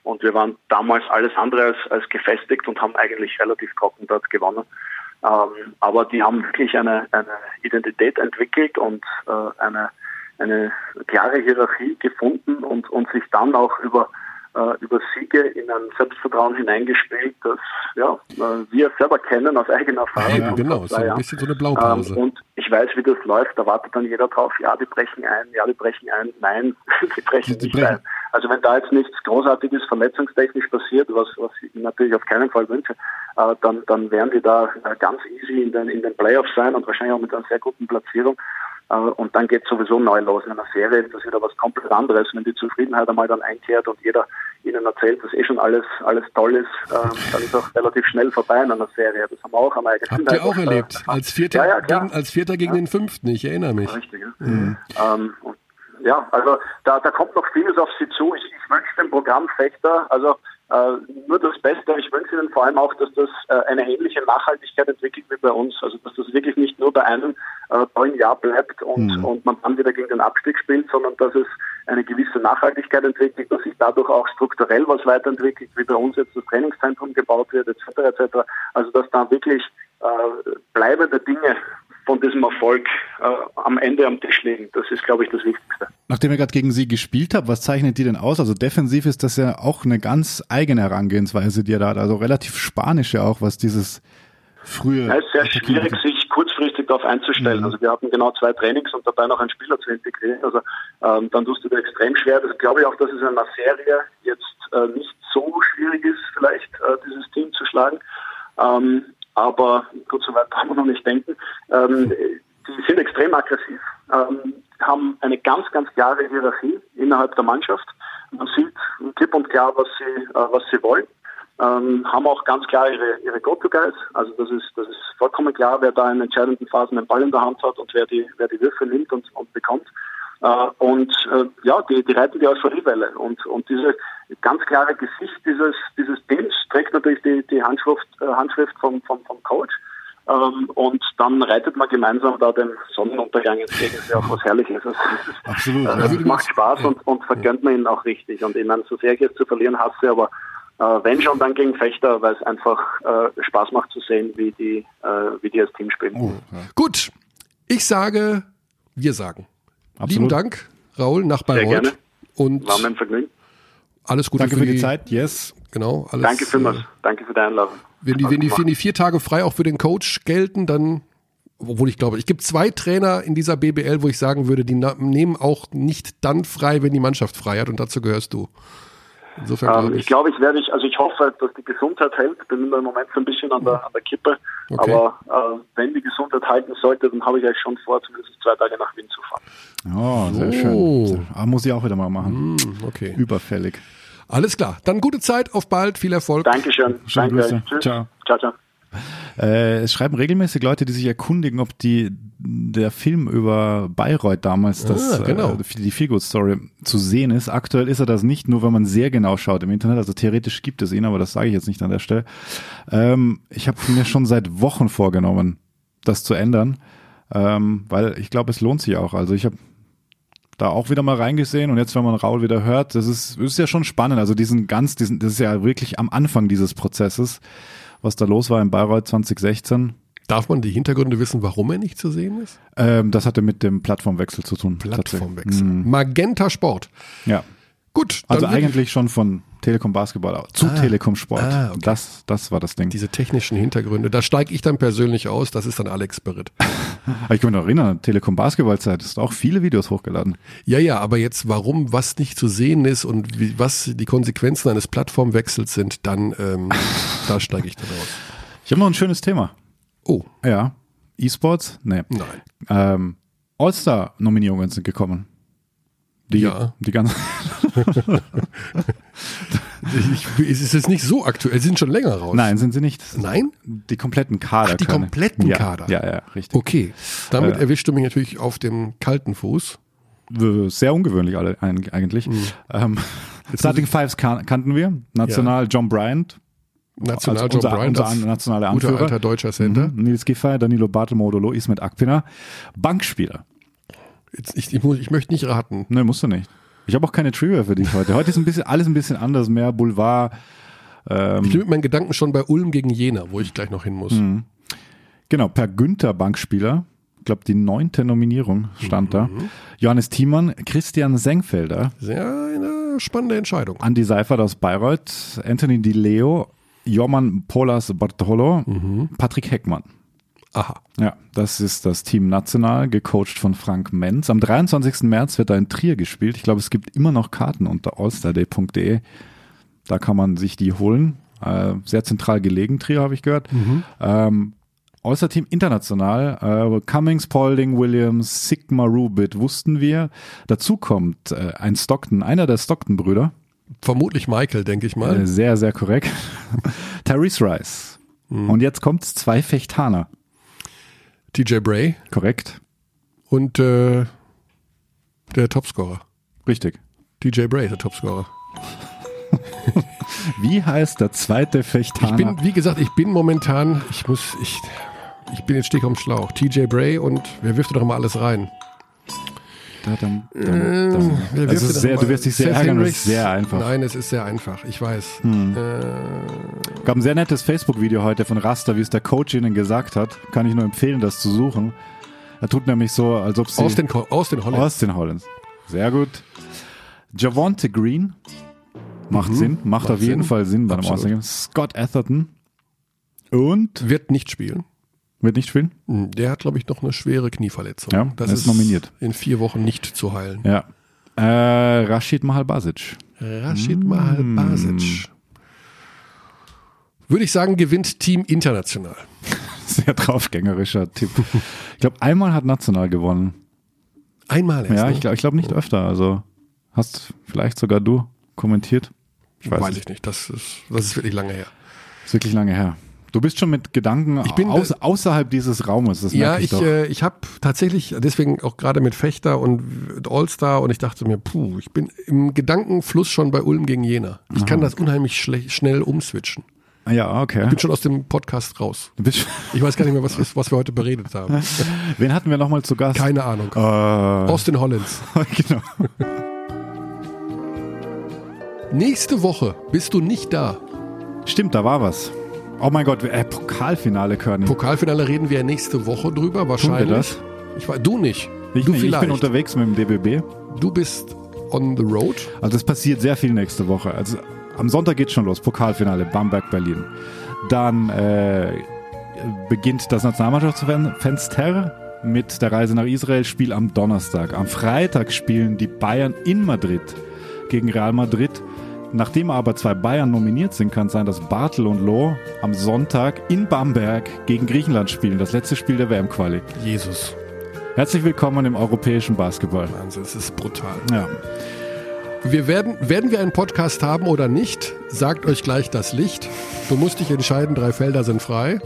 und wir waren damals alles andere als, als gefestigt und haben eigentlich relativ trocken dort gewonnen. Ähm, aber die haben wirklich eine, eine Identität entwickelt und äh, eine, eine klare Hierarchie gefunden und, und sich dann auch über, über Siege in ein Selbstvertrauen hineingespielt, das ja, äh, wir selber kennen aus eigener Erfahrung. Ja, genau, so ein bisschen so eine Blaupause. Ähm, und ich weiß, wie das läuft, da wartet dann jeder drauf, ja, die brechen ein, ja, die brechen ein, nein, die brechen Die nicht brechen. ein. Also wenn da jetzt nichts Großartiges verletzungstechnisch passiert, was, was ich natürlich auf keinen Fall wünsche, äh, dann, dann werden die da äh, ganz easy in den, in den Playoffs sein und wahrscheinlich auch mit einer sehr guten Platzierung. Äh, und dann geht sowieso neu los. In einer Serie ist das wieder was komplett anderes. Wenn die Zufriedenheit einmal dann einkehrt und jeder ihnen erzählt, dass eh schon alles, alles toll ist, äh, dann ist auch relativ schnell vorbei in einer Serie. Das haben wir auch am eigenen Habt ihr auch erlebt? Als Vierter, Ja, ja, gegen, als Vierter gegen den Fünften, ich erinnere mich. Richtig, ja. Ähm, und ja, also da, da kommt noch vieles auf Sie zu. Ich, ich wünsche dem Programm Fechter, also äh, nur das Beste. Ich wünsche Ihnen vor allem auch, dass das äh, eine ähnliche Nachhaltigkeit entwickelt wie bei uns. Also dass das wirklich nicht nur bei einem äh, tollen Jahr bleibt und, und man dann wieder gegen den Abstieg spielt, sondern dass es eine gewisse Nachhaltigkeit entwickelt, dass sich dadurch auch strukturell was weiterentwickelt, wie bei uns jetzt das Trainingszentrum gebaut wird, etc. etc. Also dass da wirklich äh, bleibende Dinge von diesem Erfolg äh, am Ende am Tisch liegen. Das ist, glaube ich, das Wichtigste. Nachdem ihr gerade gegen sie gespielt habt, was zeichnet die denn aus? Also defensiv ist das ja auch eine ganz eigene Herangehensweise, die ihr da hat. Also relativ spanisch ja auch, was dieses frühe. Ja, es ist sehr schwierig, betrifft. sich kurzfristig darauf einzustellen. Also wir hatten genau zwei Trainings und dabei noch einen Spieler zu integrieren. Also ähm, dann tust du dir extrem schwer. Das glaube ich auch, dass es in einer Serie jetzt äh, nicht so schwierig ist, vielleicht äh, dieses Team zu schlagen. Ähm, aber gut, so weit kann man noch nicht denken. Ähm, die sind extrem aggressiv, ähm, haben eine ganz, ganz klare Hierarchie innerhalb der Mannschaft. Man sieht klipp und klar, was sie, äh, was sie wollen. Ähm, haben auch ganz klar ihre, ihre Go-To-Guys. Also das ist, das ist vollkommen klar, wer da in entscheidenden Phasen den Ball in der Hand hat und wer die, wer die Würfe nimmt und, und bekommt. Äh, und äh, ja, die, die reiten die Euphoriewelle. Und, und diese ganz klare Gesicht dieses, dieses Teams trägt natürlich die, die Handschrift, äh, Handschrift vom, vom, vom Coach. Ähm, und dann reitet man gemeinsam da den Sonnenuntergang entgegen. Das ist ja auch was Herrliches. Also, Absolut. Ja. das macht Spaß und, und vergönnt man ihnen auch richtig. Und ich meine, so sehr ich es zu verlieren hasse, aber äh, wenn schon, dann gegen Fechter, weil es einfach äh, Spaß macht zu sehen, wie die, äh, wie die als Team spielen. Oh, ja. Gut, ich sage, wir sagen. Absolut. Lieben Dank, Raul, nach Sehr Bayreuth. gerne. Und War mir ein Vergnügen. alles Gute Danke für die Zeit. Yes. Genau, alles. Danke vielmals. äh, Danke für die Einladung. Wenn die, wenn, die, wenn die vier Tage frei auch für den Coach gelten, dann, obwohl ich glaube, ich gibt zwei Trainer in dieser BBL, wo ich sagen würde, die nehmen auch nicht dann frei, wenn die Mannschaft frei hat und dazu gehörst du. Insofern Ähm, glaube ich ich. glaube, ich werde, ich, also ich hoffe, dass die Gesundheit hält. Bin im Moment so ein bisschen an der, an der Kippe. Okay. Aber äh, wenn die Gesundheit halten sollte, dann habe ich eigentlich schon vor, zumindest zwei Tage nach Wien zu fahren. Oh, sehr So. schön. Sehr- Ah, muss ich auch wieder mal machen. Hm, okay. Überfällig. Alles klar. Dann gute Zeit, auf bald, viel Erfolg. Dankeschön. Schöne Danke. Grüße. Tschüss. Ciao. Ciao, ciao. Äh, es schreiben regelmäßig Leute, die sich erkundigen, ob die der Film über Bayreuth damals, das Ah, genau. äh, die Feelgood Story zu sehen ist. Aktuell ist er das nicht, nur wenn man sehr genau schaut im Internet. Also theoretisch gibt es ihn, aber das sage ich jetzt nicht an der Stelle. Ähm, ich habe mir schon seit Wochen vorgenommen, das zu ändern, ähm, weil ich glaube, es lohnt sich auch. Also ich habe da auch wieder mal reingesehen und jetzt, wenn man Raul wieder hört, das ist, ist ja schon spannend. Also diesen ganz, diesen, das ist ja wirklich am Anfang dieses Prozesses, was da los war in Bayreuth 2016. Darf man die Hintergründe wissen, warum er nicht zu sehen ist? Ähm, das hatte mit dem Plattformwechsel zu tun. Plattformwechsel. Mhm. Magenta Sport. Ja. Gut. Also eigentlich schon von Telekom Basketball zu Telekom Sport. Ah, okay. Das, das war das Ding. Diese technischen Hintergründe, da steige ich dann persönlich aus, das ist dann Alex. Aber ich kann mich noch erinnern, Telekom Basketballzeit ist auch viele Videos hochgeladen. Ja, ja, aber jetzt warum was nicht zu sehen ist und wie, was die Konsequenzen eines Plattformwechsels sind, dann ähm, da steige ich dann aus. Ich habe noch ein schönes Thema. Oh, Ja. E-Sports? Nee. nein. Ähm, All-Star-Nominierungen sind gekommen. Die, Ja. Die ganzen. Ich, es ist jetzt nicht so aktuell, sie sind schon länger raus. Nein, sind sie nicht. Nein? Die kompletten Kader. Ach, die kompletten ja, Kader. Ja, ja, richtig. Okay, damit Äh. erwischt du mich natürlich auf dem kalten Fuß. Sehr ungewöhnlich alle eig- eigentlich. Mhm. Ähm, Starting Fives kan kannten wir. National John Bryant. National als John unser, Bryant, unser nationaler guter Anführer. alter deutscher Center. Mhm. Nils Giffey, Danilo Bartelmodolo, Ismet Akpina. Bankspieler. Jetzt, ich, ich, muss, ich möchte nicht raten. Ne, musst du nicht. Ich habe auch keine Trivia für dich heute. Heute ist ein bisschen alles ein bisschen anders, mehr Boulevard. Ähm, Ich bin mit meinen Gedanken schon bei Ulm gegen Jena, wo ich gleich noch hin muss. Mhm. Genau, Per Günther Bankspieler. Ich glaube, die neunte Nominierung stand da. Mhm. Johannes Thiemann, Christian Sengfelder, Sehr eine spannende Entscheidung. Andi Seifert aus Bayreuth, Anthony Di Leo, Jorman Polas Bartolo, Mhm. Patrick Heckmann. Aha. Ja, das ist das Team National, gecoacht von Frank Menz. Am 23. März wird da in Trier gespielt. Ich glaube, es gibt immer noch Karten unter allstarday.de. Da kann man sich die holen. Äh, sehr zentral gelegen, Trier, habe ich gehört. Ähm, All-Star-Team international. Äh, Cummings, Paulding, Williams, Sigma Rubit wussten wir. Dazu kommt äh, ein Stockton, einer der Stockton-Brüder. Vermutlich Michael, denke ich mal. Äh, sehr, sehr korrekt. Tyrese Rice. Und jetzt kommt zwei Fechtaner. TJ Bray Korrekt. und äh, der Topscorer. Richtig. TJ Bray, der Topscorer. Wie heißt der zweite Ich Fechtaner? bin, wie gesagt, ich bin momentan, ich muss, ich, ich bin jetzt stich am Schlauch. TJ Bray und wer wirft doch mal alles rein? Da, dam, dam, dam. ist denn sehr, du wirst dich sehr Seth ärgern, das Hendricks? ist sehr einfach. Nein, es ist sehr einfach, ich weiß. Hm. Äh, gab ein sehr nettes Facebook-Video heute von Rasta, wie es der Coach ihnen gesagt hat. Kann ich nur empfehlen, das zu suchen. Er tut nämlich so, als ob sie... aus den, aus den Holland. Aus den Hollands. Sehr gut. Javonte Green. Macht Sinn. Macht, Mhm. Macht auf jeden Sinn. Fall Sinn bei einem. Ausland. Scott Atherton. Und? Wird nicht spielen. Wird nicht spielen? Hm, Der hat, glaube ich, noch eine schwere Knieverletzung. Ja, das ist nominiert. in vier Wochen nicht zu heilen. Ja. Äh, Rashid Mahalbasic. Rashid Mahal Basic. Würde ich sagen, gewinnt Team International. Sehr draufgängerischer Tipp. Ich glaube, einmal hat National gewonnen. Einmal erst. Ja, ne? ich glaube ich glaub nicht öfter. Also hast vielleicht sogar du kommentiert. Ich weiß, Weiß nicht. ich nicht. Das ist, das ist wirklich lange her. Ist wirklich lange her. Du bist schon mit Gedanken Ich bin- aus, außerhalb dieses Raumes. Das Ja, ich, ich, äh, ich habe tatsächlich, deswegen auch gerade mit Fechter und All-Star und ich dachte mir, puh, ich bin im Gedankenfluss schon bei Ulm gegen Jena. Ich kann das unheimlich schle- schnell umswitchen. Ja, okay. Ich bin schon aus dem Podcast raus. Ich weiß gar nicht mehr, was, was, was wir heute beredet haben. wen hatten wir nochmal zu Gast? Keine Ahnung. Äh, Austin Hollins. genau. Nächste Woche bist du nicht da. Stimmt, da war was. Oh mein Gott, äh, Pokalfinale, Körny. Pokalfinale reden wir ja nächste Woche drüber, wahrscheinlich. das? Ich weiß, du nicht. Ich, du nicht, ich vielleicht. bin unterwegs mit dem DBB. du bist on the road. Also es passiert sehr viel nächste Woche. Also am Sonntag geht's schon los, Pokalfinale, Bamberg, Berlin. Dann äh, beginnt das Nationalmannschaftsfenster mit der Reise nach Israel, Spiel am Donnerstag. Am Freitag spielen die Bayern in Madrid gegen Real Madrid. Nachdem aber zwei Bayern nominiert sind, kann es sein, dass Bartel und Loh am Sonntag in Bamberg gegen Griechenland spielen. Das letzte Spiel der WM-Quali. Jesus. Herzlich willkommen im europäischen Basketball. Wahnsinn, es ist brutal. Ja. Wir werden, werden wir einen Podcast haben oder nicht, sagt euch gleich das Licht. Du musst dich entscheiden, drei Felder sind frei.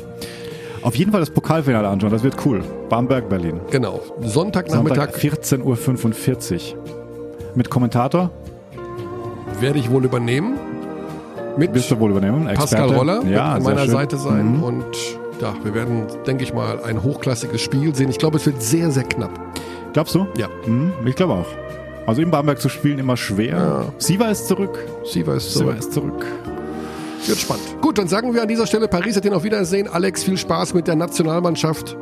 Auf jeden Fall das Pokalfinale anschauen, das wird cool. Bamberg, Berlin. Genau. Sonntagnachmittag Sonntag 14.45 Uhr. Mit Kommentator werde ich wohl übernehmen. Mit wirst du wohl übernehmen. Pascal Experte. Roller wird ja, an meiner schön. Seite sein. Mhm. Und ja, wir werden, denke ich mal, ein hochklassiges Spiel sehen. Ich glaube, es wird sehr, sehr knapp. Glaubst du? Ja. Mhm, ich glaube auch. Also in Bamberg zu spielen immer schwer. Ja. Siva ist zurück. Siva ist Siva zurück. ist zurück. Wird spannend. Gut, dann sagen wir an dieser Stelle Paris hat den auf Wiedersehen. Alex, viel Spaß mit der Nationalmannschaft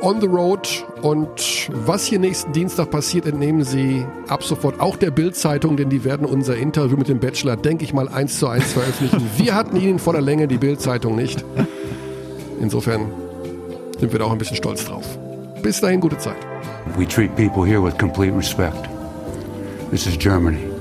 on the road. Und was hier nächsten Dienstag passiert, entnehmen Sie ab sofort auch der Bild-Zeitung, denn die werden unser Interview mit dem Bachelor, denke ich mal, eins zu eins veröffentlichen. Wir hatten ihn in voller Länge, die Bild-Zeitung nicht. Insofern sind wir da auch ein bisschen stolz drauf. Bis dahin, gute Zeit. We treat people here with complete respect. This is Germany.